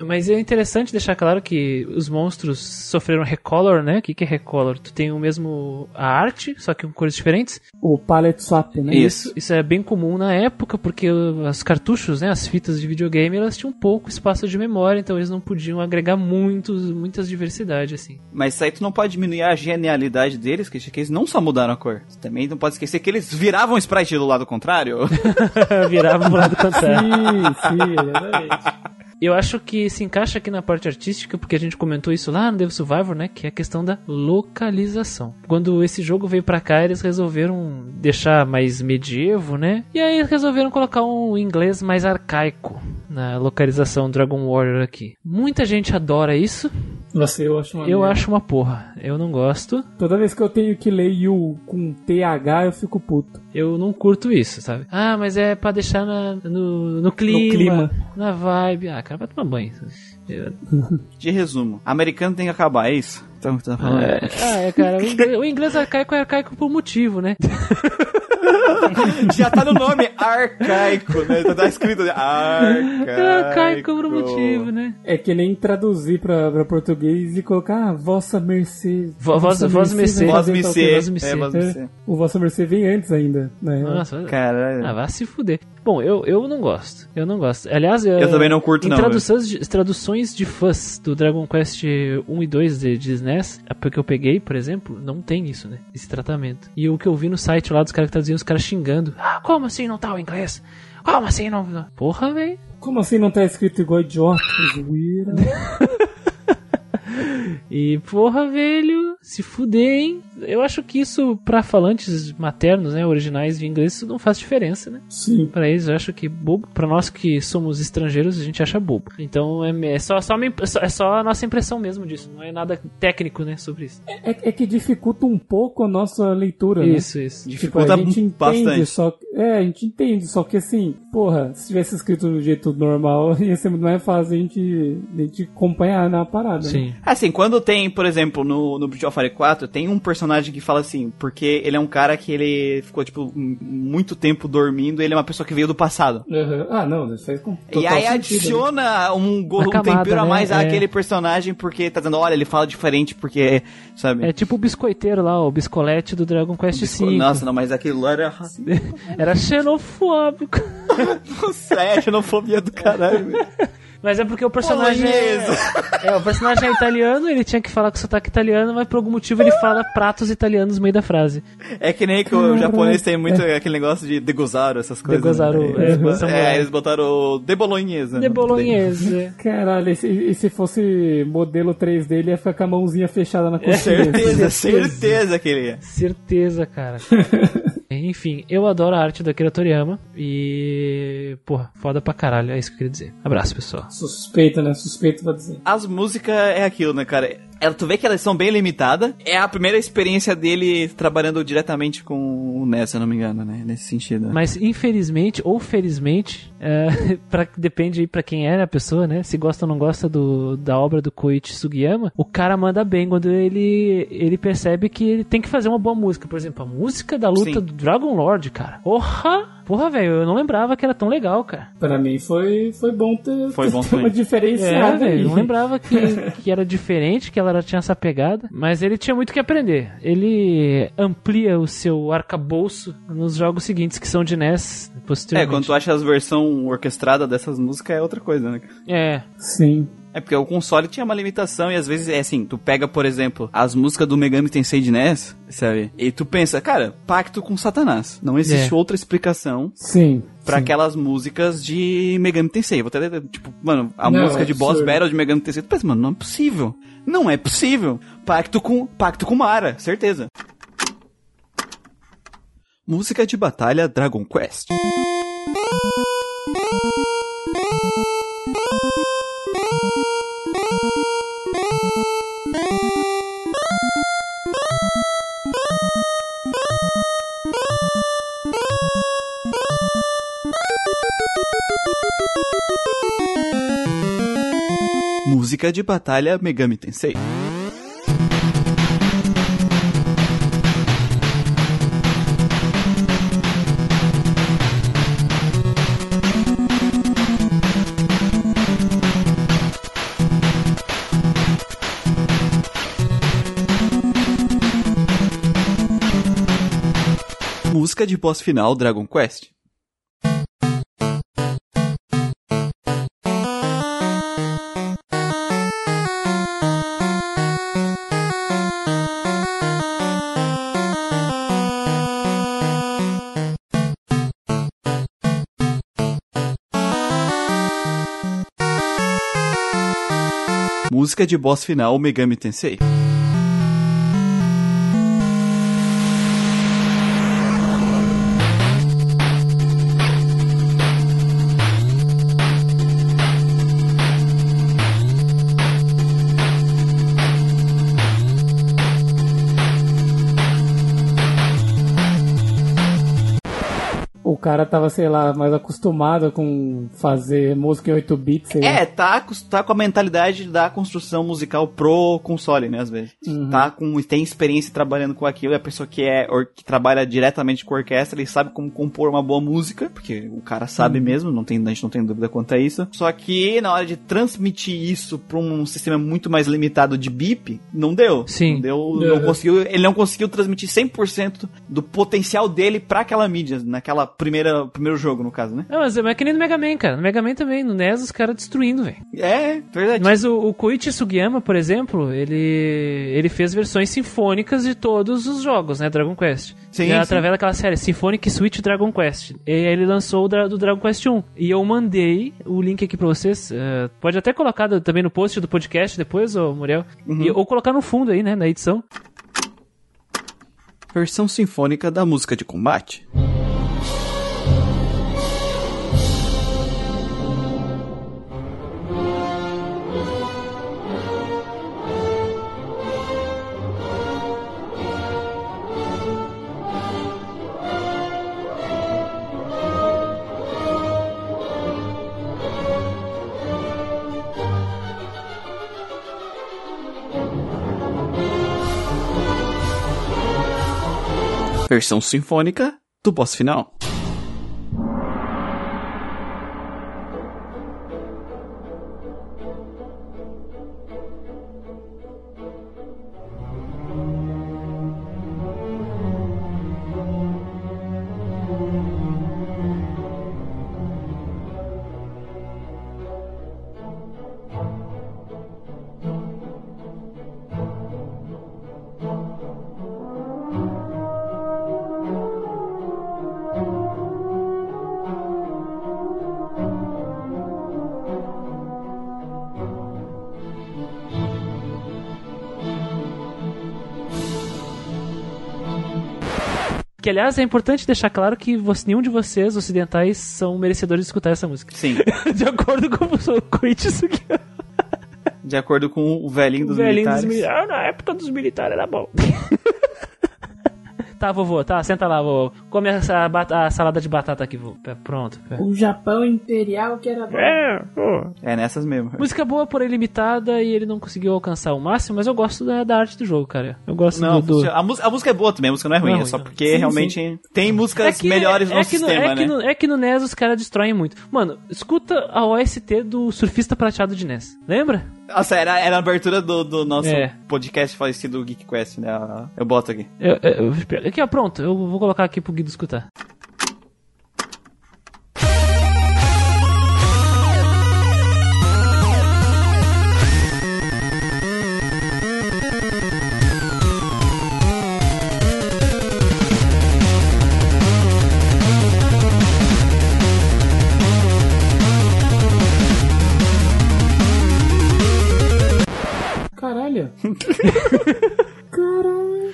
mas é interessante deixar claro que os monstros sofreram recolor, né? O que, que é recolor? Tu tem o mesmo a arte, só que com cores diferentes. O palette swap, né? Isso. Isso é bem comum na época, porque os cartuchos, né, as fitas de videogame, elas tinham pouco espaço de memória, então eles não podiam agregar muitos, muitas diversidades, assim. Mas isso aí tu não pode diminuir a genialidade deles, que que eles não só mudaram a cor. Tu também não pode esquecer que eles viravam o sprite do lado contrário. (laughs) Virava pro lado contrário. Sim, exatamente. Eu acho que se encaixa aqui na parte artística, porque a gente comentou isso lá no Devil Survivor, né? Que é a questão da localização. Quando esse jogo veio pra cá, eles resolveram deixar mais medievo, né? E aí resolveram colocar um inglês mais arcaico na localização Dragon Warrior aqui. Muita gente adora isso, Nossa, eu acho uma eu merda. acho uma porra. Eu não gosto, Toda vez que eu tenho que ler You com TH, eu fico puto. eu não curto isso, sabe? Ah, mas é pra deixar na- no, no clima, clima. na vibe. Ah, cara, vai tomar banho. Eu- (laughs) De resumo, americano tem que acabar, é isso? Então, tá falando. Ah, é, cara, o inglês, o inglês arcaico é arcaico por motivo, né? (laughs) Já tá no nome, arcaico, né? Tá escrito arcaico. É arcaico por motivo, né? É que nem traduzir pra, pra português e colocar ah, Vossa Mercê. Vo- vossa- vossa mercê. vai Voz fazer me tal ser. Voz me É, ser. É, o Vossa Mercê vem antes ainda, né? Nossa, Caralho. ah, vai se fuder. Bom, eu, eu não gosto. Eu não gosto. Aliás, Eu também não curto, em não, Traduções de, traduções de fãs do Dragon Quest 1 e 2 de, de SNES, a que eu peguei, por exemplo, não tem isso, né? Esse tratamento. E o que eu vi no site lá dos caras que traduziam os caras xingando. Ah, como assim não tá o inglês? Como assim não. Porra, velho. Como assim não tá escrito igual idiota? Zoeira. (laughs) E porra, velho, se fuder, hein? Eu acho que isso, pra falantes maternos, né, originais de inglês, isso não faz diferença, né? Sim. Pra eles, eu acho que bobo. Pra nós que somos estrangeiros, a gente acha bobo. Então é, é só, só, uma é só a nossa impressão mesmo disso. Não é nada técnico, né, sobre isso. É, é que dificulta um pouco a nossa leitura, né? Isso, isso. Tipo, Dificulta a gente entende, bastante. só que- É, a gente entende, só que assim, porra, se tivesse escrito do jeito normal, (laughs) ia ser muito mais fácil a gente, a gente acompanhar na parada. né? Sim. Assim, quando tem, por exemplo, no, no Breath of Fire 4, tem um personagem que fala assim, porque ele é um cara que ele ficou, tipo, muito tempo dormindo, ele é uma pessoa que veio do passado. Aham. Ah, não, isso faz com E total aí sentido, né? adiciona um, go- Uma um camada, tempero a né? mais É. àquele personagem, porque tá dizendo, olha, ele fala diferente, porque, sabe? É tipo o biscoiteiro lá, o biscolete do Dragon Quest V. Nossa, não, mas aquilo lá era. (laughs) Era xenofóbico. (laughs) Nossa, é xenofobia do caralho, velho. (laughs) Mas é porque o personagem é, (laughs) é, o personagem é italiano, ele tinha que falar com sotaque italiano, mas por algum motivo ele fala pratos italianos no meio da frase. É que nem que o japonês tem muito aquele negócio de degozaro, essas coisas. Degozaro, né? é, Eles, samurai. é, eles botaram o de bolognese. De bolognese. Caralho, e se, e se fosse modelo 3 dele, ia ficar com a mãozinha fechada na coxinha. Certeza, certeza que ele ia. Certeza, cara. (laughs) Enfim, eu adoro a arte do Akira Toriyama e. Porra, foda pra caralho, é isso que eu queria dizer. Abraço, pessoal. Suspeita, né? Suspeito pra dizer. As músicas é aquilo, né, cara? Ela, tu vê que elas são bem limitadas. É a primeira experiência dele trabalhando diretamente com o NES, se eu não me engano, né? Nesse sentido. Mas infelizmente ou felizmente, é, (laughs) pra, depende aí pra quem é a pessoa, né? Se gosta ou não gosta do, da obra do Koichi Sugiyama, o cara manda bem quando ele, ele percebe que ele tem que fazer uma boa música. Por exemplo, a música da luta Sim. do Dragon Lord, cara. Porra! Porra, velho, eu não lembrava que era tão legal, cara. Pra mim foi, foi bom ter, Foi bom (laughs) ter uma É, diferenciada aí. velho, eu não lembrava que, que era diferente, que ela era- tinha essa pegada. Mas ele tinha muito que aprender. Ele amplia o seu arcabouço nos jogos seguintes, que são de NES, É, posteriormente. quando tu acha as versões orquestradas dessas músicas é outra coisa, né? É, Sim. É porque o console tinha uma limitação e às vezes é assim, tu pega, por exemplo, as músicas do Megami Tensei de NES, sabe? E tu pensa, cara, pacto com Satanás. Não existe É. outra explicação Sim. pra sim. aquelas músicas de Megami Tensei. Vou até, tipo, mano, a Não, música de boss absurdo. battle de Megami Tensei, tu pensa, mano, não é possível. Não é possível. Pacto com, pacto com Mara, certeza. Música de batalha Dragon Quest. Música de batalha Megami Tensei. Música de boss final Dragon Quest. Música de boss final Megami Tensei. Cara tava, sei lá, mais acostumado com fazer música em 8 bits. sei lá. É, tá, tá com a mentalidade da construção musical pro console, né, às vezes. Tá com, tem experiência trabalhando com aquilo, é a pessoa que é, or- que trabalha diretamente com orquestra, ele sabe como compor uma boa música, porque o cara sabe mesmo, não tem, a gente não tem dúvida quanto a isso. Só que na hora de transmitir isso pra um sistema muito mais limitado de bip, não deu. Sim. Não deu, É. não conseguiu, ele não conseguiu transmitir 100% do potencial dele pra aquela mídia, naquela primeira, primeiro jogo, no caso, né? Não, mas é que nem no Mega Man, cara. No Mega Man também, no NES, os caras destruindo, velho. É, verdade. Mas o, o Koichi Sugiyama, por exemplo, ele, ele fez versões sinfônicas de todos os jogos, né? Dragon Quest. Sim, E sim. através daquela série Symphonic Switch Dragon Quest. E aí ele lançou o dra- do Dragon Quest 1. E eu mandei o link aqui pra vocês. eh, pode até colocar também no post do podcast depois, ô Muriel. Uhum. E- ou colocar no fundo aí, né? Na edição. Versão sinfônica da música de combate. Versão sinfônica do boss final. Aliás, é importante deixar claro que você- nenhum de vocês, ocidentais, são merecedores de escutar essa música. Sim, (laughs) de acordo com o Koichi de acordo com o velhinho dos velhinho dos militares. militares. Ah, na época dos militares era bom. (laughs) tá, vovô, tá, senta lá, vovô. Come essa bat- a salada de batata aqui, vovô. Pronto. pé. O Japão Imperial que era bom. É, pô. É nessas mesmo. Música boa, porém limitada, e ele não conseguiu alcançar o máximo, mas eu gosto da, da arte do jogo, cara. Eu gosto Não, do. do... a, música, a música é boa também, a música não é ruim, Não é é só porque Sim, realmente tem músicas que- melhores no é que sistema, é né? Que no, é que no NES os caras destroem muito. Mano, escuta a OST do Surfista Prateado de NES. Lembra? Nossa, era, era a abertura do, do nosso É. podcast falecido Geek Quest, né? Eu boto aqui. Eu, eu- aqui, ó, pronto. Eu vou colocar aqui pro Guido escutar. Caralho.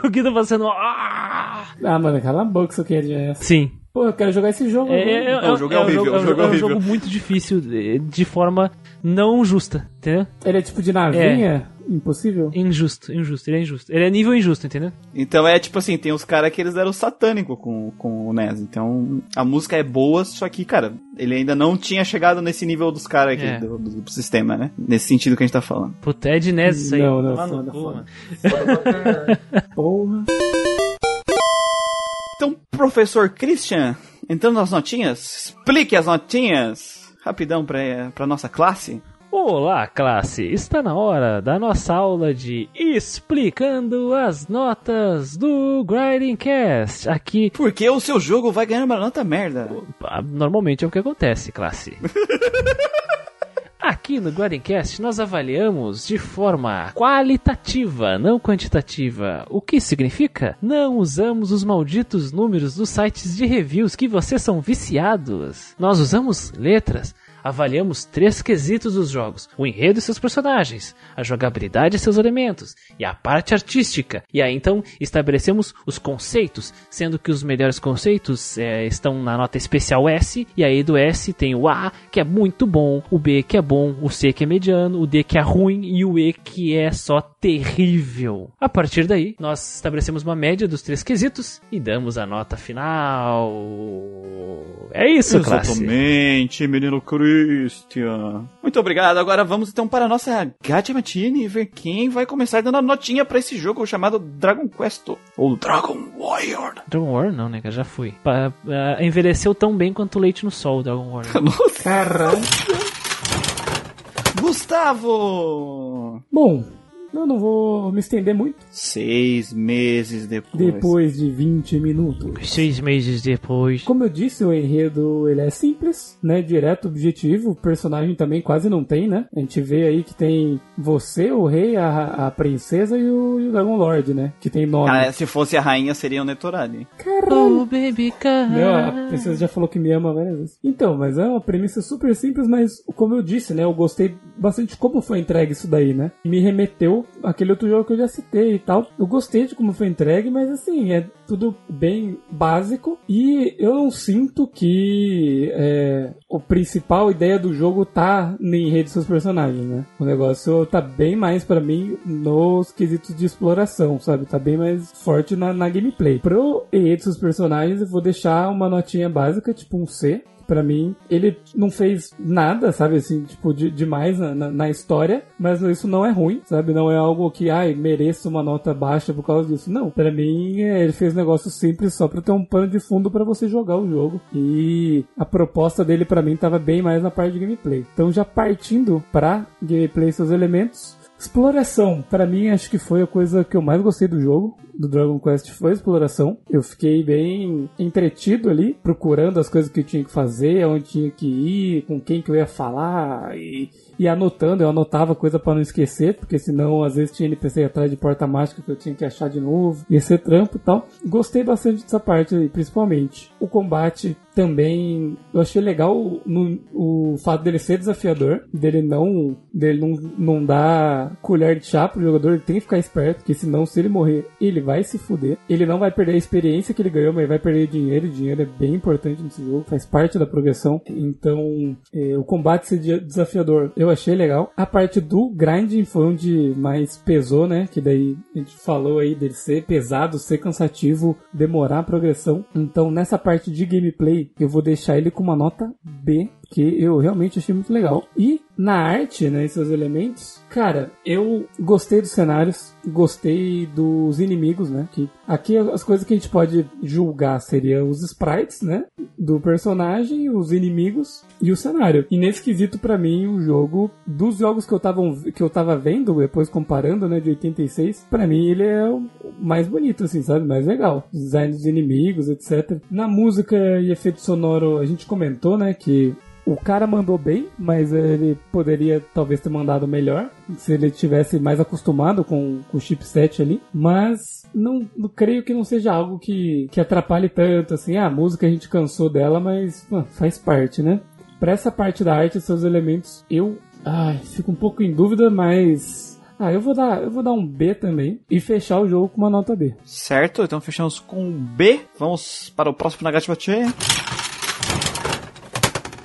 (laughs) o Guido fazendo. Ah! Ah, mano, cala a boca, isso aqui é de... Sim. Pô, eu quero jogar esse jogo. É, é, é, o jogo é horrível, um jogo- é é um jogo muito difícil de, de forma não justa, entendeu? Ele é tipo de navinha? Impossível? Injusto, injusto. Ele é injusto. Ele é nível injusto, entendeu? Então é tipo assim, tem os caras que eles eram satânico com, com o NES. Então a música é boa, só que, cara, ele ainda não tinha chegado nesse nível dos caras aqui É. do, do- do sistema, né? Nesse sentido que a gente tá falando. Puta, é de NES isso aí. Não, não, Tomar no foda, foda. Porra. Então, professor Christian, entrando nas notinhas, explique as notinhas rapidão pra, pra nossa classe. Olá, classe! Está na hora da nossa aula de Explicando as Notas do Grinding Cast. Aqui, Porque o seu jogo vai ganhar uma nota merda. normalmente é o que acontece, classe. (laughs) Aqui no Grindcast nós avaliamos de forma qualitativa, não quantitativa. O que significa? Não usamos os malditos números dos sites de reviews que vocês são viciados. Nós usamos letras. Avaliamos três quesitos dos jogos: o enredo e seus personagens, a jogabilidade e seus elementos, e a parte artística. E aí então estabelecemos os conceitos, sendo que os melhores conceitos eh, estão na nota especial S, e aí do S tem o A, que é muito bom, o B que é bom, o C que é mediano, o D que é ruim e o E que é só terrível. A partir daí, nós estabelecemos uma média dos três quesitos e damos a nota final. É isso, classe. Exatamente, menino Christian. Muito obrigado. Agora vamos então para a nossa Gacha Matine e ver quem vai começar dando a notinha pra esse jogo chamado Dragon Quest ou Dragon Warrior. Dragon War não, né, cara? Já fui. Pa- ah, envelheceu tão bem quanto o leite no sol, Dragon War. (laughs) Nossa. Caralho. Gustavo! Bom, eu não vou me estender muito. Seis meses depois. Depois de 20 minutos. Seis meses depois. Como eu disse, o enredo ele é simples, né? Direto, objetivo. O personagem também quase não tem, né? A gente vê aí que tem você, o rei, a, a princesa e o, e o Dragon Lord, né? Que tem nome. Ah, se fosse a rainha, seria o Netorali. Oh, baby, car. Meu, a princesa já falou que me ama várias vezes. Então, mas é uma premissa super simples, mas como eu disse, né? Eu gostei bastante como foi entregue isso daí, né? Me remeteu aquele outro jogo que eu já citei e tal. Eu gostei de como foi entregue, mas assim, é tudo bem básico e eu não sinto que é, o principal ideia do jogo tá em rede seus personagens, né? O negócio tá bem mais para mim nos quesitos de exploração, sabe? Tá bem mais forte na, na gameplay. Pro enredo dos personagens, eu vou deixar uma notinha básica, tipo um C, para mim, ele não fez nada, sabe, assim, tipo, de, demais na, na, na, história, mas isso não é ruim, sabe? Não é algo que, ai, mereça uma nota baixa por causa disso. Não, para mim, é, ele fez um negócio simples só pra ter um pano de fundo para você jogar o jogo. E a proposta dele para mim tava bem mais na parte de gameplay. Então, já partindo pra gameplay seus elementos, Exploração, para mim acho que foi a coisa que eu mais gostei do jogo, do Dragon Quest foi a exploração. Eu fiquei bem entretido ali, procurando as coisas que eu tinha que fazer, onde tinha que ir, com quem que eu ia falar e, e anotando. Eu anotava coisa para não esquecer, porque senão às vezes tinha NPC atrás de porta mágica que eu tinha que achar de novo, ia ser trampo e tal. Gostei bastante dessa parte aí, principalmente. O combate também eu achei legal no, o fato dele ser desafiador, dele não dele não, não dar colher de chá pro jogador, ele tem que ficar esperto, porque senão se ele morrer, ele vai se fuder. Ele não vai perder a experiência que ele ganhou, mas vai perder dinheiro, e dinheiro é bem importante nesse jogo, faz parte da progressão. Então, é, o combate ser desafiador, eu achei legal. A parte do grinding foi onde mais pesou, né? Que daí a gente falou aí dele ser pesado, ser cansativo, demorar a progressão. Então, nessa parte de gameplay, eu vou deixar ele com uma nota B, que eu realmente achei muito legal. E na arte, né, esses elementos, cara, eu gostei dos cenários, gostei dos inimigos, né, que aqui as coisas que a gente pode julgar seriam os sprites, né, do personagem, os inimigos e o cenário. E nesse quesito para mim o jogo dos jogos que eu tava que eu tava vendo depois comparando, né, de 86, para mim ele é o mais bonito assim, sabe, mais legal. Design dos inimigos, etc. Na música e efeito sonoro a gente comentou, né, que o cara mandou bem, mas ele poderia talvez ter mandado melhor se ele tivesse mais acostumado com, com o chipset ali. Mas não, não, creio que não seja algo que, que atrapalhe tanto assim. Ah, a música a gente cansou dela, mas faz parte, né? Para essa parte da arte, seus elementos, eu ai, fico um pouco em dúvida, mas ah, eu vou dar, eu vou dar um B também e fechar o jogo com uma nota B. Certo, então fechamos com B. Vamos para o próximo Nagativa Tchê.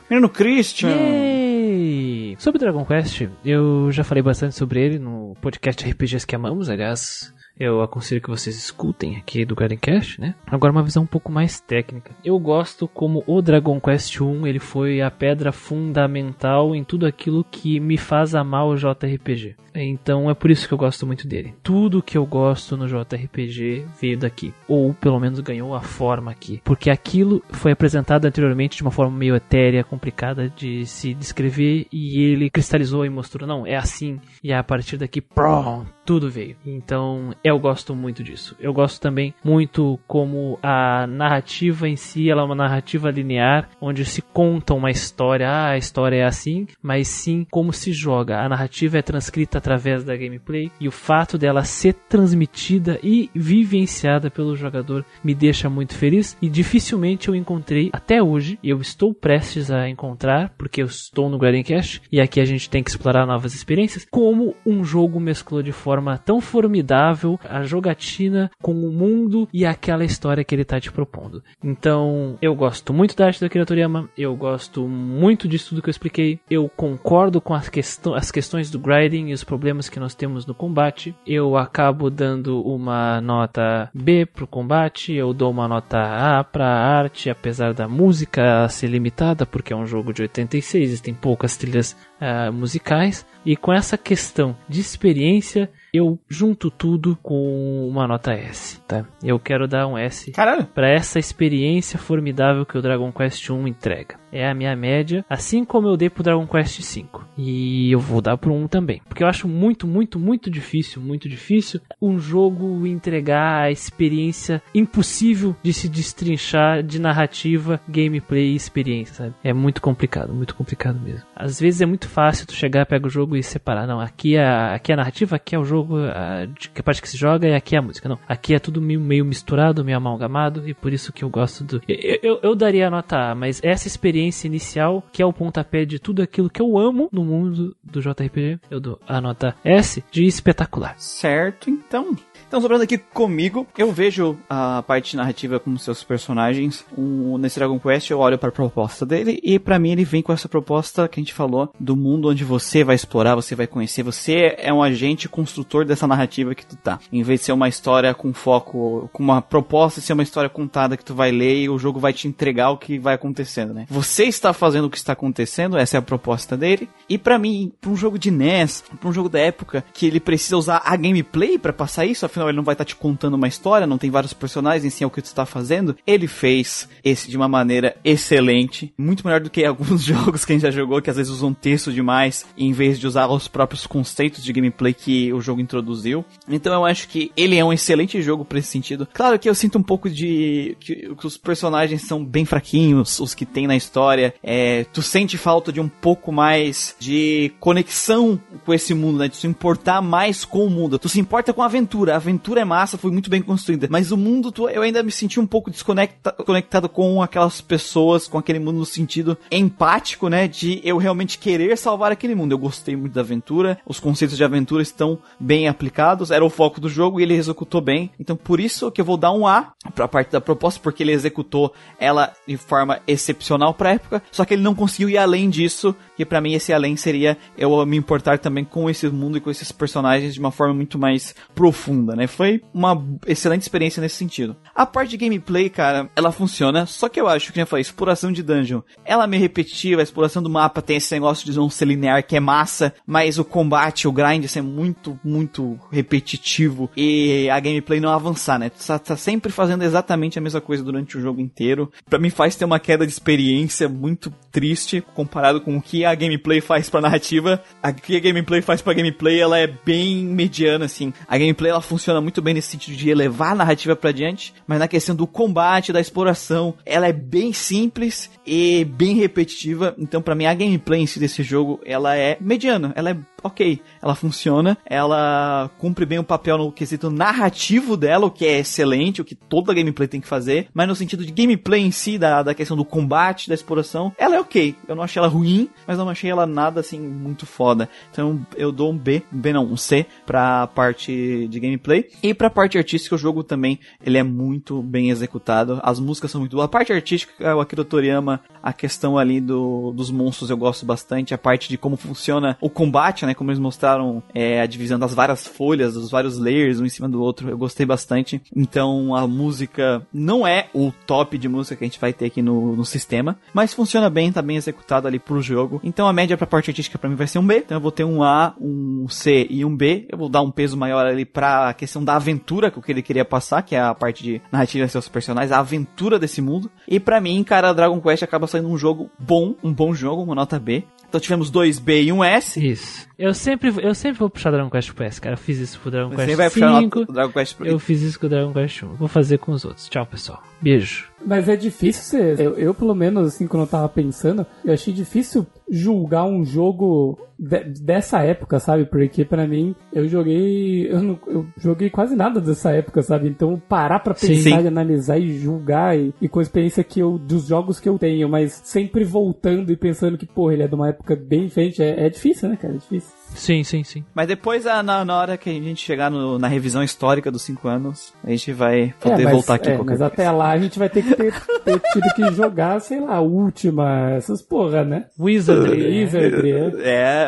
Menino Christian! Yay! Sobre Dragon Quest, eu já falei bastante sobre ele no podcast RPGs que amamos, aliás, eu aconselho que vocês escutem aqui do Cast, né? Agora uma visão um pouco mais técnica. Eu gosto como o Dragon Quest 1, ele foi a pedra fundamental em tudo aquilo que me faz amar o JRPG. Então é por isso que eu gosto muito dele. Tudo que eu gosto no JRPG veio daqui, ou pelo menos ganhou a forma aqui, porque aquilo foi apresentado anteriormente de uma forma meio etérea, complicada de se descrever e ele cristalizou e mostrou, não, é assim, e a partir daqui, pronto, tudo veio. Então eu gosto muito disso. Eu gosto também muito como a narrativa em si, ela é uma narrativa linear, onde se conta uma história, ah, a história é assim, mas sim como se joga. A narrativa é transcrita através da gameplay e o fato dela ser transmitida e vivenciada pelo jogador me deixa muito feliz e dificilmente eu encontrei até hoje, eu estou prestes a encontrar, porque eu estou no Guardian Cash e aqui a gente tem que explorar novas experiências, como um jogo mesclou de forma tão formidável a jogatina com o mundo e aquela história que ele está te propondo. Então, eu gosto muito da arte do Akira Toriyama, eu gosto muito disso tudo que eu expliquei, eu concordo com as, questão, as questões do grinding e os problemas que nós temos no combate, eu acabo dando uma nota B pro combate, eu dou uma nota A pra arte, apesar da música ser limitada, porque é um jogo de 86, existem poucas trilhas uh, musicais, e com essa questão de experiência, eu junto tudo com uma nota S, tá? Eu quero dar um S para essa experiência formidável que o Dragon Quest 1 entrega é a minha média, assim como eu dei pro Dragon Quest V. E eu vou dar pro 1 também. Porque eu acho muito, muito, muito difícil, muito difícil um jogo entregar a experiência impossível de se destrinchar de narrativa, gameplay e experiência, sabe? É muito complicado, muito complicado mesmo. Às vezes é muito fácil tu chegar, pega o jogo e separar. Não, aqui é, aqui é a narrativa, aqui é o jogo, a, a parte que se joga e aqui é a música. Não, aqui é tudo meio, meio misturado, meio amalgamado e por isso que eu gosto do... Eu, eu, eu daria a nota A, mas essa experiência experiência inicial, que é o pontapé de tudo aquilo que eu amo no mundo do JRPG. Eu dou a nota S de espetacular. Certo, então. Então, sobrando aqui comigo, eu vejo a parte narrativa com seus personagens. Um, nesse Dragon Quest, eu olho para a proposta dele e para mim ele vem com essa proposta que a gente falou do mundo onde você vai explorar, você vai conhecer. Você é um agente construtor dessa narrativa que tu tá. Em vez de ser uma história com foco, com uma proposta ser uma história contada que tu vai ler e o jogo vai te entregar o que vai acontecendo, né? Você está fazendo o que está acontecendo, essa é a proposta dele. E para mim, para um jogo de NES, para um jogo da época que ele precisa usar a gameplay para passar isso, afinal ele não vai estar tá te contando uma história, não tem vários personagens em si é o que tu está fazendo. Ele fez esse de uma maneira excelente, muito melhor do que (laughs) alguns jogos que a gente já jogou que às vezes usam texto demais em vez de usar os próprios conceitos de gameplay que o jogo introduziu. Então eu acho que ele é um excelente jogo para esse sentido. Claro que eu sinto um pouco de que, que os personagens são bem fraquinhos, os que tem na história. É, tu sente falta de um pouco mais de conexão com esse mundo, né? De se importar mais com o mundo. Tu se importa com a aventura. A aventura é massa, foi muito bem construída. Mas o mundo, eu ainda me senti um pouco desconectado com aquelas pessoas, com aquele mundo no sentido empático, né? De eu realmente querer salvar aquele mundo. Eu gostei muito da aventura. Os conceitos de aventura estão bem aplicados. Era o foco do jogo e ele executou bem. Então por isso que eu vou dar um A pra parte da proposta, porque ele executou ela de forma excepcional pra época. Só que ele não conseguiu ir além disso. E para mim esse além seria eu me importar também com esse mundo e com esses personagens de uma forma muito mais profunda, né? Foi uma excelente experiência nesse sentido. A parte de gameplay, cara, ela funciona, só que eu acho que já falei, exploração de dungeon, ela é meio repetitiva, a exploração do mapa tem esse negócio de não ser linear que é massa, mas o combate, o grind é muito, muito repetitivo e a gameplay não avançar, né? Tu tá, tá sempre fazendo exatamente a mesma coisa durante o jogo inteiro. Para mim faz ter uma queda de experiência muito triste comparado com o que a gameplay faz pra narrativa. A que a gameplay faz pra gameplay, ela é bem mediana, assim. A gameplay, ela funciona muito bem nesse sentido de elevar a narrativa pra diante, mas na questão do combate, da exploração, ela é bem simples e bem repetitiva. Então, para mim, a gameplay em si desse jogo, ela é mediana. Ela é ok, ela funciona, ela cumpre bem o papel no quesito narrativo dela, o que é excelente, o que toda gameplay tem que fazer, mas no sentido de gameplay em si, da, da questão do combate, da exploração, ela é ok. Eu não achei ela ruim, mas não achei ela nada assim muito foda. Então eu dou um B, um B não, um C pra parte de gameplay. E pra parte artística, o jogo também, ele é muito bem executado. As músicas são muito boas. A parte artística, o Akira Toriyama, a questão ali do, dos monstros eu gosto bastante. A parte de como funciona o combate, né? Como eles mostraram é, a divisão das várias folhas, dos vários layers, um em cima do outro. Eu gostei bastante. Então a música não é o top de música que a gente vai ter aqui no, no sistema, mas funciona bem, tá bem executado ali pro jogo. Então a média pra parte artística para mim vai ser um B. Então eu vou ter um A, um C e um B. Eu vou dar um peso maior ali pra questão da aventura que ele queria passar, que é a parte de narrativa de seus personagens, a aventura desse mundo. E para mim, cara, Dragon Quest acaba saindo um jogo bom, um bom jogo, uma nota B. Então tivemos dois B e um S. Isso. Eu sempre, eu sempre vou puxar Dragon Quest pro S, cara. Eu fiz isso pro Dragon Você Quest vai puxar 5. Dragon Quest pro... Eu fiz isso com o Dragon Quest 1. Vou fazer com os outros. Tchau, pessoal. Beijo. Mas é difícil ser. Eu, eu, pelo menos, assim, quando eu tava pensando, eu achei difícil julgar um jogo de, dessa época, sabe? Porque para mim, eu joguei. Eu, não, eu joguei quase nada dessa época, sabe? Então, parar pra pensar Sim. e analisar e julgar, e, e com a experiência que eu, dos jogos que eu tenho, mas sempre voltando e pensando que, porra, ele é de uma época bem diferente, é, é difícil, né, cara? É difícil. Sim, sim, sim. Mas depois, a- na, na hora que a gente chegar no- na revisão histórica dos 5 anos, a gente vai poder É, mas, voltar aqui é, qualquer mas vez. até lá a gente vai ter que ter, ter tido que jogar, sei lá, a última, essas porra, né? Wizardry. (laughs) Wizardry, é.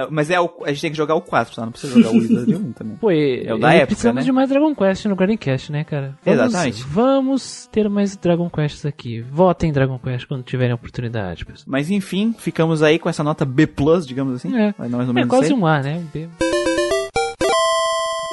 É, mas é o, a gente tem que jogar o 4, tá? Não precisa jogar o Wizard 1 também. Pô, e, É o da e época, precisamos né? de mais Dragon Quest no Garden Cast, né, cara? Vamos, Exatamente. Vamos ter mais Dragon Quests aqui. Votem em Dragon Quest quando tiverem oportunidade, pessoal. Mas enfim, ficamos aí com essa nota B+, digamos assim. É. Mais ou É menos quase C. um A, né? B-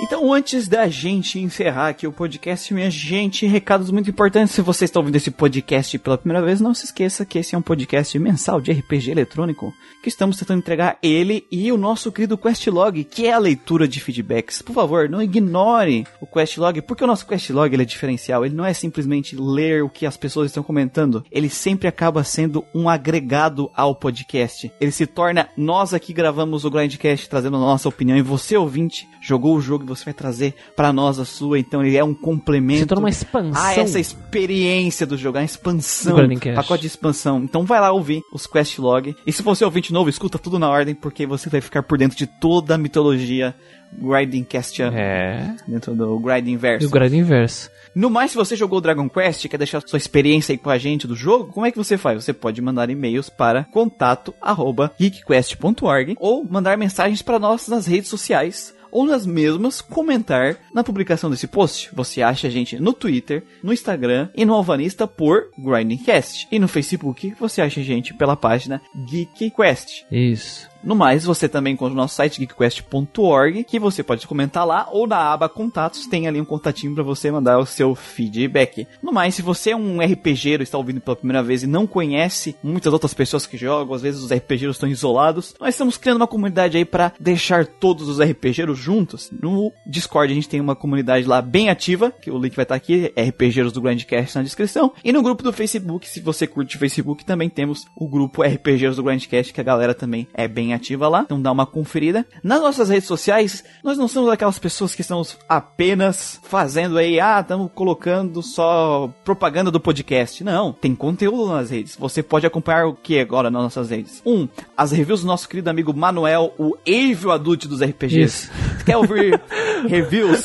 Então, antes da gente encerrar aqui o podcast, minha gente, recados muito importantes. Se você está ouvindo esse podcast pela primeira vez, não se esqueça que esse é um podcast mensal de RPG eletrônico, que estamos tentando entregar ele e o nosso querido Questlog, que é a leitura de feedbacks. Por favor, não ignore o Questlog, porque o nosso Questlog ele é diferencial. Ele não é simplesmente ler o que as pessoas estão comentando. Ele sempre acaba sendo um agregado ao podcast. Ele se torna, nós aqui gravamos o Grindcast trazendo a nossa opinião e você, ouvinte, jogou o jogo você vai trazer pra nós a sua, então ele é um complemento. Torna uma expansão. Ah, essa experiência do jogo, a expansão, Do Grinding pacote de expansão. Então vai lá ouvir os quest log. E se você é ouvinte novo, escuta tudo na ordem, porque você vai ficar por dentro de toda a mitologia Grinding Castian É. dentro do Grinding Verso. E o grade inverso. No mais, se você jogou Dragon Quest e quer deixar sua experiência aí com a gente do jogo, como é que você faz? Você pode mandar e-mails para contato@geekquest.org ou mandar mensagens para nós nas redes sociais ou nas mesmas comentar na publicação desse post. Você acha a gente no Twitter, no Instagram e no Alvanista por Grindingcast. E no Facebook você acha a gente pela página Geek Quest. Isso. No mais, você também encontra o nosso site geekquest.org, que você pode comentar lá, ou na aba contatos tem ali um contatinho para você mandar o seu feedback. No mais, se você é um RPGero está ouvindo pela primeira vez e não conhece muitas outras pessoas que jogam, às vezes os RPGeros estão isolados, nós estamos criando uma comunidade aí para deixar todos os RPGeros juntos. No Discord a gente tem uma comunidade lá bem ativa, que o link vai estar aqui, RPGeros do Grandcast na descrição. E no grupo do Facebook, se você curte o Facebook, também temos o grupo RPGeros do Grandcast, que a galera também é bem ativa lá, então dá uma conferida. Nas nossas redes sociais, nós não somos aquelas pessoas que estamos apenas fazendo aí, ah, estamos colocando só propaganda do podcast. Não, tem conteúdo nas redes. Você pode acompanhar o que agora nas nossas redes? Um, as reviews do nosso querido amigo Manuel, o Evil Adult dos RPGs. Isso. Você quer ouvir (laughs) reviews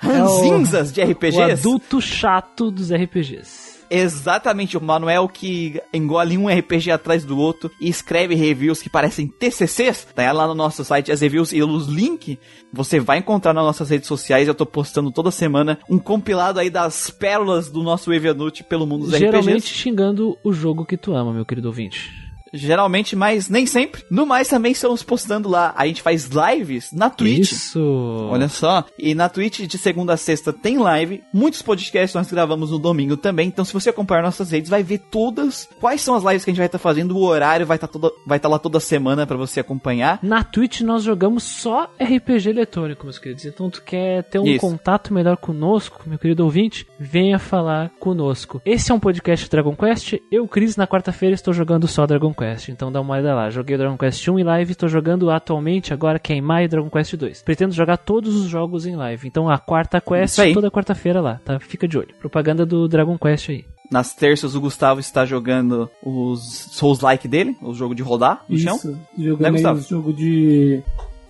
ranzinzas de O RPGs? adulto chato dos RPGs. Exatamente, o Manuel que engole um RPG atrás do outro e escreve reviews que parecem TCCs. Tá lá no nosso site as reviews e os links você vai encontrar nas nossas redes sociais. Eu tô postando toda semana um compilado aí das pérolas do nosso Evianute pelo mundo dos Geralmente RPGs. xingando o jogo que tu ama, meu querido ouvinte. Geralmente, mas nem sempre. No mais, também estamos postando lá. A gente faz lives na Twitch. Isso. Olha só. E na Twitch de segunda a sexta tem live. Muitos podcasts nós gravamos no domingo também. Então, se você acompanhar nossas redes, vai ver todas quais são as lives que a gente vai estar fazendo. O horário vai estar toda, vai estar lá toda semana pra você acompanhar. Na Twitch nós jogamos só RPG eletrônico, meus queridos. Então tu quer ter um Isso. contato melhor conosco, meu querido ouvinte? Venha falar conosco. Esse é um podcast Dragon Quest. Eu, Cris, na quarta-feira estou jogando só Dragon Quest. Então dá uma olhada lá. Joguei o Dragon Quest 1 em live, estou jogando atualmente, agora que é em maio, Dragon Quest 2. Pretendo jogar todos os jogos em live. Então a quarta quest toda quarta-feira lá, tá? Fica de olho. Propaganda do Dragon Quest aí. Nas terças, o Gustavo está jogando os Souls-like dele, o jogo de rodar no chão. Isso, Né, jogando aí Gustavo? uns jogo de.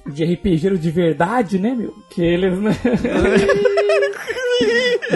De RPGero de verdade, né, meu? Que eles, (laughs) né?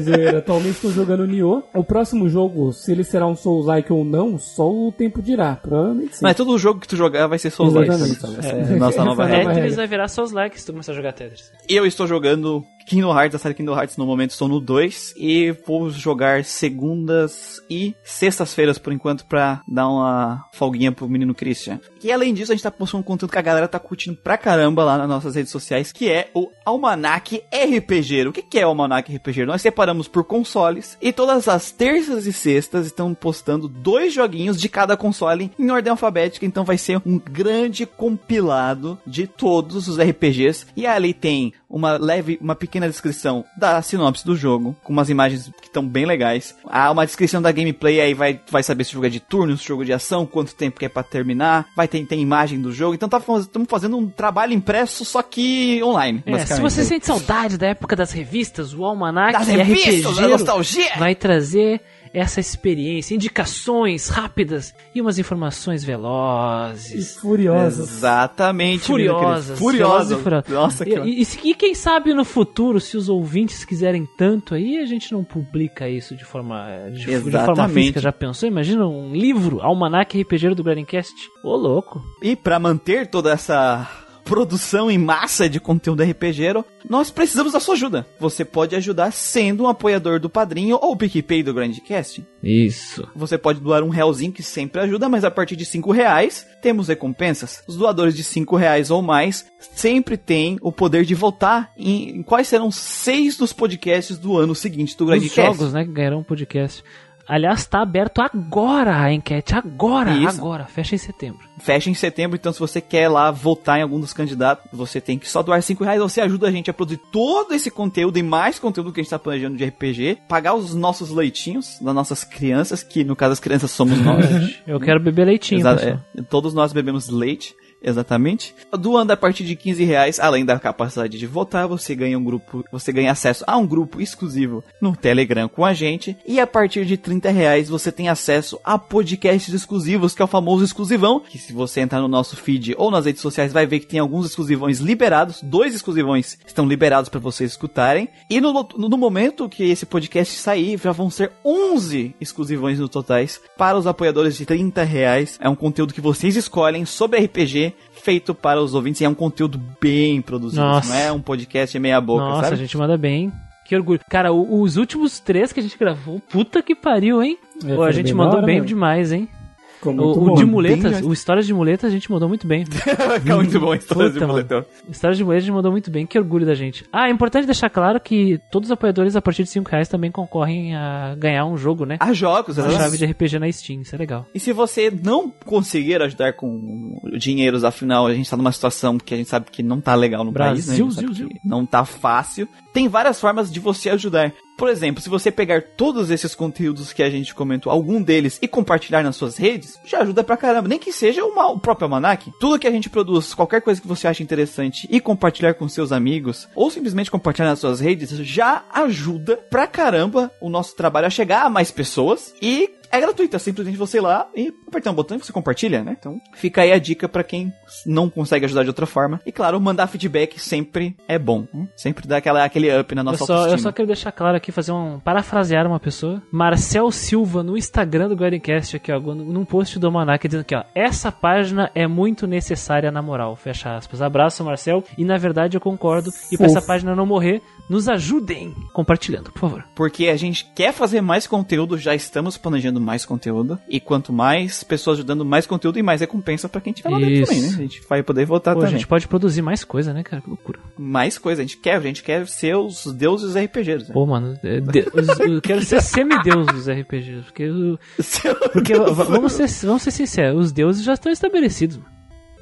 Zoeira, Atualmente estou jogando Nioh. O próximo jogo, se ele será um Souls-like ou não, só o tempo dirá. Provavelmente sim. Mas todo jogo que tu jogar vai ser Souls-like. É nossa (laughs) nova é regra. Tetris vai virar seus likes se tu começar a jogar Tetris. Eu estou jogando Kingdom Hearts, a série Kingdom Hearts no momento estou no 2 e vou jogar segundas e sextas-feiras por enquanto pra dar uma folguinha pro menino Christian. E além disso, a gente tá postando um conteúdo que a galera tá curtindo pra caramba lá nas nossas redes sociais, que é o Almanac RPG. O que que é o Almanac RPG? Nós separamos por consoles e todas as terças e sextas estão postando dois joguinhos de cada console em ordem alfabética, então vai ser um grande compilado de todos os RPGs e ali tem uma leve, uma pequena descrição da sinopse do jogo, com umas imagens que estão bem legais. Há uma descrição da gameplay, aí vai, vai saber se o jogo é de turno, se o jogo é de ação, quanto tempo que é pra terminar, vai ter, tem imagem do jogo. Então estamos fazendo um trabalho impresso, só que online, É, se você sente saudade da época das revistas, o Almanac Das revistas, da RPGero nostalgia! vai trazer essa experiência, indicações rápidas e umas informações E velozes. furiosas. Exatamente, Furiosas. Furiosas. e furiosas. Nossa, que... E, e, e quem sabe no futuro, se os ouvintes quiserem tanto aí, a gente não publica isso de forma, de, de forma física. Já pensou? Imagina um livro, Almanac RPGero do Grandcast. Ô, louco. E para manter toda essa produção em massa de conteúdo RPGero, nós precisamos da sua ajuda. Você pode ajudar sendo um apoiador do Padrinho ou PicPay do Grandcast. Isso. Você pode doar um realzinho que sempre ajuda, mas a partir de cinco reais temos recompensas. Os doadores de cinco reais ou mais sempre têm o poder de votar em, em quais serão seis dos podcasts do ano seguinte do Os Grandcast. jogos, né, que ganharão um podcast. Aliás, tá aberto agora a enquete. Agora, Isso. agora. Fecha em setembro. Fecha em setembro, então se você quer lá votar em algum dos candidatos, você tem que só doar 5 reais. Você ajuda a gente a produzir todo esse conteúdo e mais conteúdo que a gente tá planejando de RPG, pagar os nossos leitinhos das nossas crianças, que no caso as crianças somos nós. (laughs) Eu quero beber leitinho, Exa- pessoal. é, todos nós bebemos leite. Exatamente. Doando a partir de 15 reais, além da capacidade de votar, você ganha um grupo, você ganha acesso a um grupo exclusivo no Telegram com a gente. E a partir de 30 reais você tem acesso a podcasts exclusivos, que é o famoso exclusivão. Que se você entrar no nosso feed ou nas redes sociais, vai ver que tem alguns exclusivões liberados. Dois exclusivões estão liberados para vocês escutarem. E no, no, no momento que esse podcast sair, já vão ser 11 exclusivões no totais para os apoiadores de 30 reais. É um conteúdo que vocês escolhem sobre RPG feito para os ouvintes e é um conteúdo bem produzido. Nossa. Não é um podcast meia boca, Nossa, sabe? a gente manda bem. Que orgulho. Cara, os últimos três que a gente gravou, puta que pariu, hein? Pô, a gente mandou bem mesmo. demais, hein? Ficou muito O, o de muletas, bem- o Histórias de Muletas, a gente mandou muito bem. (laughs) Vai ficar muito bom a história de boletão. Histórias de Muletas a gente mandou muito bem, que orgulho da gente. Ah, é importante deixar claro que todos os apoiadores a partir de 5 reais também concorrem a ganhar um jogo, né? Há jogos, Uma exatamente. chave de RPG na Steam, isso é legal. E se você não conseguir ajudar com dinheiros, afinal, a gente tá numa situação que a gente sabe que não tá legal no país, né? A Brasil, ziu, que Não tá fácil. Tem várias formas de você ajudar. Por exemplo, se você pegar todos esses conteúdos que a gente comentou, algum deles, e compartilhar nas suas redes, já ajuda pra caramba. Nem que seja uma- o próprio Almanac. Tudo que a gente produz, qualquer coisa que você acha interessante e compartilhar com seus amigos, ou simplesmente compartilhar nas suas redes, já ajuda pra caramba o nosso trabalho a chegar a mais pessoas e é gratuito, é simplesmente você ir lá e apertar um botão e você compartilha, né? Então, fica aí a dica pra quem não consegue ajudar de outra forma. E claro, mandar feedback sempre é bom. né? Sempre dá aquela, aquele up na Eu nossa só, eu autoestima. só quero deixar claro aqui, fazer um. parafrasear uma pessoa. Marcel Silva no Instagram do Guardiancast, aqui, ó, num post do Almanac, dizendo aqui, ó. Essa página é muito necessária na moral. Fecha aspas. Abraço, Marcel. E na verdade eu concordo. E pra Fofo. essa página não morrer, nos ajudem compartilhando, por favor. Porque a gente quer fazer mais conteúdo, já estamos planejando mais conteúdo. E quanto mais pessoas ajudando, mais conteúdo e mais recompensa pra quem tiver lá dentro Isso. também, né? A gente vai poder votar Pô, a também. gente pode produzir mais coisa, né, cara? Que loucura. Mais coisa, a gente quer, a gente quer ser os deuses RPGs. Né? Pô, mano, é, de- os- eu (laughs) quero ser semideus dos RPGs. Porque, o- (laughs) porque vamos, ser, vamos ser sinceros, os deuses já estão estabelecidos. mano.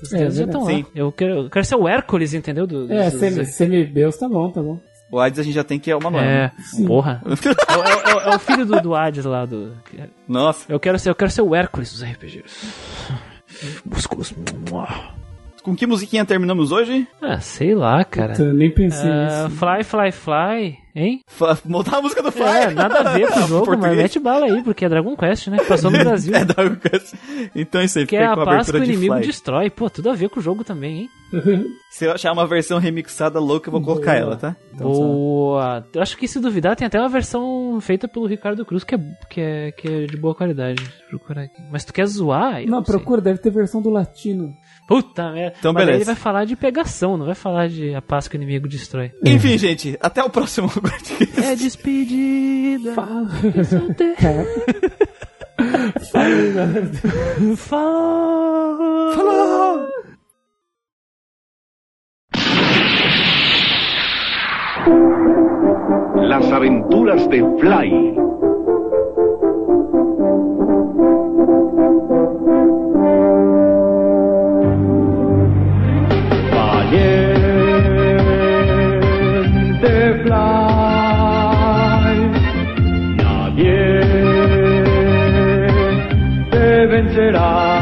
Os É, deuses já verdade. estão lá. Eu quero, eu quero ser o Hércules, entendeu? Do, É, dos- semi, dos- semi-beus tá bom, tá bom. O Hades a gente já tem que ir uma nova. É, porra. (laughs) É, o- é o- é o filho do, do Hades lá. Do, Nossa, eu, quero ser, eu quero ser o Hércules dos RPGs. Músculos. Com que musiquinha terminamos hoje? Ah, sei lá, cara. Puta, nem pensei Ah, nisso. fly, fly, fly, hein? Fa- Montar a música do Fly. É, nada a ver com o (laughs) jogo, mas mete bala aí, porque é Dragon Quest, né? Passou no (laughs) Brasil. É Dragon Quest. Então é isso aí, Que fica é a com a paz que abertura o inimigo Fly. destrói. Pô, tudo a ver com o jogo também, hein? (laughs) Se eu achar uma versão remixada louca, eu vou colocar Boa. ela, tá? Então, só- Boa! Eu acho que se duvidar, tem até uma versão feita pelo Ricardo Cruz que é, que é, que é de boa qualidade. Deixa eu procurar aqui. Mas tu quer zoar? Eu Não, sei. procura, deve ter versão do latino. Puta merda. Então, Mas beleza. ele vai falar de pegação, não vai falar de a paz que o inimigo destrói. Enfim, gente, até o próximo. (laughs) É despedida. (laughs) Fala. Falou! Falou! Las aventuras de Fly. Te vencerá.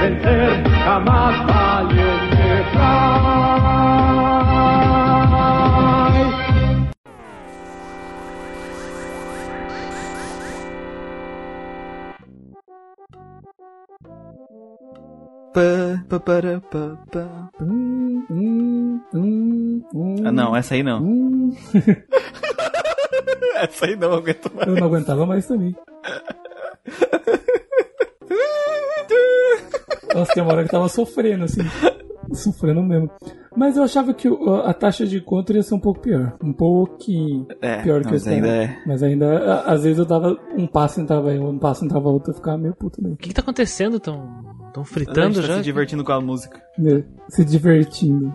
vencer, jamás valiente cai. Pa, pa, para, pa, pa. Hum, hum, hum, ah, não, essa aí não. (laughs) essa aí não, aguento mais. Eu não aguentava mais também. (laughs) Nossa, tem uma hora que tava sofrendo, assim. Sofrendo mesmo. Mas eu achava que a taxa de encontro ia ser um pouco pior. Um pouquinho É, pior que eu mas ainda é. Mas ainda, a- às vezes eu dava um passo entrava em um, um passo entrava outro, eu ficava meio puto mesmo. O que, que tá acontecendo? Tão, tão A gente fritando tá já? se divertindo com a música. Né, Se divertindo.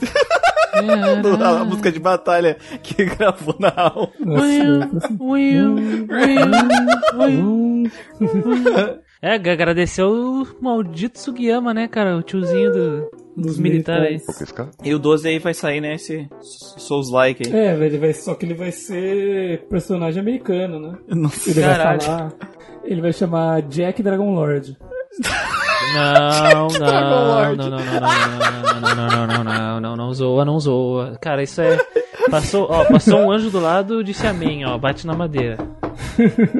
(laughs) (laughs) A música de batalha que (laughs) gravou na aula. Nossa, eu falei Will, Will, Will. Hum, É, agradecer o maldito Sugiyama, né, cara? O tiozinho do- dos, militares. militares. E o 12 aí vai sair, né? Esse Souls Like aí. É, ele vai, só que ele vai ser personagem americano, né? Nossa, Ele Caralho. vai falar. Ele vai chamar Jack Dragon Lord. Não, não, Lord. não, não, não, não, não, não, não, não, não, não, não, não zoa, não zoa. Cara, isso é. Passou, ó, passou um anjo do lado, disse amém, ó, bate na madeira. (laughs)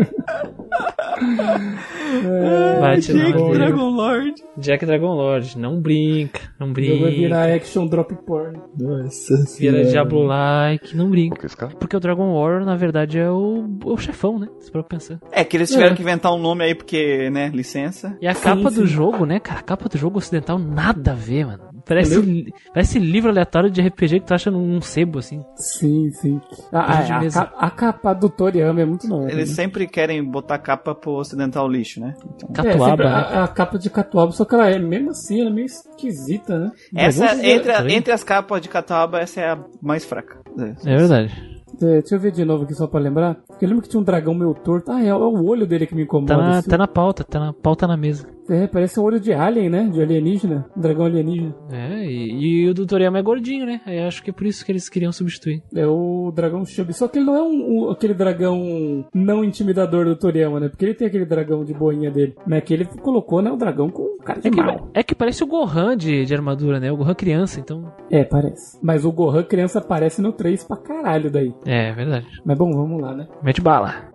Bate na Jake madeira. Dragon Lord. Jack Dragon Lord, não brinca, não Ele vai brinca. virar action drop porn. Nossa Vira Diablo like, não brinca. Porque o Dragon War, na verdade, é o, o chefão, né? Se for pensar. É que eles tiveram É. que inventar um nome aí porque, né, licença. E a Sim, capa do sim. jogo, né, cara? A capa do jogo ocidental nada a ver, mano. Parece, parece livro aleatório de RPG que tu acha num sebo, assim. Sim, sim. A, a, ca- capa do Toriyama é muito nova. Eles né? sempre querem botar capa pro ocidental lixo, né? Então, É, Catuaba, né? a, a capa de Catuaba, só que ela é, mesmo assim, ela é meio esquisita, né? essa, ver- entre, a- tá entre as capas de Catawba, essa é a mais fraca. É verdade. É, deixa eu ver de novo aqui só pra lembrar. Porque eu lembro que tinha um dragão meio torto. Ah, é, é o olho dele que me incomoda. Tá na, assim. tá na pauta, tá na pauta na mesa. É, parece um olho de alien, né? De alienígena. Um dragão alienígena. É, e, e o do Toriyama é gordinho, né? Aí acho que é por isso que eles queriam substituir. É o dragão Chubby. Só que ele não é um, um- aquele dragão não intimidador do Toriyama, né? Porque ele tem aquele dragão de boinha dele. Mas que ele colocou, né? O dragão com cara de É que, mal. é que parece o Gohan de, de armadura, né? O Gohan criança, então. É, parece. Mas o Gohan criança aparece no 3 pra caralho daí. É, verdade. Mas bom, vamos lá, né? Mete bala.